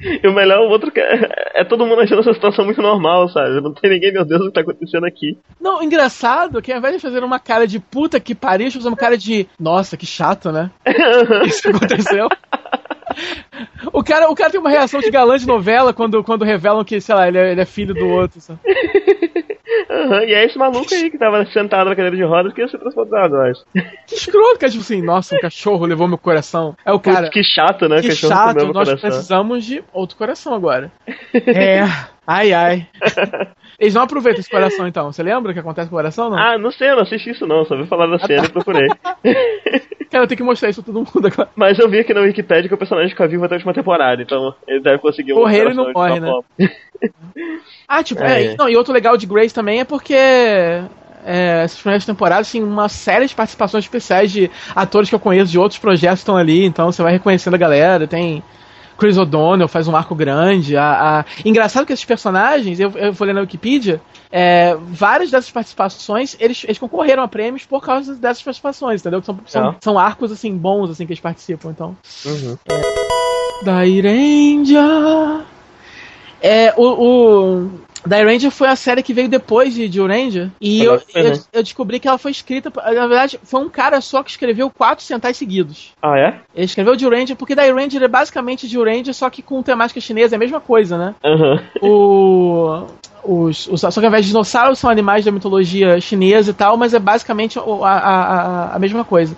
E o melhor, o outro que é, é todo mundo achando essa situação muito normal, sabe? Não tem ninguém, meu Deus, o que tá acontecendo aqui. Não, engraçado que ao invés de fazer uma cara de puta que pariu, eles uma cara de nossa, que chato, né? Isso que aconteceu. O cara, o cara tem uma reação de galã de novela quando, quando revelam que, sei lá, ele é, ele é filho do outro. sabe? Aham, E é esse maluco aí que tava sentado na cadeira de rodas que ia ser transportado, eu acho. Que escroto, cara, tipo assim, nossa, um cachorro levou meu coração. É o cara. Putz, que chato, né? Que Cachorro chato, nós coração. precisamos de outro coração agora. É. Ai, ai. Eles não aproveitam esse coração, então. Você lembra o que acontece com o coração, não? Ah, não sei, eu não assisti isso não, só vi falar da cena e procurei. Cara, eu tenho que mostrar isso pra todo mundo agora. Mas eu vi aqui na Wikipedia que o personagem fica vivo até a última temporada, então ele deve conseguir um Morrer, ele coração não morre, né? Ah, tipo, É, é. Não, e outro legal de Grace também é porque é, essas primeiras temporadas tem uma série de participações especiais de atores que eu conheço de outros projetos que estão ali, então você vai reconhecendo a galera, tem Chris O'Donnell faz um arco grande. A, a... Engraçado que esses personagens, eu, eu vou ler na Wikipedia, é, várias dessas participações, eles, eles concorreram a prêmios por causa dessas participações, entendeu? São, são, Ah. são arcos, assim, bons, assim, que eles participam, então. Uhum. Da Ranger. É, o, o da Ranger foi a série que veio depois de, de Ranger. E eu, foi, eu, né? eu descobri que ela foi escrita. Na verdade, foi um cara só que escreveu quatro centais seguidos. Ah, é? Ele escreveu de Ranger, porque da Ranger é basicamente de Ranger, só que com temática chinesa, é a mesma coisa, né? Aham. O. Os, os, só que ao invés de dinossauros são animais da mitologia chinesa e tal, mas é basicamente a, a, a, a mesma coisa.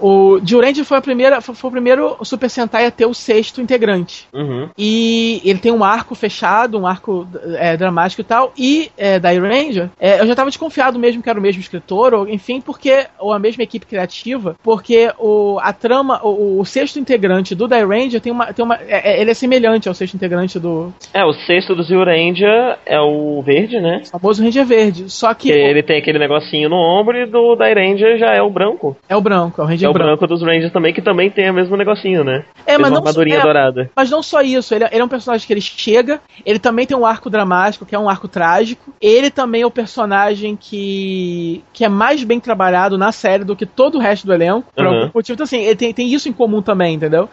O Ranger foi, a primeira, foi, foi o primeiro Super Sentai a ter o sexto integrante. Uhum. E ele tem um arco fechado, um arco é, dramático e tal. E é, da Ranger, é, eu já tava desconfiado mesmo que era o mesmo escritor, ou enfim, porque. Ou a mesma equipe criativa, porque o, a trama, o, o sexto integrante do Die Ranger tem uma. Tem uma é, é, ele é semelhante ao sexto integrante do É, o sexto do Zio Ranger é o verde, né? famoso Ranger Verde. Só que Que ele tem aquele negocinho no ombro e do Dai Ranger já é o branco. é o branco, é o Ranger É o branco. branco dos Rangers também, que também tem o mesmo negocinho, né? É, mas não, armadurinha é, dourada. mas não só isso, ele, ele é um personagem que ele chega, ele também tem um arco dramático, que é um arco trágico. Ele também é o personagem que, que é mais bem trabalhado na série do que todo o resto do elenco. Por Uhum. algum motivo. Então, assim, ele tem, tem isso em comum também, entendeu?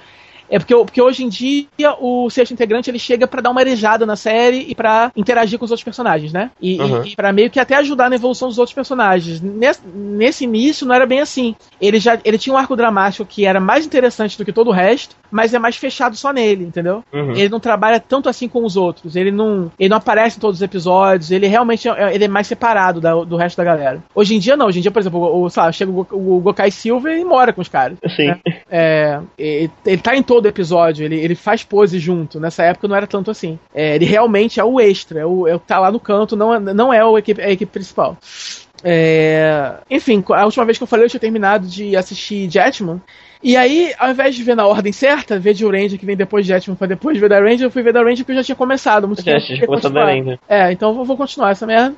É porque, porque hoje em dia o sexto integrante ele chega pra dar uma arejada na série e pra interagir com os outros personagens, né? E, Uhum. e, e para meio que até ajudar na evolução dos outros personagens. Nesse, nesse início não era bem assim. Ele já ele tinha um arco dramático que era mais interessante do que todo o resto, mas é mais fechado só nele, entendeu? Uhum. Ele não trabalha tanto assim com os outros. Ele não, ele não aparece em todos os episódios. Ele realmente é, ele é mais separado da- do resto da galera. Hoje em dia não. Hoje em dia, por exemplo, o, o, lá, chega o, o Gokai Silver e mora com os caras. Sim. É, ele, ele tá em todo episódio, ele, ele faz pose junto. Nessa época não era tanto assim. É, ele realmente é o extra, é o, é o que tá lá no canto, não é, não é o equipe, a equipe principal. É, enfim, a última vez que eu falei, eu tinha terminado de assistir Jetman. E aí, ao invés de ver na ordem certa, ver de Ranger que vem depois de Jetman pra depois ver da Ranger, eu fui ver da Ranger porque eu já tinha começado. Muito Já tinha começado da Ranger. É, então eu vou, vou continuar essa merda.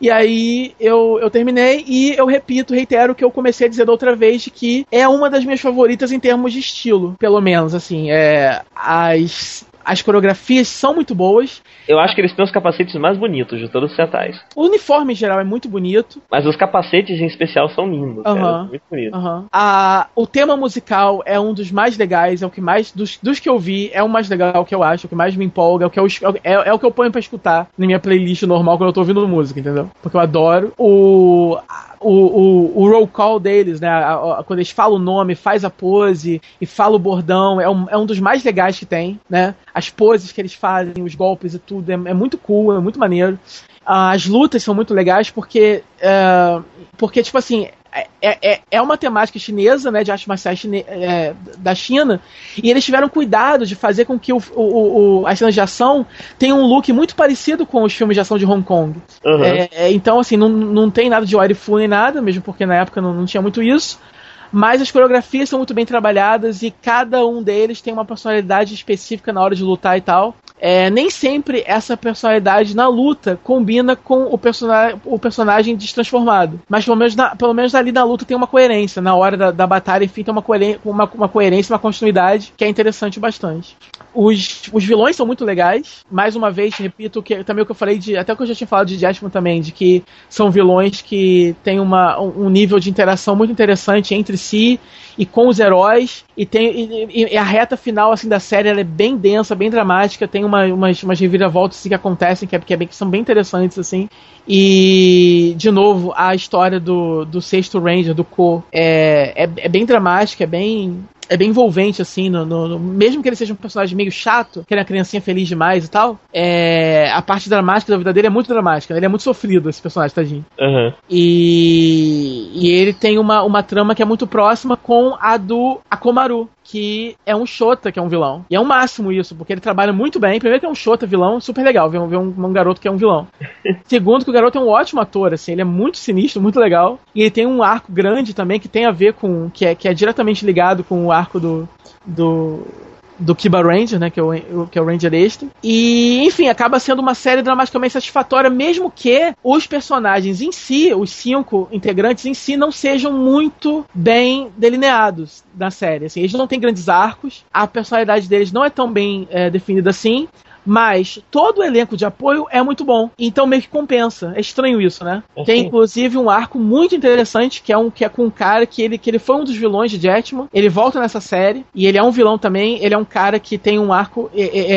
E aí eu, eu terminei e eu repito, reitero o que eu comecei a dizer da outra vez, que é uma das minhas favoritas em termos de estilo, pelo menos, assim. É, as, as coreografias são muito boas, Eu acho que eles têm os capacetes mais bonitos de todos os Sentais. o uniforme em geral é muito bonito. Mas os capacetes em especial são lindos, Aham. cara. Muito bonitos. Aham. A, o tema musical é um dos mais legais, é o que mais. Dos, dos que eu vi, é o mais legal que eu acho, é o que mais me empolga, é o que eu, es- é, é o que eu ponho pra escutar na minha playlist normal quando eu tô ouvindo música, entendeu? Porque eu adoro. O. O, o, o roll call deles, né? a- a- quando eles falam o nome, faz a pose e fala o bordão, é um, é um dos mais legais que tem, né? As poses que eles fazem, os golpes e tudo, é, é muito cool, é muito maneiro. Ah, As lutas são muito legais porque. é, porque, tipo assim, é, é, é uma temática chinesa, né, de artes marciais chine- é, da China, e eles tiveram cuidado de fazer com que o, o, o, as cenas de ação tenham um look muito parecido com os filmes de ação de Hong Kong. Aham. É, é, então, assim, não, não tem nada de Waifu nem nada, mesmo porque na época não, não tinha muito isso. Mas as coreografias são muito bem trabalhadas e cada um deles tem uma personalidade específica na hora de lutar e tal. É, nem sempre essa personalidade na luta combina com o, o personagem destransformado. Mas pelo menos, na, pelo menos ali na luta tem uma coerência. Na hora da, da batalha, enfim, tem uma, coeren uma, uma coerência, uma continuidade que é interessante bastante. Os, os vilões são muito legais. Mais uma vez, repito que também o que eu falei de. Até o que eu já tinha falado de Jasmine também, de que são vilões que têm uma, um nível de interação muito interessante entre si e com os heróis. E tem e, e- a reta final assim da série é bem densa, bem dramática. Tem uma, umas, umas reviravoltas assim, que acontecem que, é, que, é bem- que são bem interessantes assim. E de novo a história do, do sexto Ranger do Ko é, é, é bem dramática, é bem é bem envolvente, assim, no, no- no- mesmo que ele seja um personagem meio chato, que ele é uma criancinha feliz demais e tal, é, a parte dramática da vida dele é muito dramática, né? ele é muito sofrido, esse personagem, tadinho. Aham. E, e ele tem uma, uma trama que é muito próxima com a do Akomaru, que é um Shota, que é um vilão. E é um máximo isso, porque ele trabalha muito bem. Primeiro que é um Shota vilão, super legal ver, um, ver um, um garoto que é um vilão. Segundo que o garoto é um ótimo ator, assim, ele é muito sinistro, muito legal. E ele tem um arco grande também que tem a ver com. que é, que é diretamente ligado com o arco do. do do Kiba Ranger, né? Que é o, que é o Ranger extra. E, enfim, acaba sendo uma série dramaticamente satisfatória, mesmo que os personagens em si, os cinco integrantes em si, não sejam muito bem delineados na série. Assim, eles não têm grandes arcos, a personalidade deles não é tão bem é, definida assim. Mas todo o elenco de apoio é muito bom. Então meio que compensa. É estranho isso, né? É Tem inclusive um arco muito interessante que é um que é com um cara que ele, que ele foi um dos vilões de Jetman. Ele volta nessa série e ele é um vilão também. Ele é um cara que tem um arco. É, é,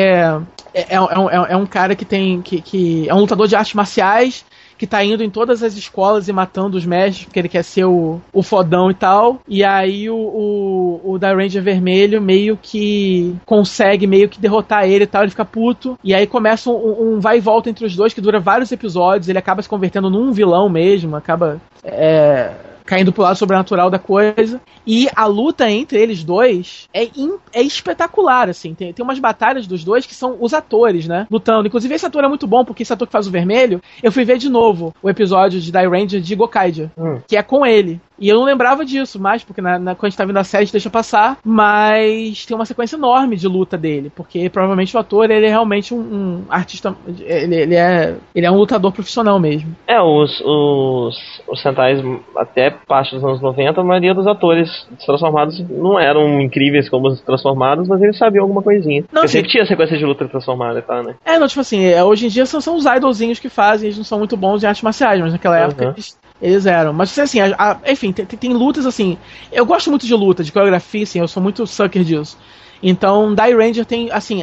é, é, é um, é um cara que tem. Que, que é um lutador de artes marciais que tá indo em todas as escolas e matando os mestres, porque ele quer ser o, o fodão e tal. E aí o, o, o da Ranger Vermelho meio que consegue meio que derrotar ele e tal, ele fica puto. E aí começa um, um vai e volta entre os dois que dura vários episódios. Ele acaba se convertendo num vilão mesmo, acaba. É, caindo pro lado sobrenatural da coisa. E a luta entre eles dois é, in, é espetacular, assim. Tem, tem umas batalhas dos dois que são os atores, né? Lutando. Inclusive, esse ator é muito bom, porque esse ator que faz o vermelho, eu fui ver de novo o episódio de Die Ranger de Gokaiger, hum. que é com ele. E eu não lembrava disso mais, porque na, na, quando a gente tá vendo a série, a gente deixa passar. Mas tem uma sequência enorme de luta dele. Porque provavelmente o ator, ele é realmente um, um artista. Ele, ele, é, ele é um lutador profissional mesmo. É, os, os, os Sentais, até parte dos anos 90, a maioria dos atores transformados não eram incríveis como os transformados, mas eles sabiam alguma coisinha. Não, assim, sempre tinha sequência de luta transformada e tal, né? É, não, tipo assim, é, hoje em dia são, são os idolzinhos que fazem, eles não são muito bons em artes marciais, mas naquela uhum. época eles eles eram. Mas assim, a, a, enfim, tem, tem, lutas assim. Eu gosto muito de luta, de coreografia, assim, eu sou muito sucker disso. Então, Die Ranger tem, assim,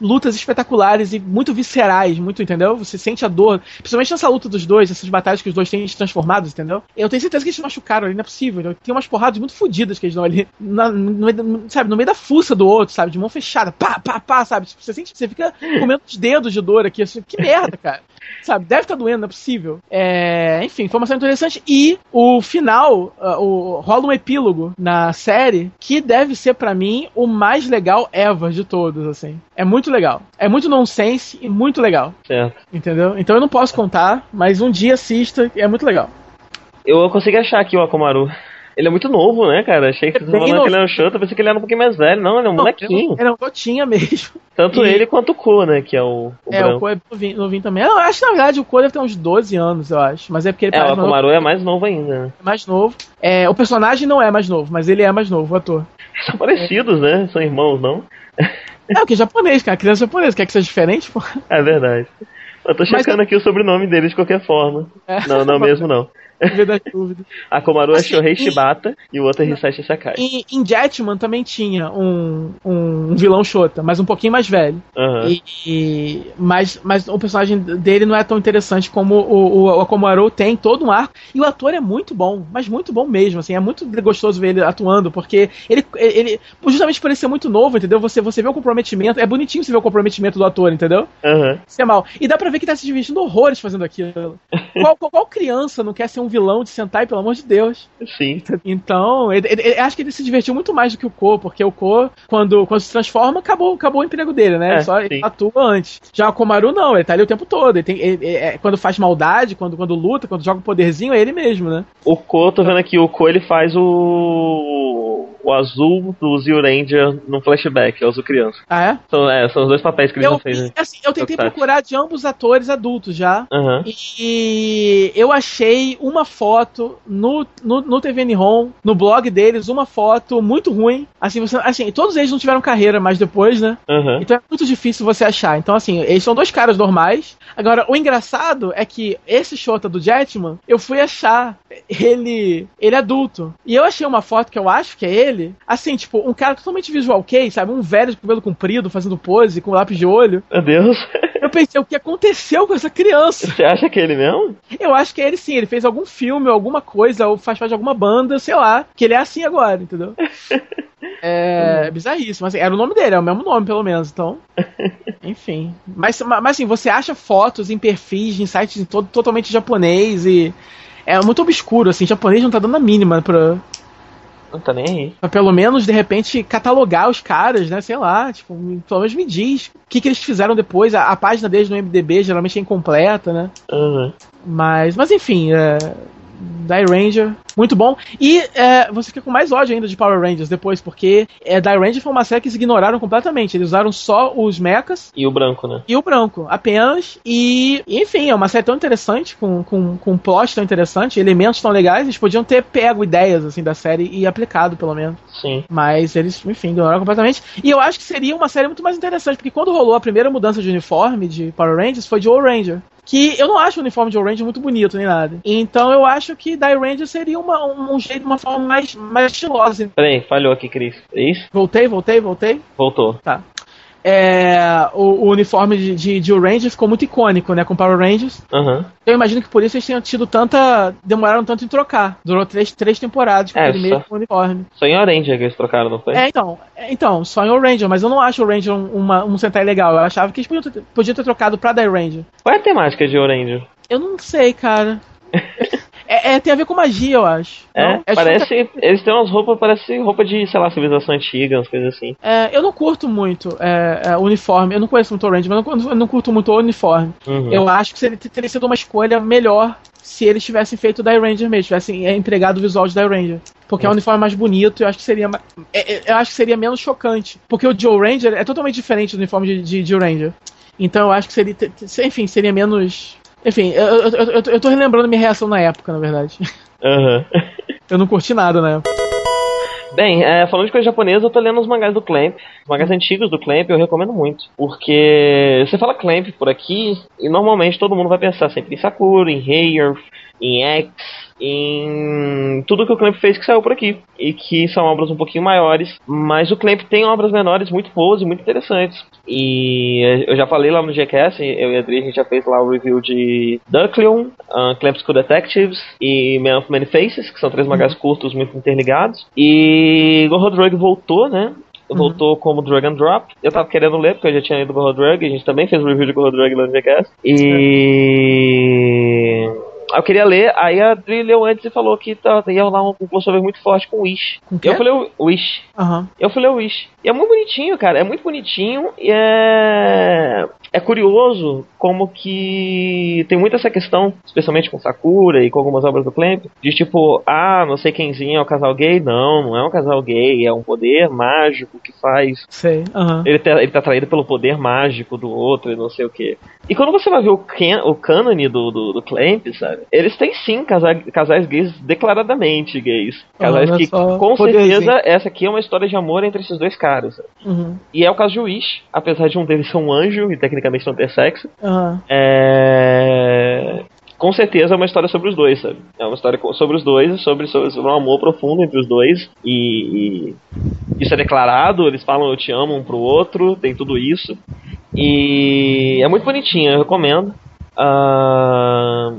lutas espetaculares e muito viscerais, muito, entendeu? Você sente a dor, principalmente nessa luta dos dois, essas batalhas que os dois têm transformados, entendeu? Eu tenho certeza que eles machucaram ali, não é possível. Tem umas porradas muito fodidas que eles dão ali, na, no, sabe, no meio da fuça do outro, sabe? De mão fechada, pá, pá, pá, sabe? Tipo, você sente, você fica comendo os dedos de dor aqui, assim, que merda, cara. Sabe, deve estar tá doendo, não é possível. É, enfim, informação interessante. E o final, uh, o, rola um epílogo na série que deve ser para mim o mais legal ever de todos, assim. É muito legal. É muito nonsense e muito legal. Certo. Entendeu? Então eu não posso contar, mas um dia assista, é muito legal. Eu consegui achar aqui o Akomaru. Ele é muito novo, né, cara? Achei que é você falando que ele era um show, pensei que ele era um pouquinho mais velho. Não, ele é um não, molequinho. Ele é um gotinha mesmo. Tanto e... ele quanto o Ko, né? Que é o. o é, branco. o Ko é novinho, novinho também. Eu acho que na verdade o Ko deve ter uns 12 anos, eu acho. Mas é porque ele É, o Akumaru é mais novo ainda. Né? É mais novo. É, o personagem não é mais novo, mas ele é mais novo, o ator. São parecidos, né? São irmãos, não? É, o que é japonês, cara. Criança japonesa. Quer que seja diferente, pô? É verdade. Eu tô checando mas... aqui o sobrenome dele de qualquer forma. É. Não, não mesmo não. A Komaru assim, é Shohei Shibata e o outro é Hisashi Sakai. Em, em Jetman também tinha um, um, vilão Shota, mas um pouquinho mais velho. Uhum. E, e, mas, mas o personagem dele não é tão interessante como o, o, o Komaru tem todo um arco. E o ator é muito bom, mas muito bom mesmo. Assim, é muito gostoso ver ele atuando, porque ele, ele justamente por ele ser muito novo, entendeu? Você, você vê o comprometimento. É bonitinho você ver o comprometimento do ator, entendeu? Uhum. Isso é mal. E dá pra ver que tá se divertindo horrores fazendo aquilo. qual, qual, qual criança não quer ser um vilão de Sentai, pelo amor de Deus. Sim. Então, ele, ele, acho que ele se divertiu muito mais do que o Ko, porque o Ko, quando, quando se transforma, acabou, acabou o emprego dele, né? É, Só ele atua antes. Já o Komaru não, ele tá ali o tempo todo. Ele tem, ele, é, quando faz maldade, quando, quando luta, quando joga o poderzinho, é ele mesmo, né? O Ko, tô vendo aqui, o Ko ele faz o o azul do Zio Ranger no flashback, é o Azul Criança. Ah, é? São, é, são os dois papéis que ele eu, já fez. Né? Assim, eu tentei procurar de ambos atores adultos já. Uhum. E eu achei uma foto no, no, no TV Nihon, no blog deles, uma foto muito ruim. Assim, você, assim, todos eles não tiveram carreira mais depois, né? Uhum. Então é muito difícil você achar. Então, assim, eles são dois caras normais. Agora, o engraçado é que esse Shota do Jetman, eu fui achar ele, ele adulto. E eu achei uma foto que eu acho que é ele assim, tipo, um cara totalmente visual kei, sabe? Um velho de cabelo comprido, fazendo pose, com lápis de olho. Meu Deus. Eu pensei, o que aconteceu com essa criança? Você acha que é ele mesmo? Eu acho que é ele sim, ele fez algum filme, alguma coisa, ou faz parte de alguma banda, sei lá, que ele é assim agora, entendeu? É bizarríssimo, assim, era o nome dele, é o mesmo nome, pelo menos, então. Enfim. Mas, mas assim, você acha fotos em perfis, em sites todo, totalmente japonês e. É muito obscuro, assim, japonês não tá dando a mínima pra, não tá nem aí. Pra pelo menos, de repente, catalogar os caras, né? Sei lá, tipo, pelo menos me diz o que, que eles fizeram depois. A, a página deles no MDB geralmente é incompleta, né? Uhum. Mas, mas enfim, é, Die Ranger, muito bom. E é, você fica com mais ódio ainda de Power Rangers depois, porque é, Die Ranger foi uma série que eles ignoraram completamente. Eles usaram só os mechas. E o branco, né? E o branco, apenas. E, enfim, é uma série tão interessante, com, com, com um plot tão interessante, elementos tão legais. Eles podiam ter pego ideias assim da série e aplicado, pelo menos. Sim. Mas eles, enfim, ignoraram completamente. E eu acho que seria uma série muito mais interessante, porque quando rolou a primeira mudança de uniforme de Power Rangers foi de All Ranger. Que eu não acho o uniforme de All Ranger muito bonito nem nada. Então eu acho que Die Ranger seria uma, um jeito, uma forma mais, mais estilosa. Peraí, falhou aqui, Cris. É isso? Voltei, voltei, voltei. Voltou. Tá. É, o, o, uniforme de, de, de Ranger ficou muito icônico, né, com Power Rangers. Uhum. Eu imagino que por isso eles tenham tido tanta. demoraram tanto em trocar. Durou três, três temporadas com É, aquele só- mesmo uniforme. Só em Orange que eles trocaram, não foi? É, então, é, então, só em Ranger, mas eu não acho o Ranger um, uma- um Sentai legal. Eu achava que eles podiam ter, podiam ter trocado pra Die Ranger. Qual é a temática de Orange? Eu não sei, cara. é, é, tem a ver com magia, eu acho. É, Não? tipo- parece. Eles têm umas roupas, parece roupa de, sei lá, civilização antiga, umas coisas assim. É, eu não curto muito é, é, o uniforme. Eu não conheço muito o Ranger, mas eu não, eu não curto muito o uniforme. Uhum. Eu acho que seria, teria sido uma escolha melhor se eles tivessem feito o Die Ranger mesmo, tivessem é, entregado o visual de Die Ranger. Porque é um uniforme mais bonito, eu acho que seria é, é, eu acho que seria menos chocante. Porque o Joe Ranger é totalmente diferente do uniforme de, de, de Ranger. Então eu acho que seria. Enfim, seria menos. Enfim, eu, eu, eu, eu- tô relembrando minha reação na época, na verdade. Aham. Eu não curti nada na época. Bem, é, falando de coisa japonesa, eu tô lendo os mangás do Clamp. Os mangás antigos do Clamp eu recomendo muito. Porque você fala Clamp por aqui, e normalmente todo mundo vai pensar sempre em Sakura, em Heyer, em X, em tudo que o Clamp fez que saiu por aqui. E que são obras um pouquinho maiores. Mas o Clamp tem obras menores muito boas e muito interessantes. E eu já falei lá no GCast, eu e a Adri, a gente já fez lá o review de Duckleon, uh, Clamp School Detectives e Man of Many Faces, que são três mangás curtos muito interligados. E Gorro Drug voltou, né? Voltou como Drag and Drop. Eu tava querendo ler, porque eu já tinha lido Gorro Drug, a gente também fez o review de Gorro Drug lá no GCast. E. Eu queria ler, aí a Adri leu antes e falou que tá, ia rolar um crossover muito forte com Wish. Com eu falei, Wish. Aham. Eu fui ler o Wish. E é muito bonitinho, cara. É muito bonitinho e é. É curioso como que tem muito essa questão, especialmente com Sakura e com algumas obras do Clamp, de tipo, ah, não sei quemzinho é um casal gay. Não, não é um casal gay, é um poder mágico que faz. Sei. Ele tá, ele tá atraído pelo poder mágico do outro e não sei o que. E quando você vai ver o, can, o cânone do, do, do Clamp, sabe? Eles têm sim casa, casais gays declaradamente gays. Casais que, com certeza, essa aqui é uma história de amor entre esses dois caras. Uhum. E é o caso de Wish, apesar de um deles ser um anjo e tecnicamente não ter sexo. Aham. É... Com certeza é uma história sobre os dois, sabe? É uma história sobre os dois, sobre, sobre, sobre um amor profundo entre os dois. E, e isso é declarado, eles falam eu te amo um pro outro, tem tudo isso. E é muito bonitinho, eu recomendo. Ah,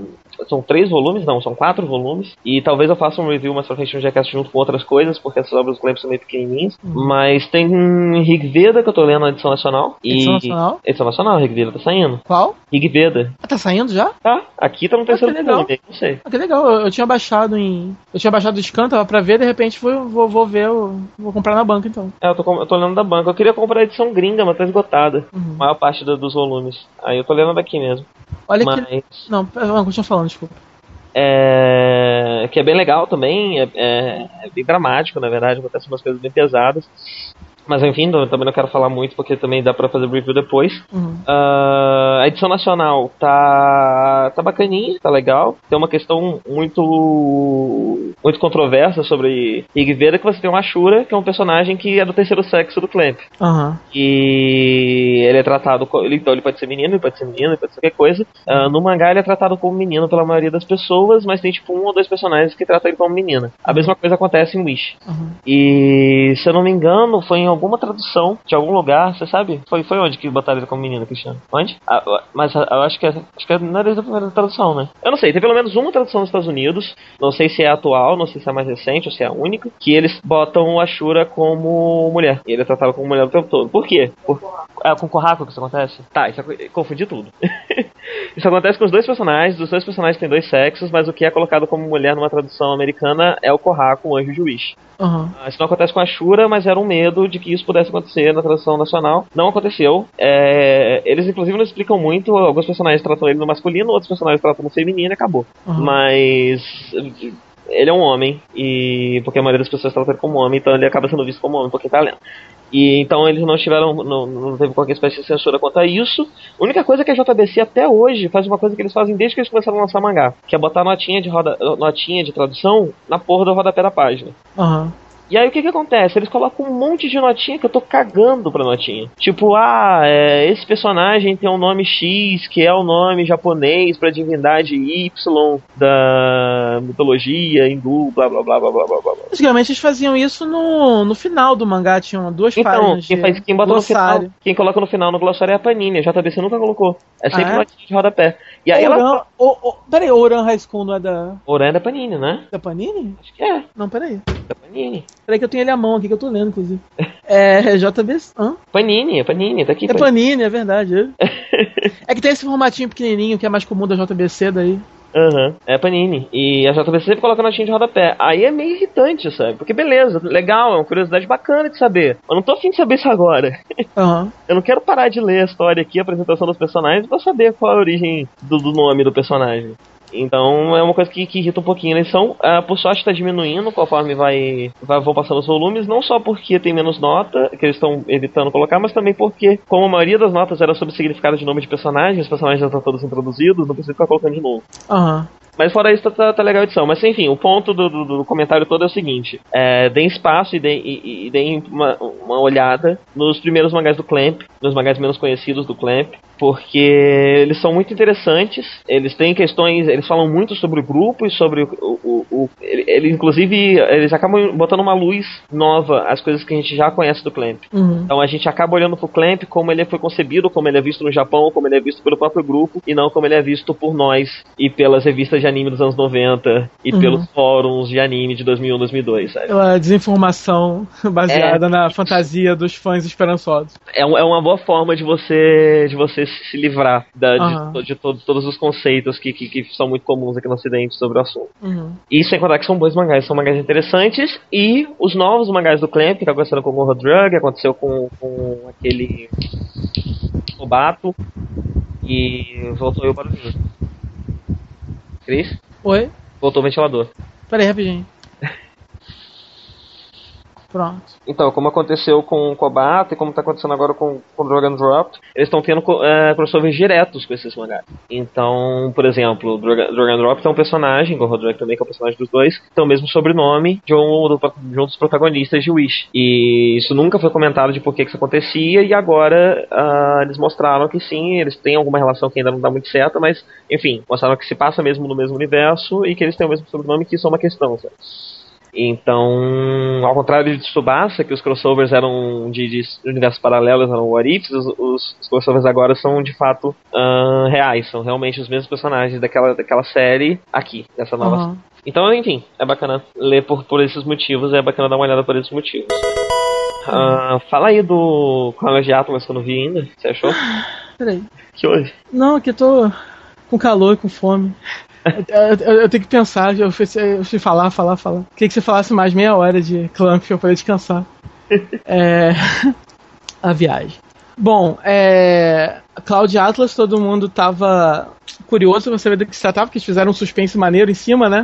são três volumes, não, são quatro volumes. E talvez eu faça um review mais pra frente no Jackass junto com outras coisas, porque essas obras do Clamp são meio pequenininhas. Mas tem Rig Veda que eu tô lendo na edição nacional. E... Edição nacional? Edição nacional, Rig Veda tá saindo. Qual? Rig Veda. Ah, tá saindo já? Tá, aqui tá no terceiro que legal. volume, não sei. Ah, que legal, eu, eu tinha baixado em. Eu tinha baixado o scan, tava pra ver, de repente vou, vou, vou ver, eu vou comprar na banca então. É, eu tô, eu tô lendo da banca. Eu queria comprar a edição gringa, mas tá esgotada. Uhum. A maior parte do- dos volumes. Aí eu tô lendo daqui mesmo. Olha mas. que. Não, continua falando, desculpa. É, que é bem legal também, é, é- é bem dramático, na verdade, acontecem umas coisas bem pesadas. Mas enfim, eu também não quero falar muito porque também dá pra fazer review depois. Uhum. Ah, a edição nacional tá, tá bacaninha, tá legal. Tem uma questão muito muito controversa sobre Rig Veda que você tem o Ashura, que é um personagem que é do terceiro sexo do Clamp. Aham. E ele é tratado ele, então ele pode ser menino, ele pode ser menino, ele pode ser qualquer coisa. Ah, no mangá ele é tratado como menino pela maioria das pessoas, mas tem tipo um ou dois personagens que tratam ele como menina. A mesma coisa acontece em Wish. Uhum. E se eu não me engano, foi em alguma tradução de algum lugar, você sabe? Foi, foi onde que botaram ele como menino, Cristiano? Onde? Ah, mas ah, eu acho que, é- acho que é não é desde a primeira tradução, né? Eu não sei, tem pelo menos uma tradução nos Estados Unidos, não sei se é atual, não sei se é mais recente ou se é a única, que eles botam o Ashura como mulher. E ele é tratado como mulher o tempo todo. Por quê? Por, é com o Kohaku que isso acontece? Tá, isso é, confundi tudo. isso acontece com os dois personagens, os dois personagens têm dois sexos, mas o que é colocado como mulher numa tradução americana é o Kohaku, o anjo. Aham. Ah, Isso não acontece com a Shura, mas era um medo de que isso pudesse acontecer na tradução nacional. Não aconteceu. É, eles, inclusive, não explicam muito. Alguns personagens tratam ele no masculino, outros personagens tratam no feminino e acabou. Uhum. Mas ele é um homem, e porque a maioria das pessoas tratam ele como homem, então ele acaba sendo visto como homem porque tá lendo. E então eles não tiveram, não, não teve qualquer espécie de censura quanto a isso. A única coisa que a JBC até hoje faz uma coisa que eles fazem desde que eles começaram a lançar mangá, que é botar notinha de roda, notinha de tradução na porra do rodapé da página. Aham. E aí o que que acontece? Eles colocam um monte de notinha que eu tô cagando pra notinha. Tipo, ah, é, esse personagem tem um nome X, que é o nome japonês pra divindade Y da mitologia hindu, blá blá blá blá blá blá blá. Antigamente eles faziam isso no, no final do mangá, tinham duas Então, páginas. quem, faz, quem bota no final, glossário. quem coloca no final no glossário é a Panini, a JBC nunca colocou. É sempre Ah, é? notinha de rodapé. E aí ela. Ouran, o, o, peraí, Oran High School não é da, Oran é da Panini, né? da Panini? Acho que é, Não, peraí. da Panini. Peraí que eu tenho ele à mão aqui, que eu tô lendo, inclusive. É JB... Hã? Panini, é Panini, tá aqui. É Panini, é verdade. É que tem esse formatinho pequenininho que é mais comum da JBC daí. Aham, é Panini. E a JBC sempre coloca notinha de rodapé. Aí é meio irritante, sabe? Porque beleza, legal, é uma curiosidade bacana de saber. Eu não tô afim de saber isso agora. Aham. Eu não quero parar de ler a história aqui, a apresentação dos personagens, pra saber qual é a origem do, do nome do personagem. Então é uma coisa que, que irrita um pouquinho a eleição. Ah, por sorte está diminuindo conforme vai, vai vão passando os volumes, não só porque tem menos nota, que eles estão evitando colocar, mas também porque, como a maioria das notas era sobre significado de nome de personagens, os personagens já estão todos introduzidos, não precisa ficar colocando de novo. Aham. Mas fora isso, tá, tá- tá legal a edição. Mas enfim, o ponto do, do- do comentário todo é o seguinte: é, deem espaço e deem, e- e deem uma, uma olhada nos primeiros mangás do Clamp, nos mangás menos conhecidos do Clamp, porque eles são muito interessantes. Eles têm questões, eles falam muito sobre o grupo e sobre o. o, o- ele- eles, inclusive, eles acabam botando uma luz nova às coisas que a gente já conhece do Clamp. Uhum. Então a gente acaba olhando pro Clamp como ele foi concebido, como ele é visto no Japão, como ele é visto pelo próprio grupo, e não como ele é visto por nós e pelas revistas de anime dos anos 90 e Uhum. pelos fóruns de anime de 2001, 2002, sabe? Pela desinformação baseada É. na fantasia dos fãs esperançosos. É, um- é uma boa forma de você de você se livrar da, de, Aham. to- de todos, os conceitos que, que, que são muito comuns aqui no Ocidente sobre o assunto. Uhum. E sem contar que são bons mangás, são mangás interessantes. E os novos mangás do Clamp, que tá acontecendo com o Morro Drug, aconteceu com, com aquele Obato. E voltou eu para o jogo. Cris? Oi? Voltou o ventilador. Peraí, rapidinho. Pronto. Então, como aconteceu com o Kobato e como está acontecendo agora com, com o Dragon Drop, eles estão tendo é, crossovers diretos com esses mangás. Então, por exemplo, Dragon, Dragon Drop tem um personagem, o Rodrigo também, que é o personagem dos dois, que tem o mesmo sobrenome de um, do- de um dos protagonistas de Wish. E isso nunca foi comentado de por que isso acontecia, e agora ah, eles mostraram que sim, eles têm alguma relação que ainda não dá muito certa, mas, enfim, mostraram que se passa mesmo no mesmo universo e que eles têm o mesmo sobrenome, que isso é uma questão, sabe? Então, ao contrário de Tsubasa, que os crossovers eram de, de universos paralelos, eram what ifs, os, os- os crossovers agora são de fato ahn, reais, são realmente os mesmos personagens daquela, daquela série aqui, dessa nova Aham. Então, enfim, é bacana ler por, por esses motivos, é bacana dar uma olhada por esses motivos. Ah, fala aí do College Atlas que eu não vi ainda, você achou? Peraí. Que hoje? Não, aqui eu tô com calor e com fome. Eu, eu- eu tenho que pensar, eu fui, eu fui falar, falar, falar. Queria que você falasse mais meia hora de Clamp pra eu poder descansar. É. A viagem. Bom, é. Cloud Atlas, todo mundo tava curioso pra saber do que se tratava, porque eles fizeram um suspense maneiro em cima, né?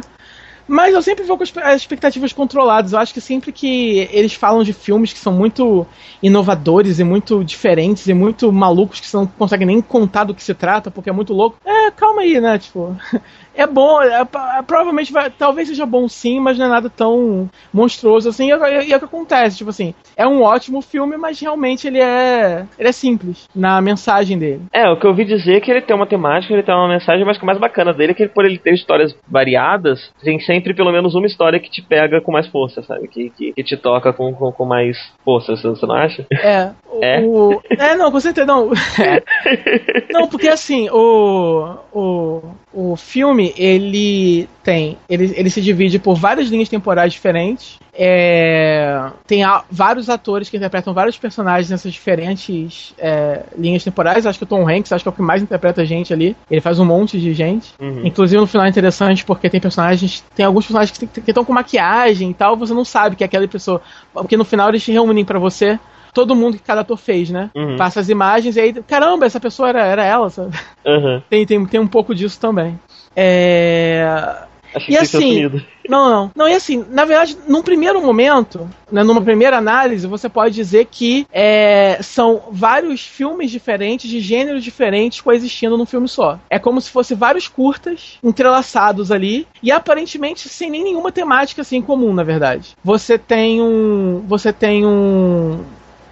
Mas eu sempre vou com as as expectativas controladas. Eu acho que sempre que eles falam de filmes que são muito inovadores e muito diferentes e muito malucos, que você não consegue nem contar do que se trata, porque é muito louco. É, calma aí, né? Tipo, é bom, é, é- provavelmente vai, talvez seja bom sim, mas não é nada tão monstruoso assim. E é, e é o que acontece, tipo assim, é um ótimo filme, mas realmente ele é, ele é simples na mensagem dele. É, o que eu ouvi dizer é que ele tem uma temática, ele tem uma mensagem, mas que o mais bacana dele é que por ele ter histórias variadas, tem sempre pelo menos uma história que te pega com mais força, sabe? Que, que, que te toca com, com, com mais força, você não acha? É. O, É? o- é, não, com certeza. Não, É. não porque assim, o, o, o filme, ele tem. Ele, ele se divide por várias linhas temporais diferentes. É, tem a, vários atores que interpretam vários personagens nessas diferentes é, linhas temporais. Acho que o Tom Hanks acho que é o que mais interpreta gente ali. Ele faz um monte de gente. Uhum. Inclusive no final é interessante porque tem personagens. Tem alguns personagens que estão com maquiagem e tal. Você não sabe que é aquela pessoa. Porque no final eles se reúnem para você todo mundo que cada ator fez, né? Uhum. Passa as imagens e aí, caramba, essa pessoa era, era ela, sabe? Uhum. Tem, tem, tem um pouco disso também. É. Achei e assim, não, não, não, e assim, na verdade, num primeiro momento, né, numa primeira análise, você pode dizer que é, são vários filmes diferentes, de gêneros diferentes, coexistindo num filme só. É como se fosse vários curtas entrelaçados ali, e aparentemente sem nem nenhuma temática assim comum, na verdade. Você tem um. Você tem um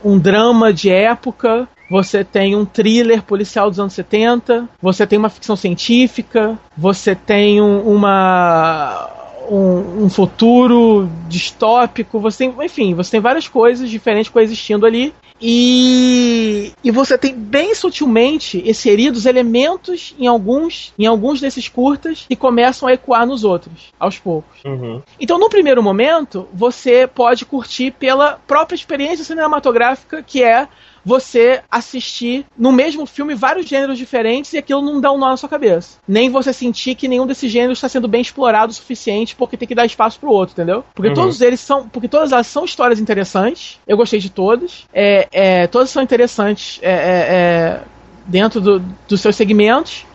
um drama de época, você tem um thriller policial dos anos 70, você tem uma ficção científica, você tem um, uma. Um, um, futuro distópico, você tem, enfim, você tem várias coisas diferentes coexistindo ali. E, e você tem bem sutilmente inseridos elementos em alguns, em alguns desses curtas que começam a ecoar nos outros, aos poucos. Uhum. Então, no primeiro momento, você pode curtir pela própria experiência cinematográfica que é você assistir no mesmo filme vários gêneros diferentes e aquilo não dá um nó na sua cabeça. Nem você sentir que nenhum desses gêneros está sendo bem explorado o suficiente porque tem que dar espaço pro outro, entendeu? Porque uhum. todos eles são. Porque todas elas são histórias interessantes. Eu gostei de todas. É, é, todas são interessantes é, é, é dentro do, dos seus segmentos.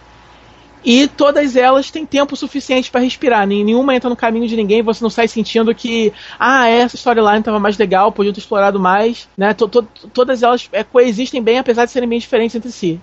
E todas elas têm tempo suficiente para respirar. Nenhuma entra no caminho de ninguém. Você não sai sentindo que, ah, essa storyline estava mais legal, podia ter explorado mais. Né? todas elas é, coexistem bem, apesar de serem bem diferentes entre si.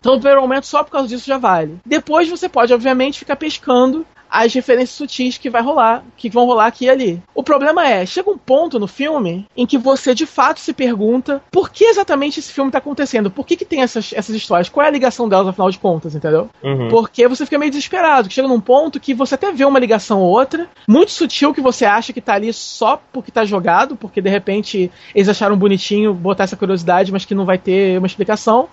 Então, no primeiro momento, só por causa disso já vale. Depois você pode, obviamente, ficar pescando as referências sutis que vai rolar, que vão rolar aqui e ali. O problema é, chega um ponto no filme em que você de fato se pergunta por que exatamente esse filme tá acontecendo, por que que tem essas, essas histórias, qual é a ligação delas afinal de contas, entendeu? Uhum. Porque você fica meio desesperado, que chega num ponto que você até vê uma ligação ou outra, muito sutil que você acha que tá ali só porque tá jogado, porque de repente eles acharam bonitinho botar essa curiosidade, mas que não vai ter uma explicação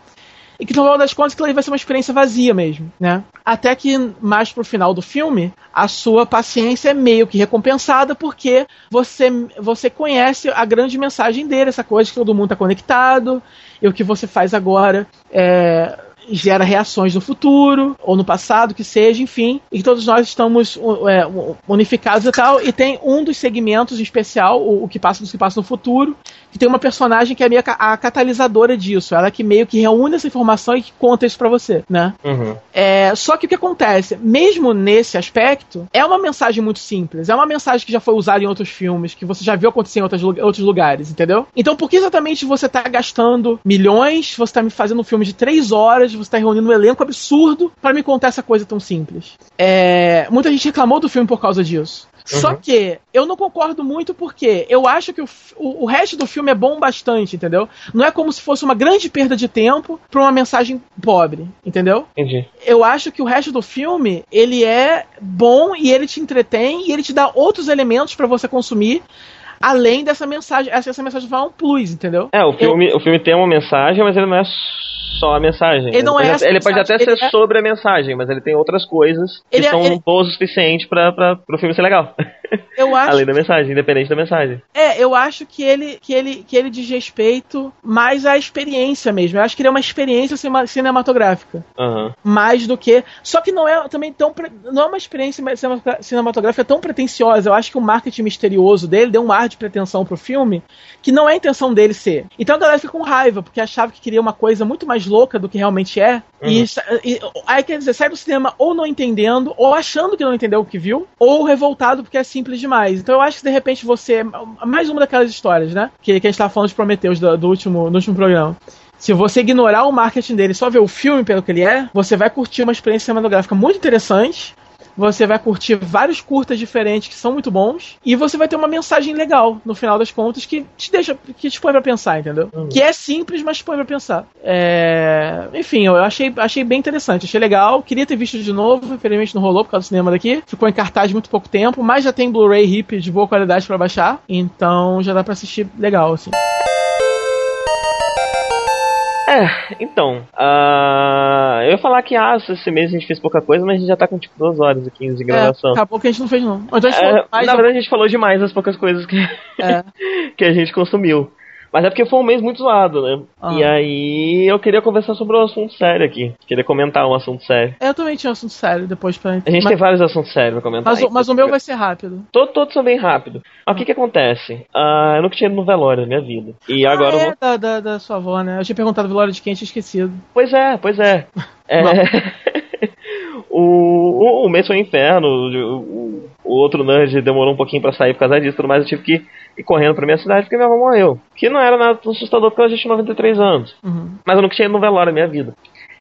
e que no final das contas aquilo vai ser uma experiência vazia mesmo, né? Até que mais pro final do filme, a sua paciência é meio que recompensada porque você você conhece a grande mensagem dele, essa coisa que todo mundo tá conectado, e o que você faz agora é gera reações no futuro ou no passado, que seja, enfim, e que todos nós estamos é, unificados e tal. E tem um dos segmentos em especial, o, o que passa do que passa no futuro, que tem uma personagem que é meio a catalisadora disso. Ela que meio que reúne essa informação e que conta isso para você, né? Uhum. É, só que o que acontece, mesmo nesse aspecto, é uma mensagem muito simples. É uma mensagem que já foi usada em outros filmes, que você já viu acontecer em outros, outros lugares, entendeu? Então por que exatamente você tá gastando milhões, você tá me fazendo um filme de três horas, você tá reunindo um elenco absurdo para me contar essa coisa tão simples? É, muita gente reclamou do filme por causa disso. Uhum. Só que eu não concordo muito porque eu acho que o, o, o, resto do filme é bom bastante, entendeu? Não é como se fosse uma grande perda de tempo pra uma mensagem pobre, entendeu? Entendi. Eu acho que o resto do filme, ele é bom e ele te entretém e ele te dá outros elementos para você consumir além dessa mensagem. Essa, essa mensagem vai um plus, entendeu? É, o filme, eu... o filme tem uma mensagem, mas ele não é só a mensagem. Ele, não ele, é pode, ele pode até ser é... sobre a mensagem, mas ele tem outras coisas que ele é- são ele... boas o suficiente para o filme ser legal. Eu acho Além da mensagem, independente da mensagem. É, eu acho que ele, que ele, que ele diz respeito mais à experiência mesmo. Eu acho que ele é uma experiência cinematográfica. Uhum. Mais do que. Só que não é também tão. Não é uma experiência cinematográfica tão pretensiosa. Eu acho que o marketing misterioso dele deu um ar de pretensão pro filme que não é a intenção dele ser. Então a galera fica com raiva, porque achava que queria uma coisa muito mais louca do que realmente é. Uhum. E, e, aí quer dizer, sai do cinema ou não entendendo, ou achando que não entendeu o que viu, ou revoltado porque é simples demais. Então eu acho que de repente você. Mais uma daquelas histórias, né? Que, que a gente tava falando de Prometheus do, do último, do último programa. Se você ignorar o marketing dele e só ver o filme pelo que ele é, você vai curtir uma experiência cinematográfica muito interessante você vai curtir vários curtas diferentes que são muito bons e você vai ter uma mensagem legal no final das contas que te deixa, que te põe pra pensar, entendeu? Uhum. Que é simples, mas te põe pra pensar. É... Enfim, eu achei, achei bem interessante, achei legal. Queria ter visto de novo, infelizmente não rolou por causa do cinema daqui. Ficou em cartaz muito pouco tempo, mas já tem Blu-ray hip de boa qualidade para baixar, então já dá para assistir legal, assim. É, então. Uh, eu ia falar que ah, esse mês a gente fez pouca coisa, mas a gente já tá com tipo duas horas e 15 de gravação. É, acabou que a gente não fez, não. Então, é, na verdade, a gente falou demais as poucas coisas que, é. que a gente consumiu. Mas é porque foi um mês muito zoado, né? Ah. E aí eu queria conversar sobre um assunto sério aqui. Queria comentar um assunto sério. Eu também tinha um assunto sério depois pra. A gente mas... tem vários assuntos sérios pra comentar. Mas, mas o meu vai ser rápido. Todos, todos são bem rápidos. Mas o que que acontece? Uh, eu nunca tinha ido no velório na minha vida. E ah, agora. É, vou... da, da, da, sua avó, né? Eu tinha perguntado velório de quem tinha esquecido. Pois é, pois é. é... o, o, o mês foi um inferno. O, o, outro nerd demorou um pouquinho para sair por causa disso, mas eu tive que ir correndo pra minha cidade porque minha avó morreu. Que não era nada assustador porque ela já tinha 93 anos. Uhum. Mas eu nunca tinha ido no velório na minha vida.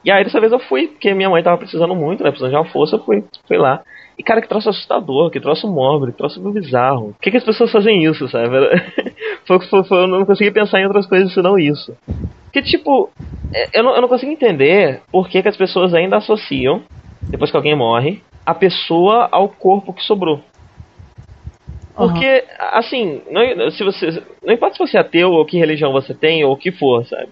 E aí dessa vez eu fui, porque minha mãe tava precisando muito, né? Precisando de uma força, eu fui, fui lá. E cara, que troço assustador, que troço mórbido, que troço bizarro. Por que, que as pessoas fazem isso, sabe? foi, foi, foi, eu não consegui pensar em outras coisas senão isso. Porque, tipo, é, eu não, eu não consigo entender por que, que as pessoas ainda associam, depois que alguém morre, a pessoa ao corpo que sobrou. Porque, uhum. assim, não, se você, não importa se você é ateu ou que religião você tem ou o que for, sabe?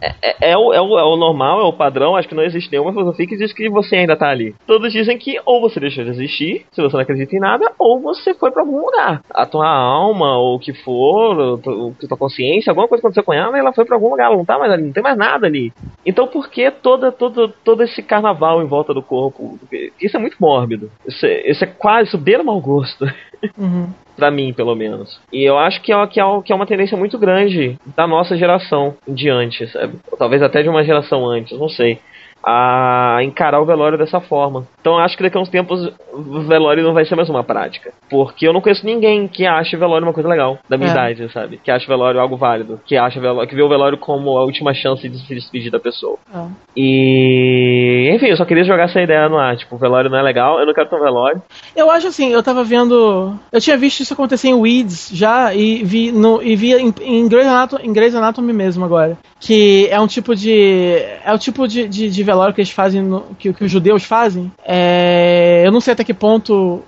É, é, é, o, é, o, é o normal, é o padrão, acho que não existe nenhuma filosofia que diz que você ainda tá ali. Todos dizem que ou você deixou de existir, se você não acredita em nada, ou você foi para algum lugar. A tua alma, ou o que for, ou tua consciência, alguma coisa aconteceu com ela ela foi para algum lugar, ela não tá mais ali, não tem mais nada ali. Então por que toda, todo, todo esse carnaval em volta do corpo? Isso é muito mórbido. Isso é, isso é quase, isso beira mau gosto. Uhum para mim, pelo menos. E eu acho que é, que, é, que é uma tendência muito grande da nossa geração em diante, sabe? Talvez até de uma geração antes, não sei a encarar o velório dessa forma. Então acho que daqui a uns tempos o velório não vai ser mais uma prática. Porque eu não conheço ninguém que ache velório uma coisa legal da minha é. idade, sabe? Que ache velório algo válido. Que acha velório, que vê o velório como a última chance de se despedir da pessoa. É. E. Enfim, eu só queria jogar essa ideia no ar. Tipo, o velório não é legal, eu não quero ter um velório. Eu acho assim, eu tava vendo. Eu tinha visto isso acontecer em Weeds já e vi, no, e vi em, em, Grey's Anatomy, em Grey's Anatomy mesmo agora. Que é um tipo de. É o tipo de, de, de velório que eles fazem, no, que, que, os judeus fazem. É, eu não sei até que ponto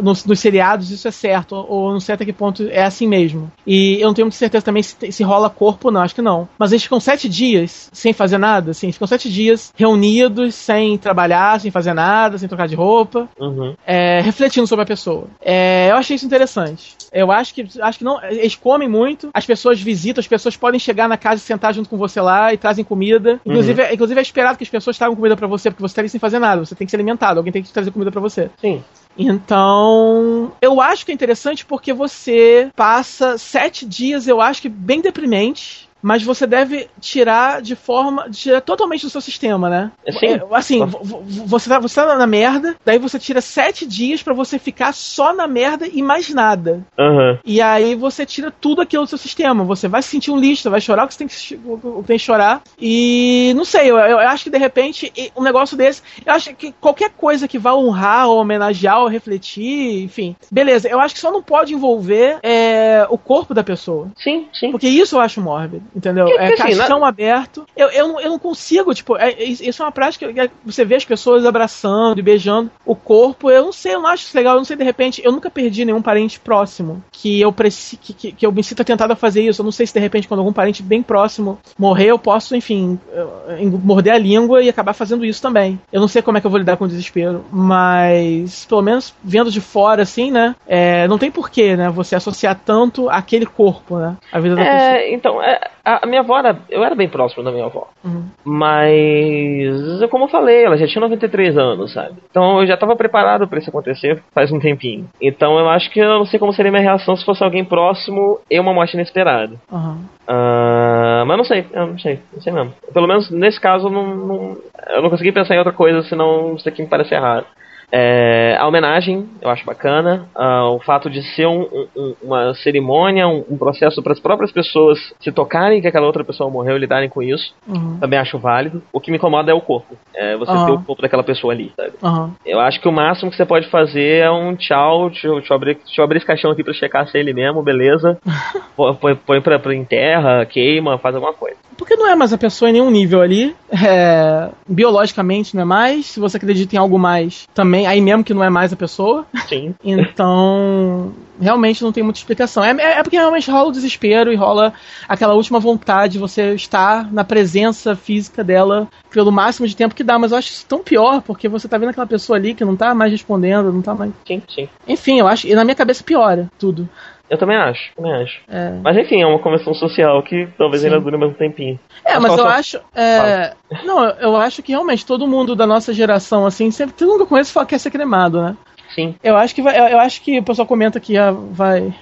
nos, nos, seriados isso é certo, ou não sei até que ponto é assim mesmo. E eu não tenho muita certeza também se, se rola corpo, não, acho que não. Mas eles ficam sete dias sem fazer nada, assim, ficam sete dias reunidos, sem trabalhar, sem fazer nada, sem trocar de roupa, uhum. é, refletindo sobre a pessoa. É, eu achei isso interessante. Eu acho que acho que não. Eles comem muito, as pessoas visitam, as pessoas podem chegar na casa e sentar junto com você lá e trazem comida. Inclusive, uhum. é, inclusive é esperado que as pessoas tragam comida para você, porque você está ali sem fazer nada, você tem que ser alimentado, alguém tem que trazer comida para você. Sim. Então, eu acho que é interessante porque você passa sete dias, eu acho que bem deprimente mas você deve tirar de forma. tirar totalmente do seu sistema, né? Sim. É, assim, você tá, você tá na merda, daí você tira sete dias para você ficar só na merda e mais nada. Uhum. E aí você tira tudo aquilo do seu sistema. Você vai sentir um lixo, vai chorar o que você tem que, tem que chorar. E não sei, eu, eu, acho que de repente um negócio desse. Eu acho que qualquer coisa que vá honrar, ou homenagear, ou refletir, enfim. Beleza, eu acho que só não pode envolver é, o corpo da pessoa. Sim, sim. Porque isso eu acho mórbido entendeu? é assim, caixão na... aberto. Eu, eu, não, eu não consigo, tipo, é, isso é uma prática que você vê as pessoas abraçando e beijando o corpo. Eu não sei, eu não acho isso legal. Eu não sei, de repente, eu nunca perdi nenhum parente próximo que eu preci, que, que, que eu me sinta tentado a fazer isso. Eu não sei se de repente, quando algum parente bem próximo morrer, eu posso, enfim, morder a língua e acabar fazendo isso também. Eu não sei como é que eu vou lidar com o desespero, mas pelo menos vendo de fora, assim, né? É, não tem porquê, né? Você associar tanto aquele corpo, né? A vida da é, pessoa. Então, é, a, minha avó era. Eu era bem próximo da minha avó. Uhum. Mas, como eu falei, ela já tinha 93 anos, sabe? Então eu já estava preparado para isso acontecer faz um tempinho. Então eu acho que eu não sei como seria minha reação se fosse alguém próximo e uma morte inesperada. Uhum. Uh, mas não sei, eu não sei, não sei mesmo. Pelo menos nesse caso, não, não, eu não consegui pensar em outra coisa, senão isso aqui me parece errado. É, a homenagem eu acho bacana, uh, o fato de ser um, um, uma cerimônia, um, um processo para as próprias pessoas se tocarem que aquela outra pessoa morreu e lidarem com isso, uhum. também acho válido. O que me incomoda é o corpo, é você uhum. ter o corpo daquela pessoa ali, sabe? Uhum. Eu acho que o máximo que você pode fazer é um tchau, deixa eu, deixa eu, abrir, deixa eu abrir esse caixão aqui para checar se é ele mesmo, beleza? põe, põe pra, pra enterra, queima, faz alguma coisa. Porque não é mais a pessoa em nenhum nível ali. É, biologicamente não é mais. Se você acredita em algo mais, também, aí mesmo que não é mais a pessoa. Sim. Então, realmente não tem muita explicação. É, é, é porque realmente rola o desespero e rola aquela última vontade de você estar na presença física dela pelo máximo de tempo que dá. Mas eu acho isso tão pior, porque você tá vendo aquela pessoa ali que não tá mais respondendo, não tá mais. Sim, sim. Enfim, eu acho. E na minha cabeça piora tudo. Eu também acho, também acho. É. Mas enfim, é uma convenção social que talvez Sim. ainda dure mais um tempinho. É, Mas mas eu sua- acho. é, não, eu acho que realmente todo mundo da nossa geração, assim, sempre. Todo mundo que eu conheço fala que quer ser cremado, né? Sim. Eu acho que vai, eu- eu acho que o pessoal comenta que ah, vai,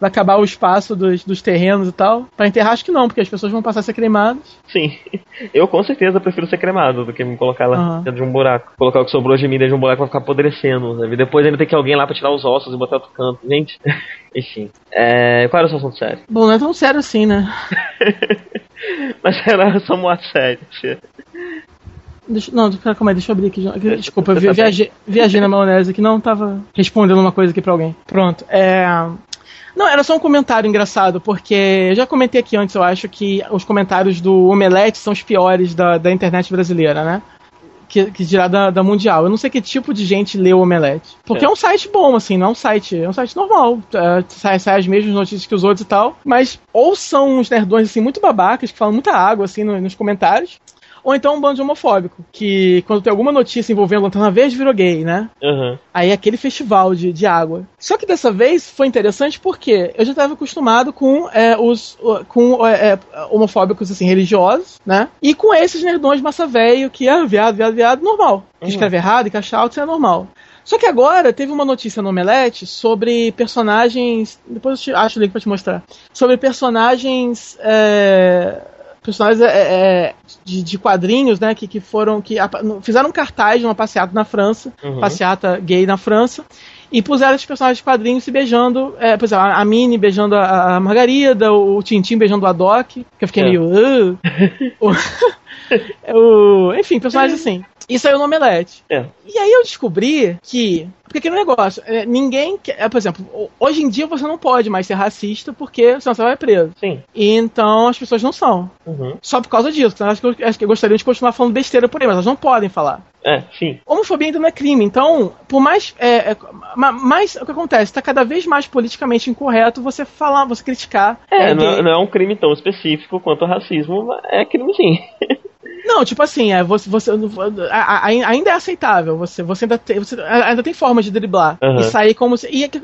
vai acabar o espaço dos, dos terrenos e tal. Pra enterrar, acho que não, porque as pessoas vão passar a ser cremadas. Sim. Eu com certeza prefiro ser cremado do que me colocar lá Aham. dentro de um buraco. Colocar o que sobrou de mim dentro de um buraco vai ficar apodrecendo. Sabe? Depois ainda tem que alguém lá pra tirar os ossos e botar outro canto. Gente, enfim. É, qual era o seu assunto sério? Bom, não é tão sério assim, né? Mas era só um ato sério. Deixa, não, calma aí, deixa eu abrir aqui. Desculpa, eu viajei, viajei na maionese aqui, não tava respondendo uma coisa aqui pra alguém. Pronto. É. Não, era só um comentário engraçado, porque eu já comentei aqui antes, eu acho que os comentários do Omelete são os piores da, da internet brasileira, né? Que, que dirá da, da Mundial. Eu não sei que tipo de gente lê o Omelete. Porque É. é, um site bom, assim, não é um site. É um site normal. É, sai, sai as mesmas notícias que os outros e tal. Mas ou são uns nerdões assim, muito babacas, que falam muita água assim no- nos comentários. Ou então um bando de homofóbico, que quando tem alguma notícia envolvendo Lanterna Verde virou gay, né? Aham. Aí é aquele festival de, de água. Só que dessa vez foi interessante porque eu já estava acostumado com é, os com é, é, homofóbicos assim religiosos, né? E com esses nerdões massa velho que é viado, viado, viado, normal. Que Uhum. escreve errado e caixa alto, isso é normal. Só que agora teve uma notícia no Omelete sobre personagens. Depois eu te, acho o link pra te mostrar. Sobre personagens. é, personagens é, é, de, de quadrinhos, né? Que, que foram. que fizeram um cartaz de uma passeata na França Uhum. passeata gay na França. E puseram os personagens de quadrinhos se beijando. É, por exemplo, a Minnie beijando a, a Margarida, o Tintin beijando a Doc, que eu fiquei É. meio. O, o- enfim, personagens assim. Isso aí é o Omelete. É. E aí eu descobri que. Porque aquele negócio, é, ninguém. quer- é, por exemplo, ho- hoje em dia você não pode mais ser racista porque senão você vai preso. Sim. E então as pessoas não são. Uhum. Só por causa disso. Então, acho, que, eu- acho que gostariam de continuar falando besteira por aí, mas elas não podem falar É, sim. homofobia ainda não é crime. Então, por mais. É, é, ma- mais o que acontece? Está cada vez mais politicamente incorreto você falar, você criticar. É, é, não, gay. não é um crime tão específico quanto o racismo, mas é crime sim. Não, tipo assim, é, você, você, a- a- ainda é aceitável. Você, você, ainda tem, você ainda tem forma de driblar. Uhum. E sair como. se- E o, que-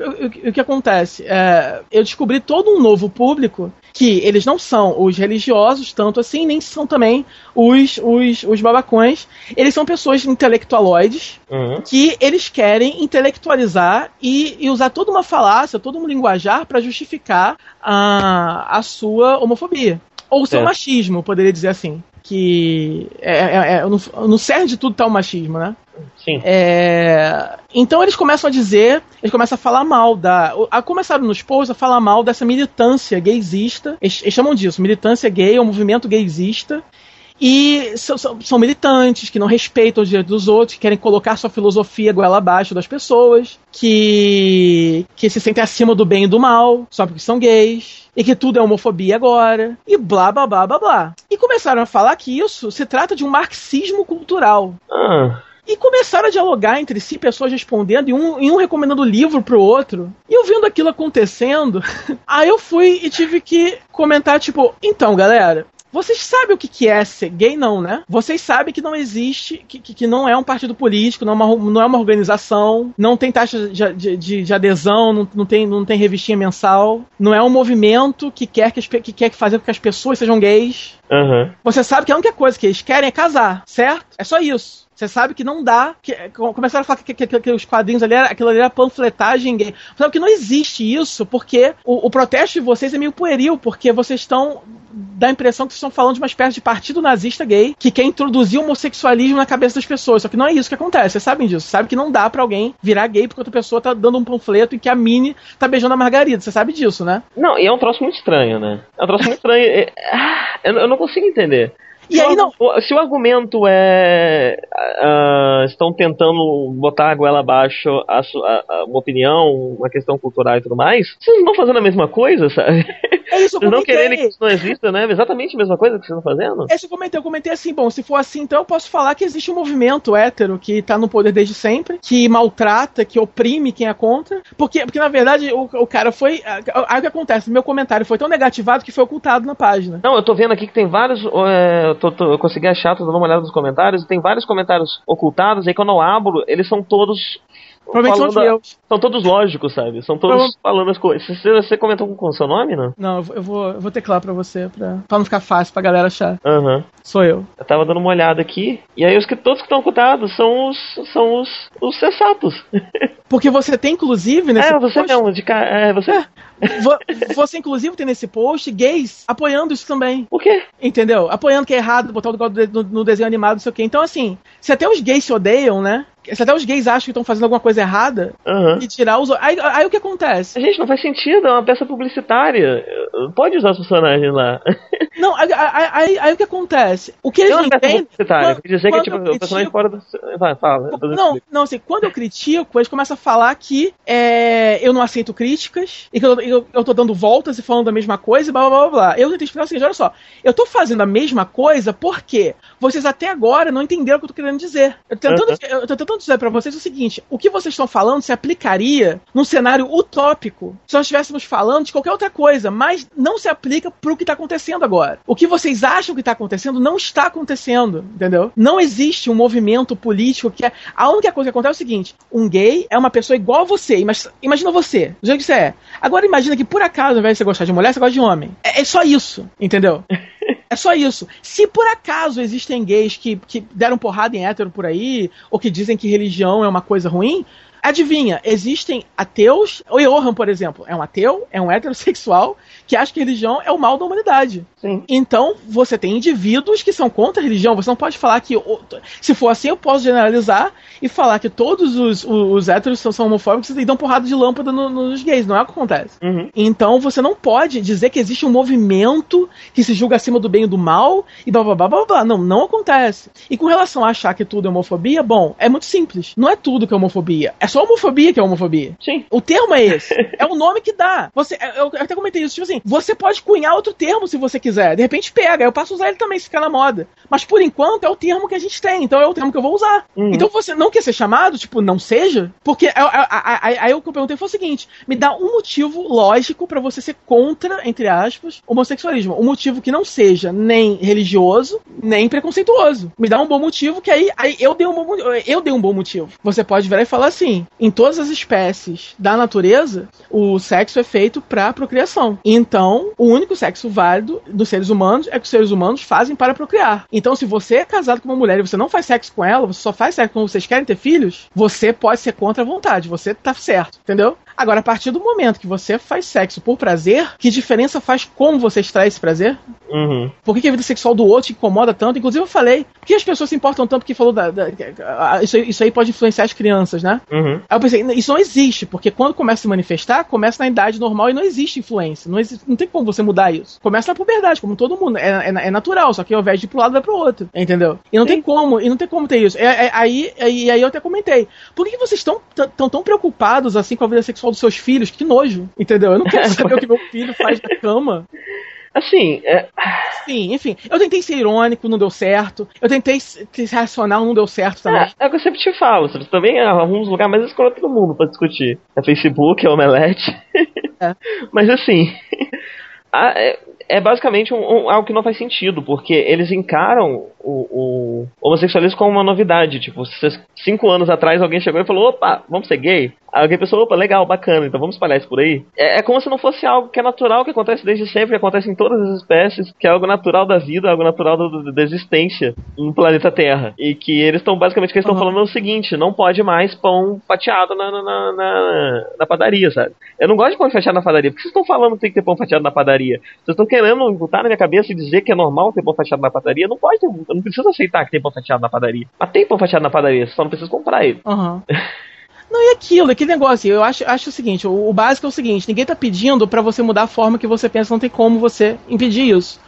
o- que acontece? É, eu descobri todo um novo público que eles não são os religiosos, tanto assim, nem são também os, os, os babacões. Eles são pessoas intelectualoides Uhum. que eles querem intelectualizar e, e usar toda uma falácia, todo um linguajar para justificar a, a sua homofobia. Ou o seu É. machismo, poderia dizer assim. Que é, é- é- no, no cerne de tudo tá o machismo, né? Sim. É, então eles começam a dizer, eles começam a falar mal da. A, começaram nos posts a falar mal dessa militância gaysista. Eles, eles chamam disso, militância gay, é um movimento gaysista. E são, são- são militantes que não respeitam os direitos dos outros, que querem colocar sua filosofia goela abaixo das pessoas, que, que se sentem acima do bem e do mal, só porque são gays, e que tudo é homofobia agora, e blá blá blá blá blá. E começaram a falar que isso se trata de um marxismo cultural. Ah, E começaram a dialogar entre si, pessoas respondendo, e um, e um recomendando livro pro outro. E eu vendo aquilo acontecendo, aí eu fui e tive que comentar, tipo, então, galera. Vocês sabem o que, que é ser gay, não, né? Vocês sabem que não existe, que, que, que não é um partido político, não é uma, não é uma organização, não tem taxa de, de, de- de adesão, não, não, tem, não tem revistinha mensal, não é um movimento que quer, que, as que quer fazer com que as pessoas sejam gays. aham. Você sabe que a única coisa que eles querem é casar, certo? É só isso. Você sabe que não dá. Que, com- começaram a falar que, que- que- os quadrinhos ali, era, aquilo ali era panfletagem gay. Sabe que não existe isso, porque o, o protesto de vocês é meio pueril, porque vocês estão. dá a impressão que vocês estão falando de uma espécie de partido nazista gay que quer introduzir o homossexualismo na cabeça das pessoas. Só que não é isso que acontece. Vocês sabem disso. Sabe que não dá pra alguém virar gay porque outra pessoa tá dando um panfleto e que a Mini tá beijando a Margarida. Você sabe disso, né? Não, e é um troço muito estranho, né? É um troço muito estranho. É- ah, Eu, eu não consigo entender. E aí não. Se o argumento é. Uh, estão tentando botar a goela abaixo a, a, a, uma opinião, uma questão cultural e tudo mais, vocês não estão fazendo a mesma coisa, sabe? É isso, eu Vocês não quererem que isso não exista, né? Exatamente a mesma coisa que vocês estão fazendo? É isso que eu comentei, eu comentei assim, bom, se for assim, então eu posso falar que existe um movimento hétero que tá no poder desde sempre, que maltrata, que oprime quem é contra, porque, porque na verdade o, o cara foi. Aí o que acontece? Meu comentário foi tão negativado que foi ocultado na página. Não, eu tô vendo aqui que tem vários. é, tô- tô- eu consegui achar, tô dando uma olhada nos comentários, tem vários comentários ocultados, aí quando eu abro, eles são todos. Provavelmente são. São todos lógicos, sabe? São todos Prova- falando as coisas. Você, você comentou com o seu nome, não? Não, eu vou- eu vou, teclar pra você, pra, pra não ficar fácil pra galera achar. Aham. Sou eu. Eu tava dando uma olhada aqui, e aí os que todos que estão ocultados são os. são os. os sensatos. Porque você tem, inclusive, nesse é, você post. mesmo, de ca... É, você. vo- Você, inclusive, tem nesse post gays apoiando isso também. O quê? Entendeu? Apoiando que é errado botar o negócio no, no desenho animado, não sei o quê. Então, assim, se até os gays se odeiam, né? Se até os gays acham que estão fazendo alguma coisa errada, Aham. e tirar os. Aí, aí o que acontece? Gente, não faz sentido, é uma peça publicitária. Pode usar os personagens lá. Não, aí, aí- aí- o que acontece? O que eles não peça entendem. quando- dizer que tipo, eu o personagem critico- fora do. Vai, fala. Não, não, assim, quando eu critico, eles começam a falar que é, eu não aceito críticas e que eu, eu, eu tô dando voltas e falando a mesma coisa e blá blá blá blá. Eu tentei explicar o seguinte: olha só, eu tô fazendo a mesma coisa porque vocês até agora não entenderam o que eu tô querendo dizer. Eu tô tentando, eu tô tentando dizer pra vocês o seguinte: o que vocês estão falando se aplicaria num cenário utópico se nós estivéssemos falando de qualquer outra coisa, mas não se aplica pro que tá acontecendo agora. O que vocês acham que tá acontecendo não está acontecendo, entendeu? Não existe um movimento político que é. A única coisa que acontece é o seguinte: um gay é uma pessoa igual a você. Mas imagina você, do jeito que você é. Agora imagina que por acaso, ao invés de você gostar de mulher, você gosta de homem. É, é só isso, entendeu? É só isso. Se por acaso existem gays que, que deram porrada em hétero por aí, ou que dizem que religião é uma coisa ruim, adivinha, existem ateus. O Johan, por exemplo, é um ateu, é um heterossexual, que acha que religião é o mal da humanidade. Sim. Então, você tem indivíduos que são contra a religião. Você não pode falar que. Se for assim, eu posso generalizar e falar que todos os, os, os héteros são, são homofóbicos e dão porrada de lâmpada no- nos gays. Não é o que acontece. Uhum. Então você não pode dizer que existe um movimento que se julga acima do bem e do mal e blá blá blá blá blá. Não, não acontece. E com relação a achar que tudo é homofobia, bom, é muito simples. Não é tudo que é homofobia. É só homofobia que é homofobia. Sim. O termo é esse. é o nome que dá. Você, eu, eu até comentei isso, tipo assim, você pode cunhar outro termo se você quiser. De repente pega, eu passo a usar ele também se ficar na moda. Mas por enquanto é o termo que a gente tem, então é o termo que eu vou usar. Uhum. Então você não quer ser chamado, tipo, não seja? Porque aí- aí- aí o que eu perguntei foi o seguinte: me dá um motivo lógico pra você ser contra, entre aspas, homossexualismo. Um motivo que não seja nem religioso, nem preconceituoso. Me dá um bom motivo que aí, aí eu dei um bom eu dei um bom motivo. Você pode virar e falar assim: em todas as espécies da natureza, o sexo é feito pra procriação. Então, o único sexo válido dos seres humanos é que os seres humanos fazem para procriar. Então, se você é casado com uma mulher e você não faz sexo com ela, você só faz sexo quando vocês querem ter filhos, você pode ser contra a vontade, você tá certo, entendeu? Agora, a partir do momento que você faz sexo por prazer, que diferença faz como você extrai esse prazer? Uhum. Por que, que a vida sexual do outro te incomoda tanto? Inclusive, eu falei, por que as pessoas se importam tanto que falou da. da- ah, isso, aí- isso aí pode influenciar as crianças, né? Uhum. Aí eu pensei, isso não existe, porque quando começa a se manifestar, começa na idade normal e não existe influência. Não, existe, não tem como você mudar isso. Começa na puberdade, como todo mundo. É, é- é natural, só que ao invés de ir pro lado, vai pro outro. Entendeu? E não tem como, e não tem como ter isso. É- é- aí, aí, aí eu até comentei. Por que, que vocês estão tão, tão preocupados assim com a vida sexual dos seus filhos? Que nojo, entendeu? Eu não quero saber o que meu filho faz na cama. Assim, é, Enfim, enfim. Eu tentei ser irônico, não deu certo. Eu tentei ser racional, não deu certo também. é, é o que eu sempre te falo. Você também arruma uns lugares mais escroto do mundo pra discutir. É Facebook, é Omelete. É. Mas assim, a- é, é basicamente um- um- algo que não faz sentido, porque eles encaram o, o homossexualismo como uma novidade. Tipo, se cinco anos atrás alguém chegou e falou, opa, vamos ser gay? Aí alguém pensou, opa, legal, bacana, então vamos espalhar isso por aí. É, é como se não fosse algo que é natural, que acontece desde sempre, que acontece em todas as espécies, que é algo natural da vida, algo natural do- da existência no planeta Terra. E que eles estão, basicamente, o que eles estão Uhum. falando é o seguinte, não pode mais pão fatiado na, na, na, na- padaria, sabe? Eu não gosto de pão fatiado na padaria. Por que vocês estão falando que tem que ter pão fatiado na padaria? Vocês estão querendo botar na minha cabeça e dizer que é normal ter pão fatiado na padaria? Não pode ter, não preciso aceitar que tem pão fatiado na padaria. Mas tem pão fatiado na padaria, você só não precisa comprar ele. Aham. Não, e aquilo, aquele negócio, eu acho, acho o seguinte, o, o básico é o seguinte, ninguém tá pedindo pra você mudar a forma que você pensa, não tem como você impedir isso.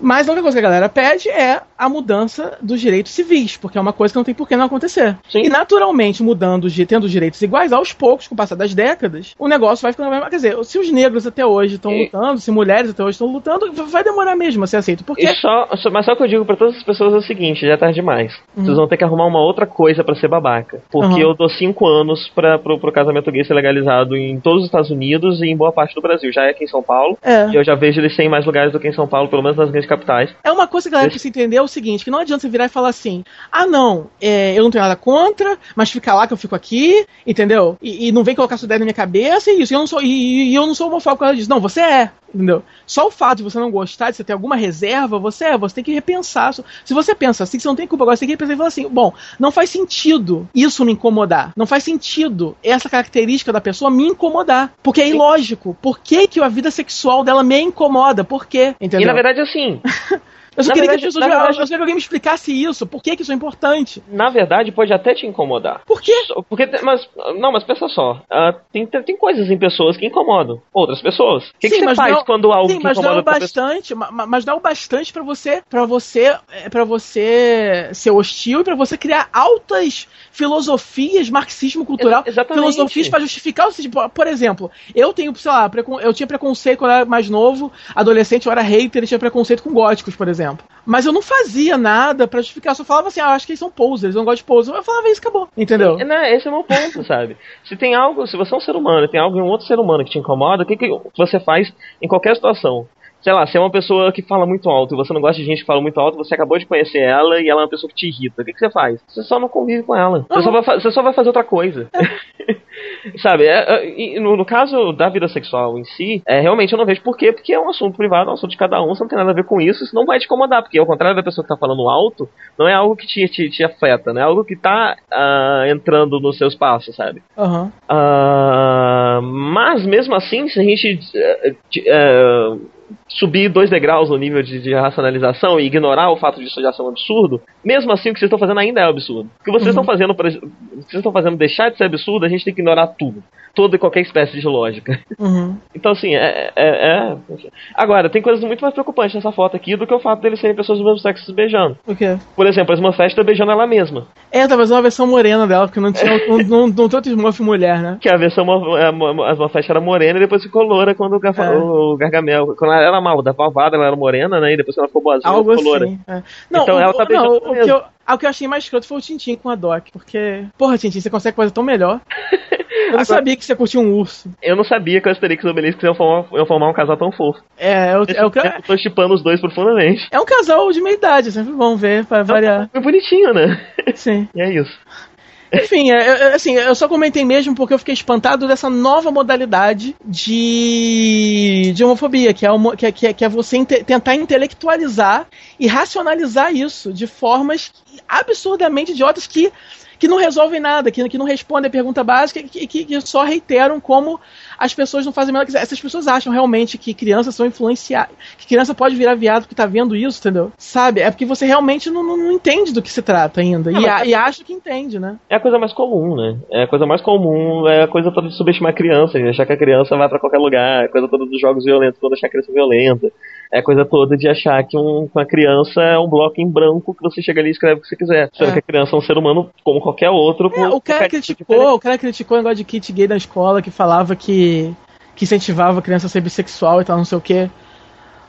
Mas a única coisa que a galera pede é a mudança dos direitos civis, porque é uma coisa que não tem por que não acontecer. Sim. E naturalmente, mudando, tendo os direitos iguais, aos poucos, com o passar das décadas, o negócio vai ficando. Quer dizer, se os negros até hoje estão E- lutando, se mulheres até hoje estão lutando, vai demorar mesmo a ser aceito. Porque. E só, só- mas só que eu digo pra todas as pessoas é o seguinte, já é tarde demais. Vocês vão ter que arrumar uma outra coisa pra ser babaca. Porque Uhum. eu dou cinco anos pra, pro, pro casamento gay ser legalizado em todos os Estados Unidos e em boa parte do Brasil. Já é aqui em São Paulo. É. E eu já vejo eles em mais lugares do que em São Paulo, pelo menos nas grandes capitais. É uma coisa que a galera precisa entender é o seguinte, que não adianta você virar e falar assim, ah não, é, eu não tenho nada contra, mas fica lá que eu fico aqui, entendeu? E, e não vem colocar sua ideia na minha cabeça e isso, e eu não sou, e, e eu não sou homofóbico por causa disso. Não, você é, entendeu? Só o fato de você não gostar, de você ter alguma reserva, você é, você tem que repensar. Se você pensa assim, que você não tem culpa, agora você tem que repensar e falar assim, bom, não faz sentido isso me incomodar. Não faz sentido essa característica da pessoa me incomodar. Porque é ilógico. Por que, que a vida sexual dela me incomoda? Por quê? Entendeu? E na verdade, assim, Sim. Eu só Na queria verdade- que as pessoas, verdade- eu só queria que alguém me explicasse isso. Por que, que isso é importante? na verdade, pode até te incomodar. Por quê? Porque, mas, não, mas pensa só. ah, tem, tem coisas em pessoas que incomodam outras pessoas. O que, que Sim, você mas faz não- quando algo Sim, que mas não é incomoda bastante, ma- ma- mas não é o bastante para você, para você, para você ser hostil e para você criar altas filosofias marxismo cultural, Exa- exatamente. filosofias para justificar o tipo, por exemplo, eu tenho, sei lá, eu tinha preconceito quando eu era mais novo, adolescente, eu era hater e tinha preconceito com góticos, por exemplo. Mas eu não fazia nada pra justificar, eu só falava assim, ah, eu acho que eles são posers, eu não gosto de poser. Eu falava isso, acabou. Entendeu? É, né, esse é o meu ponto, sabe? Se tem algo, se você é um ser humano e tem algo em um outro ser humano que te incomoda, o que, que você faz em qualquer situação? Sei lá, se é uma pessoa que fala muito alto e você não gosta de gente que fala muito alto, você acabou de conhecer ela e ela é uma pessoa que te irrita. O que, que você faz? Você só não convive com ela. Você, só, vai, você só vai fazer outra coisa. Sabe? É, é, no, no caso da vida sexual em si, é, realmente eu não vejo por quê, porque é um assunto privado, é um assunto de cada um, você não tem nada a ver com isso, isso não vai te incomodar, porque ao contrário da pessoa que tá falando alto, não é algo que te, te, te afeta, não é algo que tá ah, entrando nos seus passos, sabe? Aham. Ah, mas mesmo assim, se a gente eh, subir dois degraus no nível de, de racionalização e ignorar o fato disso já ser um absurdo, mesmo assim o que vocês estão fazendo ainda é absurdo. O que vocês estão fazendo, vocês estão fazendo deixar de ser absurdo, a gente tem que ignorar tudo. Toda e qualquer espécie de lógica. Uhum. Então, assim, é, é, é- Agora, tem coisas muito mais preocupantes nessa foto aqui do que o fato deles serem pessoas do mesmo sexo se beijando. O quê? Por exemplo, a Smurfette tá beijando ela mesma. É, talvez uma versão morena dela, porque não tinha não, não, não outro Smurf mulher, né? Que a versão a Smurfette era morena e depois ficou loura quando o, É. o Gargamel. Quando ela era mal, da Valvada ela era morena, né? E depois ela ficou boazinha, Algo assim. é. Não, Então o, ela tá o- beijando não, ela o, que eu, ah, o que eu achei mais escroto foi o Tintin com a Doc, porque, porra, Tintin, você consegue coisa tão melhor. Eu não Agora- sabia que você curtia um urso. Eu não sabia que o Asterix e o Obelix iam formar, iam formar um casal tão fofo. É, é, é, o ca- Eu tô chipando os dois profundamente. é um casal de meia idade, é sempre bom ver, pra variar. É bonitinho, né? Sim. E é isso. Enfim, é, é, assim, eu só comentei mesmo porque eu fiquei espantado dessa nova modalidade de, de homofobia, que é, homo- que é, que é, que é você inte- tentar intelectualizar e racionalizar isso de formas absurdamente idiotas que, que não resolvem nada, que, que não respondem a pergunta básica e que, que, que só reiteram como as pessoas não fazem a menor quiser. Essas pessoas acham realmente que crianças são influenciadas, que criança pode virar viado porque tá vendo isso, entendeu? Sabe? É porque você realmente não, não, não entende do que se trata ainda. Não, e, a- e acha que entende, né? É a coisa mais comum, né? É a coisa mais comum, é a coisa toda de subestimar a criança, de achar que a criança vai pra qualquer lugar, é a coisa toda dos jogos violentos, toda achar a criança violenta. É a coisa toda de achar que um, uma criança é um bloco em branco que você chega ali e escreve o que você quiser. Sendo É. que a criança é um ser humano como qualquer outro. É, o cara qualquer criticou, o cara criticou o negócio de kit gay na escola que falava que, que incentivava a criança a ser bissexual e tal, não sei o quê.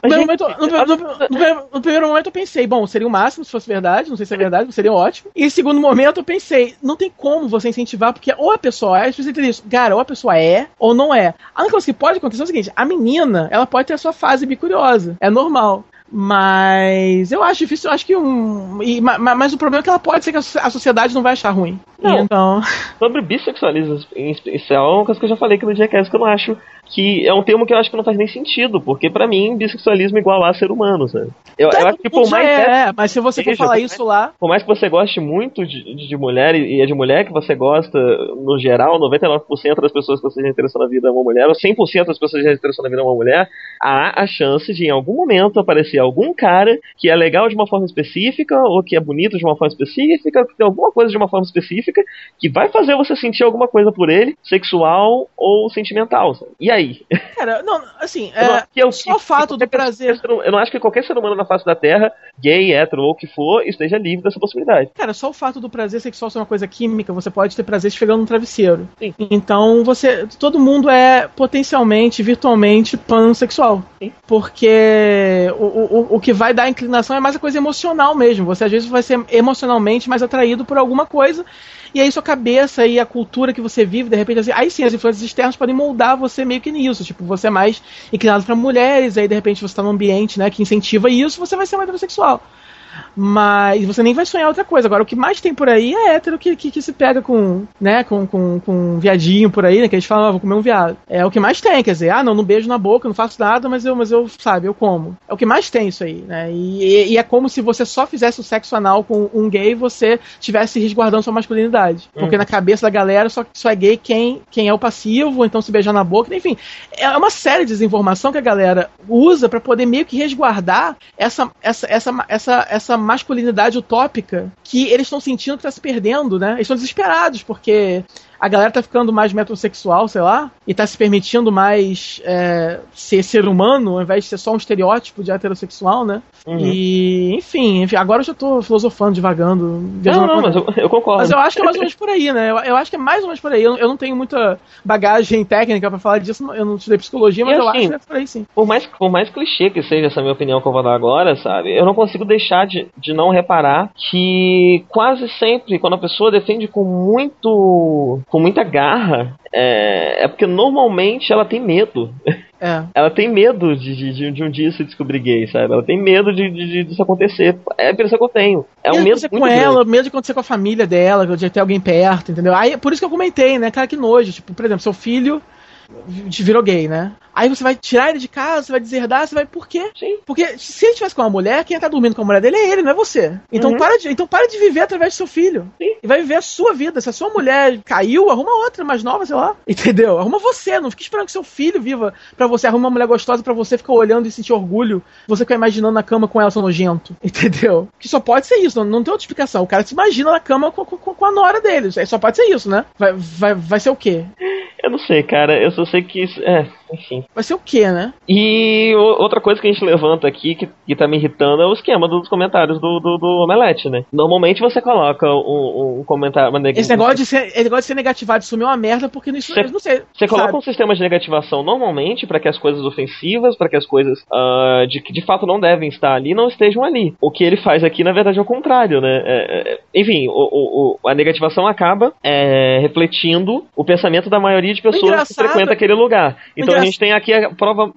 No Mas, primeiro, gente, momento, no- no- no- no primeiro- no primeiro momento eu pensei, bom, seria o máximo se fosse verdade, não sei se é verdade, mas seria ótimo. E segundo momento eu pensei, não tem como você incentivar, porque ou a pessoa é, precisa entender isso, cara, ou a pessoa é ou não é. A única coisa que pode acontecer é o seguinte, a menina, ela pode ter a sua fase bicuriosa, é normal. Mas eu acho difícil, eu acho que um. e- ma- ma- mas o problema é que ela pode ser que a sociedade não vai achar ruim. Não. Então. Sobre bissexualismo em especial, é uma coisa que eu já falei aqui no Jackass que eu não acho que é um termo que eu acho que não faz nem sentido, porque pra mim bissexualismo é igual a ser humano, sabe? Eu, eu acho que por mais é, é, mas se você for Veja, falar isso lá. por mais que você goste muito de, de mulher e é de mulher que você gosta, no geral, 99% das pessoas que você já interessou na vida é uma mulher, ou 100% das pessoas que já interessou na vida é uma mulher, há a chance de em algum momento aparecer algum cara que é legal de uma forma específica, ou que é bonito de uma forma específica, que tem alguma coisa de uma forma específica, específica que vai fazer você sentir alguma coisa por ele, sexual ou sentimental. Sabe? E aí? Cara, não, assim, é, eu- só o fato do prazer. hum- Eu não acho que qualquer ser humano na face da Terra, gay, hétero ou o que for, esteja livre dessa possibilidade. Cara, só o fato do prazer sexual ser uma coisa química, você pode ter prazer esfregando no travesseiro. Sim. Então, você. Todo mundo é potencialmente, virtualmente pansexual. Sim. Porque o, o, o que vai dar inclinação é mais a coisa emocional mesmo. Você às vezes vai ser emocionalmente mais atraído por alguma coisa. E aí sua cabeça e a cultura que você vive, de repente, assim, aí sim, as influências externas podem moldar você meio que nisso. Tipo, você é mais inclinado para mulheres, aí de repente você tá num ambiente né, que incentiva isso, você vai ser mais heterossexual. Mas você nem vai sonhar outra coisa. Agora, o que mais tem por aí é hétero que, que, que se pega com, né, com, com, com um viadinho por aí, né? Que a gente fala, ah, vou comer um viado. É o que mais tem, quer dizer, ah, não, não beijo na boca, não faço nada, mas eu, mas eu, sabe, eu como. É o que mais tem isso aí, né? E, e- e é como se você só fizesse o sexo anal com um gay e você estivesse resguardando sua masculinidade. Porque Uhum. na cabeça da galera só, só é gay quem, quem é o passivo, então se beijar na boca, enfim. É uma série de desinformação que a galera usa pra poder meio que resguardar essa, essa, essa, essa, essa masculinidade utópica que eles estão sentindo que tá se perdendo, né? Eles estão desesperados, porque a galera tá ficando mais metrosexual, sei lá, e tá se permitindo mais é, ser ser humano, ao invés de ser só um estereótipo de heterossexual, né? Uhum. E, enfim, enfim, agora eu já tô filosofando, divagando. Não, não, mas eu, eu concordo. mas eu acho que é mais ou menos por aí, né? Eu, eu acho que é mais ou menos por aí. Eu, eu não tenho muita bagagem técnica pra falar disso, eu não estudei psicologia, mas E eu assim, acho que é por aí sim. Por mais, por mais clichê que seja essa minha opinião que eu vou dar agora, sabe? Eu não consigo deixar de, de não reparar que quase sempre, quando a pessoa defende com muito. Com muita garra, é, é porque normalmente ela tem medo. É. Ela tem medo de, de, de- um dia se descobrir gay, sabe? Ela tem medo de, de, de- disso acontecer. É a impressão que eu tenho. É um medo de medo com grande. ela, medo de acontecer com a família dela, de ter alguém perto, entendeu? Aí, por isso que eu comentei, né? Cara, que nojo. Tipo, por exemplo, seu filho te virou gay, né? Aí você vai tirar ele de casa, você vai deserdar, você vai. Por quê? Sim. Porque se ele tivesse com uma mulher, quem tá dormindo com a mulher dele é ele, não é você. Então, Uhum. para, de, então para de viver através do seu filho. Sim. E vai viver a sua vida. Se a sua mulher caiu, arruma outra mais nova, sei lá. Entendeu? Arruma você. Não fique esperando que seu filho viva pra você. Arruma uma mulher gostosa pra você ficar olhando e sentir orgulho. Você ficar imaginando na cama com ela, seu nojento. Entendeu? Que só pode ser isso. Não, não tem outra explicação. O cara se imagina na cama com, com, com a nora dele. Só pode ser isso, né? Vai, vai, vai ser o quê? Eu não sei, cara. Eu só sei que. É, enfim. Vai ser o quê, né? E outra coisa que a gente levanta aqui, que, que tá me irritando, é o esquema dos comentários do, do, do Omelete, né? Normalmente você coloca um, um comentário. uma neg- Esse negócio de ser, esse negócio de ser negativado, isso é uma merda, porque isso, Cê- não sei. Você coloca sabe? um sistema de negativação normalmente para que as coisas ofensivas, para que as coisas ah, de que de fato não devem estar ali, não estejam ali. O que ele faz aqui, na verdade, é o contrário, né? É, é, enfim, o, o- a negativação acaba é, refletindo o pensamento da maioria de pessoas que frequentam aquele lugar. Então a gente tem aqui a prova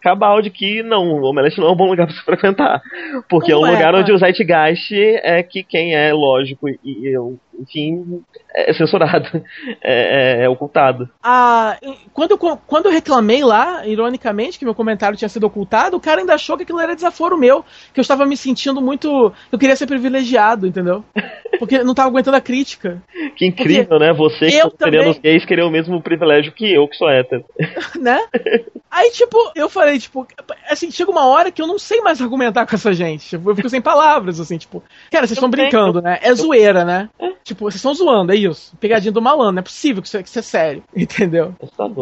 cabal de que não, o Omelete não é um bom lugar para se frequentar. Porque Não é um é, lugar onde cara. o Zeitgeist é que quem é lógico e, e enfim, é censurado, é, é- é ocultado. Ah, quando, eu, quando eu reclamei lá, ironicamente, que meu comentário tinha sido ocultado, o cara ainda achou que aquilo era desaforo meu, que eu estava me sentindo muito. Eu queria ser privilegiado, entendeu? Porque não estava aguentando a crítica, Que incrível, né? Você que também- os gays querer o mesmo privilégio que eu, que sou hétero. né? Aí, tipo, eu falei, tipo, assim, chega uma hora que eu não sei mais argumentar com essa gente. Tipo, eu fico sem palavras, assim, tipo, cara, vocês estão brincando, né? É zoeira, né? Tipo, vocês estão zoando, é isso. Pegadinha do malandro, não é possível que isso, que isso é sério, entendeu?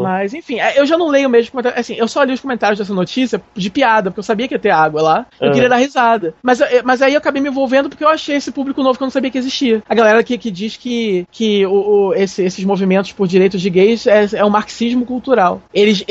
Mas, enfim, é, eu já não leio mesmo comentários. Assim, eu só li os comentários dessa notícia de piada, porque eu sabia que ia ter água lá. Eu Ah. queria dar risada. Mas, eu- mas aí eu acabei me envolvendo porque eu achei esse público novo que eu não sabia que existia. A galera que, que diz que, que o, o- esse- esses movimentos por direitos de gays é, é um marxismo cultural. Eles,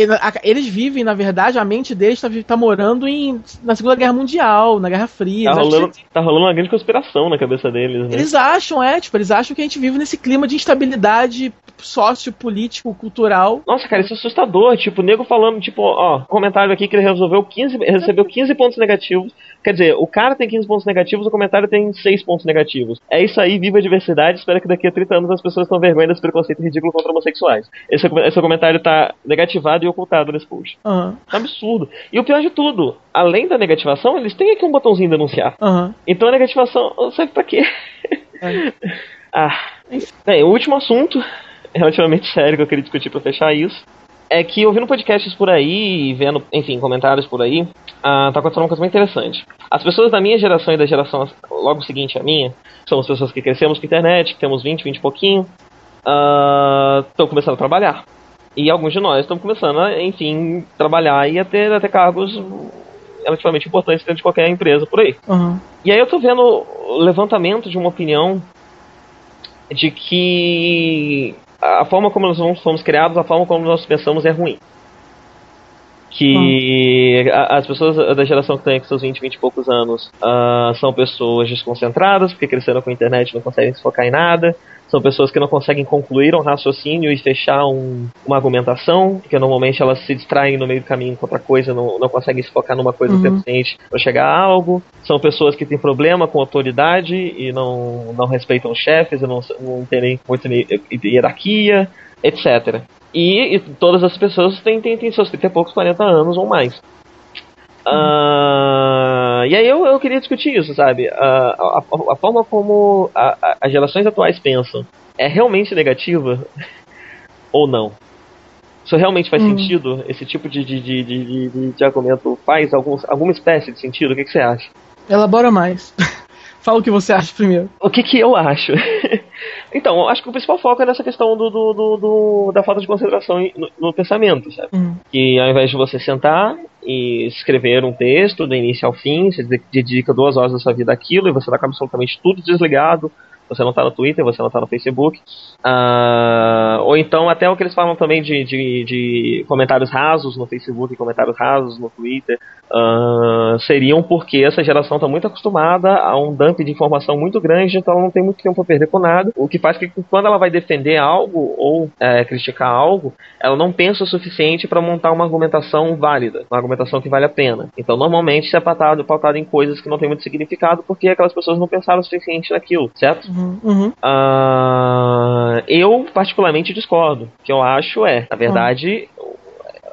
eles vivem, na verdade, a mente deles tá, tá morando em, na Segunda Guerra Mundial, na Guerra Fria. Tá rolando, tá rolando uma grande conspiração na cabeça deles, né? eles acham, é, tipo, eles acham que a gente vive nesse clima de instabilidade sociopolítico, cultural. Nossa, cara, isso é assustador. Tipo, o nego falando, tipo, ó, comentário aqui que ele resolveu 15, recebeu 15 pontos negativos. Quer dizer, o cara tem 15 pontos negativos, o comentário tem 6 pontos negativos. É isso aí, viva a diversidade. Espero que daqui a 30 anos as pessoas tenham vergonha desse preconceito ridículo contra homossexuais. Esse, esse comentário tá negativado e ocultado nesse post. Aham, É um absurdo. E o pior de tudo, além da negativação, eles têm aqui um botãozinho denunciar. aham. Então a negativação serve pra quê? Ah. Bem, o último assunto, relativamente sério, que eu queria discutir pra fechar isso, é que ouvindo podcasts por aí vendo, enfim, comentários por aí, ah, tá acontecendo uma coisa muito interessante. As pessoas da minha geração e da geração logo seguinte à minha, são as pessoas que crescemos com internet, que temos 20, 20 e pouquinho, estão uh, começando a trabalhar. E alguns de nós estão começando a, enfim, trabalhar e a ter, a ter cargos relativamente importantes dentro de qualquer empresa por aí. Uhum. E aí eu tô vendo o levantamento de uma opinião de que a forma como nós fomos criados, a forma como nós pensamos é ruim. Que uhum. as pessoas da geração que tem seus 20, 20 e poucos anos uh, são pessoas desconcentradas, porque cresceram com a internet e não conseguem se focar em nada são pessoas que não conseguem concluir um raciocínio e fechar um, uma argumentação, porque normalmente elas se distraem no meio do caminho com outra coisa, não, não conseguem se focar numa coisa uhum. suficiente para chegar a algo. São pessoas que têm problema com autoridade e não, não respeitam os chefes e não, não terem muita hierarquia, etc. E, e, todas as pessoas têm, têm, têm seus 30 e poucos, 40 anos ou mais. Uh, e aí eu, eu queria discutir isso, sabe? Uh, a, a, a, forma como a, as gerações atuais pensam é realmente negativa ou não? Isso realmente faz hum. sentido? Esse tipo de, de, de, de, de argumento faz algum, alguma espécie de sentido? O que, que você acha? Elabora mais. Fala o que você acha primeiro. O que, que eu acho? então, acho que o principal foco é nessa questão do, do, do, do da falta de concentração no, no pensamento, sabe? Uhum. Que ao invés de você sentar e escrever um texto do início ao fim, você dedica duas horas da sua vida àquilo e você tá com absolutamente tudo desligado, você não está no Twitter, você não está no Facebook. Uh, ou então até o que eles falam também de, de, de comentários rasos no Facebook, comentários rasos no Twitter, uh, seriam porque essa geração está muito acostumada a um dump de informação muito grande, então ela não tem muito tempo para perder com nada. O que faz que quando ela vai defender algo ou é, criticar algo, ela não pensa o suficiente para montar uma argumentação válida, uma argumentação que vale a pena. Então normalmente isso é pautado, pautado em coisas que não tem muito significado porque aquelas pessoas não pensaram o suficiente naquilo, certo? Uhum. Uhum. Uh, eu particularmente discordo. O que eu acho é, na verdade, uhum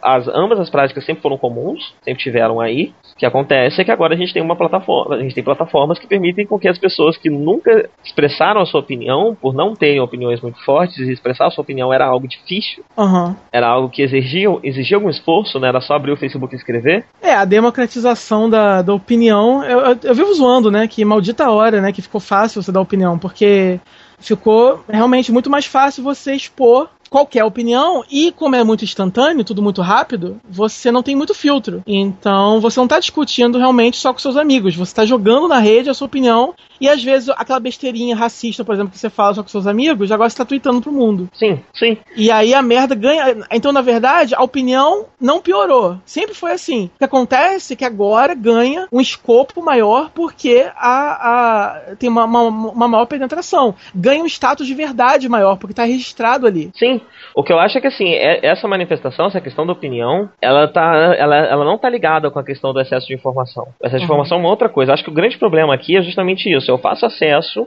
as, ambas as práticas sempre foram comuns, sempre tiveram aí. O que acontece é que agora a gente tem uma plataforma, a gente tem plataformas que permitem com que as pessoas que nunca expressaram a sua opinião, por não terem opiniões muito fortes, e expressar a sua opinião era algo difícil, uhum. era algo que exigia, exigia algum esforço, né? Era só abrir o Facebook e escrever. É, a democratização da, da opinião, eu, eu, eu vivo zoando, né? Que maldita hora, né? Que ficou fácil você dar opinião, porque ficou realmente muito mais fácil você expor qualquer opinião e como é muito instantâneo, tudo muito rápido, você não tem muito filtro. Então você não está discutindo realmente só com seus amigos, você está jogando na rede a sua opinião e às vezes aquela besteirinha racista, por exemplo, que você fala só com seus amigos, agora você tá tweetando pro mundo. Sim, sim. E aí a merda ganha. Então, na verdade, a opinião não piorou. Sempre foi assim. O que acontece é que agora ganha um escopo maior porque a, a tem uma, uma, uma maior penetração. Ganha um status de verdade maior, porque tá registrado ali. Sim. O que eu acho é que assim, é, essa manifestação, essa questão da opinião, ela, tá, ela, ela não tá ligada com a questão do excesso de informação. O excesso uhum. de informação é uma outra coisa. Eu acho que o grande problema aqui é justamente isso. Eu faço acesso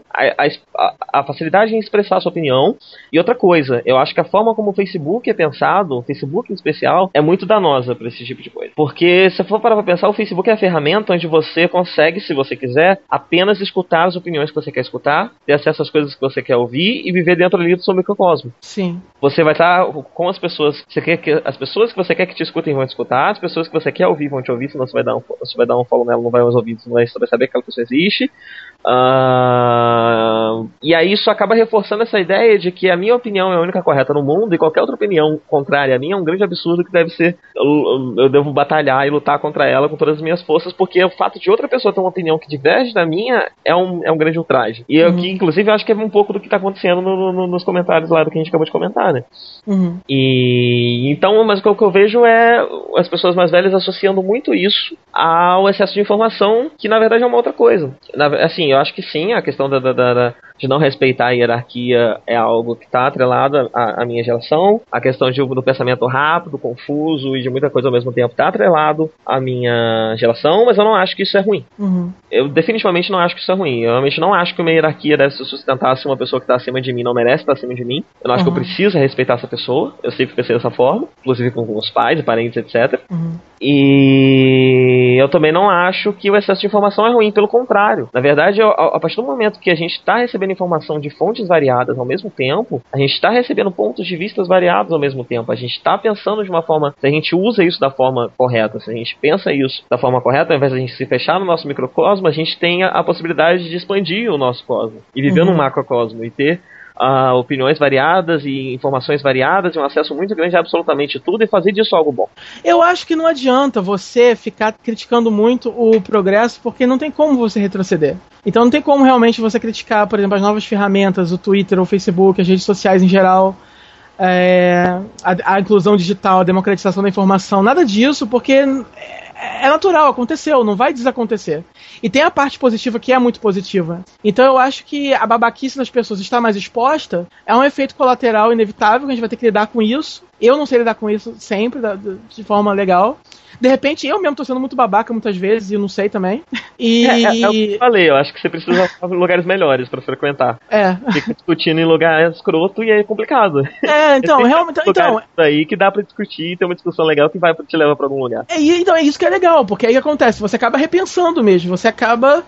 à, facilidade em expressar a sua opinião. E outra coisa, eu acho que a forma como o Facebook é pensado, o Facebook em especial, é muito danosa para esse tipo de coisa. Porque se for parar pra pensar, o Facebook é a ferramenta onde você consegue, se você quiser, apenas escutar as opiniões que você quer escutar, ter acesso às coisas que você quer ouvir e viver dentro ali do seu microcosmo. Sim. Você vai estar com as pessoas, você quer que as pessoas que você quer que te escutem vão te escutar, as pessoas que você quer ouvir vão te ouvir, senão você vai dar um, você vai dar um follow nela, não vai mais ouvir, você vai saber que aquela pessoa existe. Uh, e aí isso acaba reforçando essa ideia de que a minha opinião é a única correta no mundo e qualquer outra opinião contrária a minha é um grande absurdo que deve ser. Eu, eu devo batalhar e lutar contra ela com todas as minhas forças, porque o fato de outra pessoa ter uma opinião que diverge da minha é um, é um grande ultraje. E uhum. eu, que, inclusive, eu acho que é um pouco do que está acontecendo no, no, nos comentários lá do que a gente acabou de comentar, né? Uhum. E então, mas o que eu vejo é as pessoas mais velhas associando muito isso ao excesso de informação, que na verdade é uma outra coisa. Na, assim, eu acho que sim, a questão da, da, da, de não respeitar a hierarquia é algo que está atrelado à, à, minha geração. A questão de, do pensamento rápido, confuso e de muita coisa ao mesmo tempo está atrelado à minha geração, mas eu não acho que isso é ruim. Uhum. Eu definitivamente não acho que isso é ruim. Eu realmente não acho que uma hierarquia deve se sustentar se uma pessoa que está acima de mim não merece estar acima de mim. Eu não acho uhum. que eu uhum. preciso respeitar essa pessoa. Eu sempre pensei dessa forma, inclusive com, os pais, parentes, etc. Uhum. E eu também não acho que o excesso de informação é ruim, pelo contrário. Na verdade, a, a partir do momento que a gente está recebendo recebendo informação de fontes variadas ao mesmo tempo, a gente está recebendo pontos de vistas variados ao mesmo tempo. A gente está pensando de uma forma, se a gente usa isso da forma correta, se a gente pensa isso da forma correta, ao invés de a gente se fechar no nosso microcosmo, a gente tem a, a possibilidade de expandir o nosso cosmo e viver uhum. num macrocosmo e ter uh, opiniões variadas e informações variadas e um acesso muito grande a absolutamente tudo e fazer disso algo bom. Eu acho que não adianta você ficar criticando muito o progresso, porque não tem como você retroceder. Então não tem como realmente você criticar, por exemplo, as novas ferramentas, o Twitter, o Facebook, as redes sociais em geral. É, a, a inclusão digital, a democratização da informação, nada disso, porque natural, aconteceu, não vai desacontecer. E tem a parte positiva que é muito positiva. Então eu acho que a babaquice das pessoas estar mais exposta é um efeito colateral inevitável, que a gente vai ter que lidar com isso. Eu não sei lidar com isso sempre, de forma legal. De repente, eu mesmo tô sendo muito babaca muitas vezes e não sei também. E... É, é, é o que eu falei, eu acho que você precisa de lugares melhores para frequentar. É. Fica discutindo em lugar escroto e é complicado. É, então, realmente. Então, aí que dá para discutir e ter uma discussão legal que vai te levar para algum lugar. É, então, é isso que é legal, porque aí acontece, você acaba repensando mesmo, você acaba.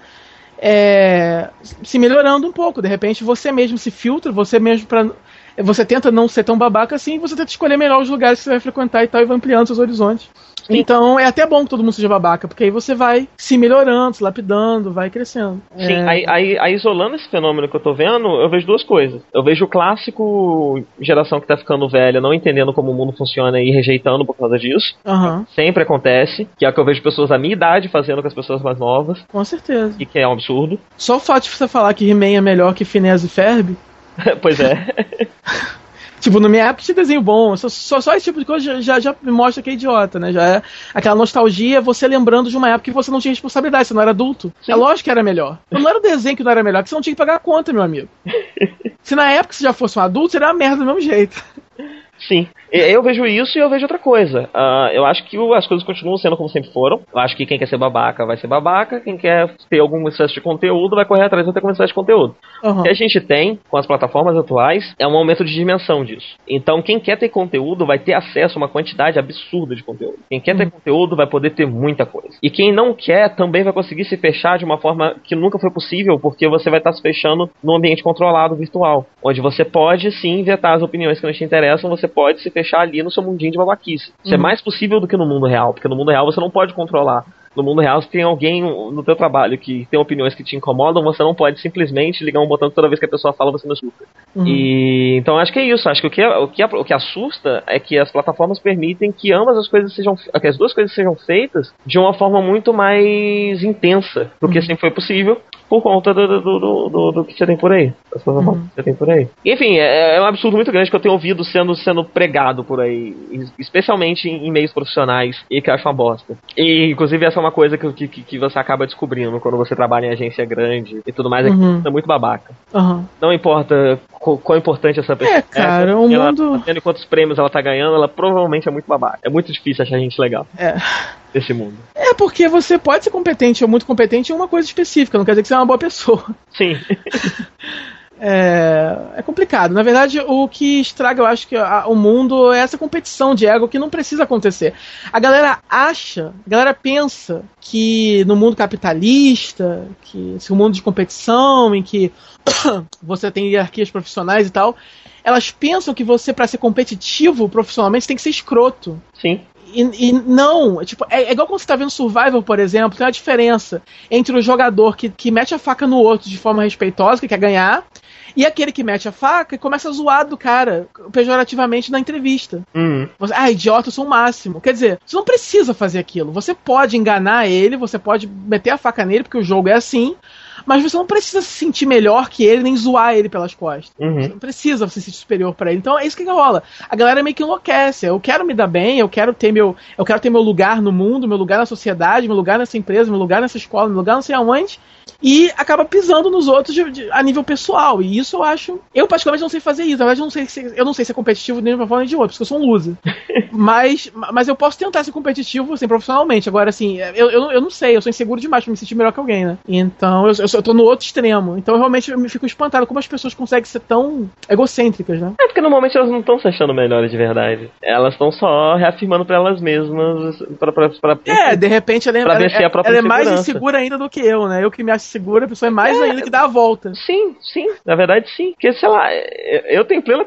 É, se melhorando um pouco. De repente você mesmo se filtra, você mesmo para você tenta não ser tão babaca assim, você tenta escolher melhor os lugares que você vai frequentar e tal, e vai ampliando seus horizontes. Então é até bom que todo mundo seja babaca, porque aí você vai se melhorando, se lapidando, vai crescendo. Sim, é... aí, aí, aí, isolando esse fenômeno que eu tô vendo, eu vejo duas coisas. Eu vejo o clássico geração que tá ficando velha, não entendendo como o mundo funciona e rejeitando por causa disso. Uhum. Sempre acontece, que é o que eu vejo pessoas da minha idade fazendo com as pessoas mais novas. Com certeza. E que é um absurdo. Só o fato de você falar que He-Man é melhor que Phineas e Ferb. pois é. Tipo, na minha época tinha desenho bom. Só, só, só, esse tipo de coisa já, já me mostra que é idiota, né? Já é aquela nostalgia, você lembrando de uma época que você não tinha responsabilidade, você não era adulto. Sim. É lógico que era melhor. Não era o desenho que não era melhor, que você não tinha que pagar a conta, meu amigo. Se na época você já fosse um adulto, seria uma merda do mesmo jeito. Sim. Eu vejo isso e eu vejo outra coisa. Uh, eu acho que as coisas continuam sendo como sempre foram. Eu acho que quem quer ser babaca vai ser babaca. Quem quer ter algum excesso de conteúdo vai correr atrás de ter excesso de conteúdo. Uhum. O que a gente tem com as plataformas atuais é um aumento de dimensão disso. Então, quem quer ter conteúdo vai ter acesso a uma quantidade absurda de conteúdo. Quem quer ter uhum. conteúdo vai poder ter muita coisa. E quem não quer também vai conseguir se fechar de uma forma que nunca foi possível, porque você vai estar se fechando num ambiente controlado virtual, onde você pode sim vetar as opiniões que não te interessam, você pode se fechar ali no seu mundinho de babaquice. Isso é uhum. é mais possível do que no mundo real, porque no mundo real você não pode controlar. No mundo real, se tem alguém no teu trabalho que tem opiniões que te incomodam, você não pode simplesmente ligar um botão toda vez que a pessoa fala você não escuta. Uhum. E então acho que é isso. Acho que o que, o que, o que assusta é que as plataformas permitem que ambas as coisas sejam, que as duas coisas sejam feitas de uma forma muito mais intensa do que uhum. sempre foi possível por conta do, do, do, do, que você tem por aí. Uhum. Que você tem por aí. Enfim, é, é, um absurdo muito grande que eu tenho ouvido sendo, sendo pregado por aí, especialmente em, em meios profissionais, e que eu acho uma bosta. E, inclusive, essa é uma coisa que, que, que você acaba descobrindo quando você trabalha em agência grande e tudo mais, é uhum. que é muito babaca. Uhum. Não importa quão, importante essa pessoa é. cara, o mundo. Ela, tendo quantos prêmios ela tá ganhando, ela provavelmente é muito babaca. É muito difícil achar gente legal. É. Desse mundo. É porque você pode ser competente ou muito competente em uma coisa específica, não quer dizer que você é uma boa pessoa. Sim. é, é complicado. Na verdade, o que estraga, eu acho que a, o mundo é essa competição de ego que não precisa acontecer. A galera acha, a galera pensa que no mundo capitalista, que esse mundo de competição, em que você tem hierarquias profissionais e tal, elas pensam que você, para ser competitivo profissionalmente, tem que ser escroto. Sim. E, e, não, tipo, é, é, igual quando você tá vendo Survival, por exemplo, tem uma diferença entre o jogador que, que mete a faca no outro de forma respeitosa, que quer ganhar, e aquele que mete a faca e começa a zoar do cara, pejorativamente na entrevista. Uhum. Você, ah, idiota, eu sou o máximo. Quer dizer, você não precisa fazer aquilo. Você pode enganar ele, você pode meter a faca nele, porque o jogo é assim mas você não precisa se sentir melhor que ele, nem zoar ele pelas costas. Uhum. Você não precisa se sentir superior para ele. Então é isso que rola. A galera meio que enlouquece. Eu quero me dar bem, eu quero ter meu, eu quero ter meu lugar no mundo, meu lugar na sociedade, meu lugar nessa empresa, meu lugar nessa escola, meu lugar não sei aonde e acaba pisando nos outros de, de, a nível pessoal. E isso eu acho. Eu, particularmente, não sei fazer isso. Na verdade, eu não sei se, eu não sei ser competitivo nem de uma forma nem de outra, porque eu sou um loser. mas, mas eu posso tentar ser competitivo, assim, profissionalmente. Agora, assim, eu, eu, eu não sei, eu sou inseguro demais pra me sentir melhor que alguém, né? Então, eu, eu, eu tô no outro extremo. Então realmente eu me fico espantado como as pessoas conseguem ser tão egocêntricas, né? É porque normalmente elas não estão se achando melhores de verdade. Elas estão só reafirmando pra elas mesmas. Pra, pra, pra, É, de repente ela é, Pra ela, vencer a própria ela é mais insegura ainda do que eu, né? Eu que me acho segura, a pessoa é mais ainda que dá a volta. Sim, sim, na verdade sim. Porque, sei lá, eu tenho plena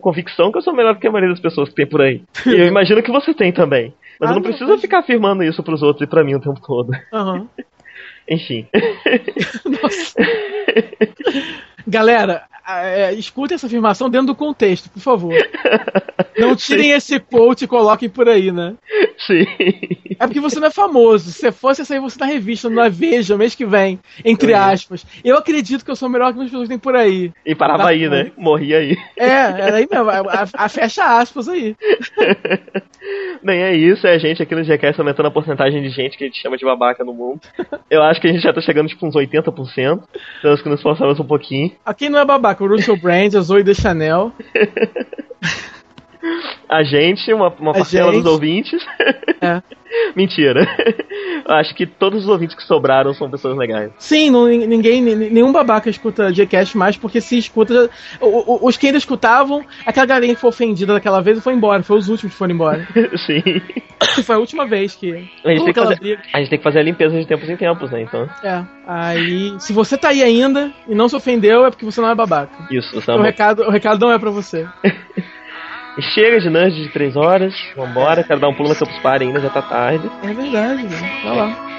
convicção que eu sou melhor do que a maioria das pessoas que tem por aí. E eu imagino que você tem também. Mas Ah, eu não não, preciso mas- ficar afirmando isso pros outros e pra mim o tempo todo. Aham. Enfim. Nossa. Galera, é, escutem essa afirmação dentro do contexto, por favor. Não tirem esse quote e coloquem por aí, né? sim. É porque você não é famoso. Se fosse sair você na revista, na Veja, mês que vem, entre ia. aspas. Eu acredito que eu sou melhor que as pessoas que tem por aí. E parava Tá aí, bom. né? Morria aí. É, era aí mesmo. A, a- a fecha aspas aí. Nem é isso, é a gente aqui no GCast aumentando a porcentagem de gente que a gente chama de babaca no mundo. Eu acho que a gente já tá chegando tipo uns 80%. Temos que nos esforçarmos um pouquinho. A quem não é babaca? O Russell Brand, a Zoe de Chanel. A gente, uma, uma A parcela gente. dos ouvintes. É. Mentira. Acho que todos os ouvintes que sobraram são pessoas legais. Sim, não, ninguém, nenhum babaca escuta Gcast mais, porque se escuta. o- o- Os que ainda escutavam, aquela galerinha que foi ofendida daquela vez foi embora, foi os últimos que foram embora. Sim. foi a última vez que. A gente, tem que fazer, briga. a gente tem que fazer a limpeza de tempos em tempos, né? Então, É. Aí, se você tá aí ainda e não se ofendeu, é porque você não é babaca. isso. O Samba. recado, o recado não é pra você. Chega de nudge de 3 horas. Vambora. Quero dar um pulo na Campus Party ainda, já tá tarde. É verdade, velho. Vai lá.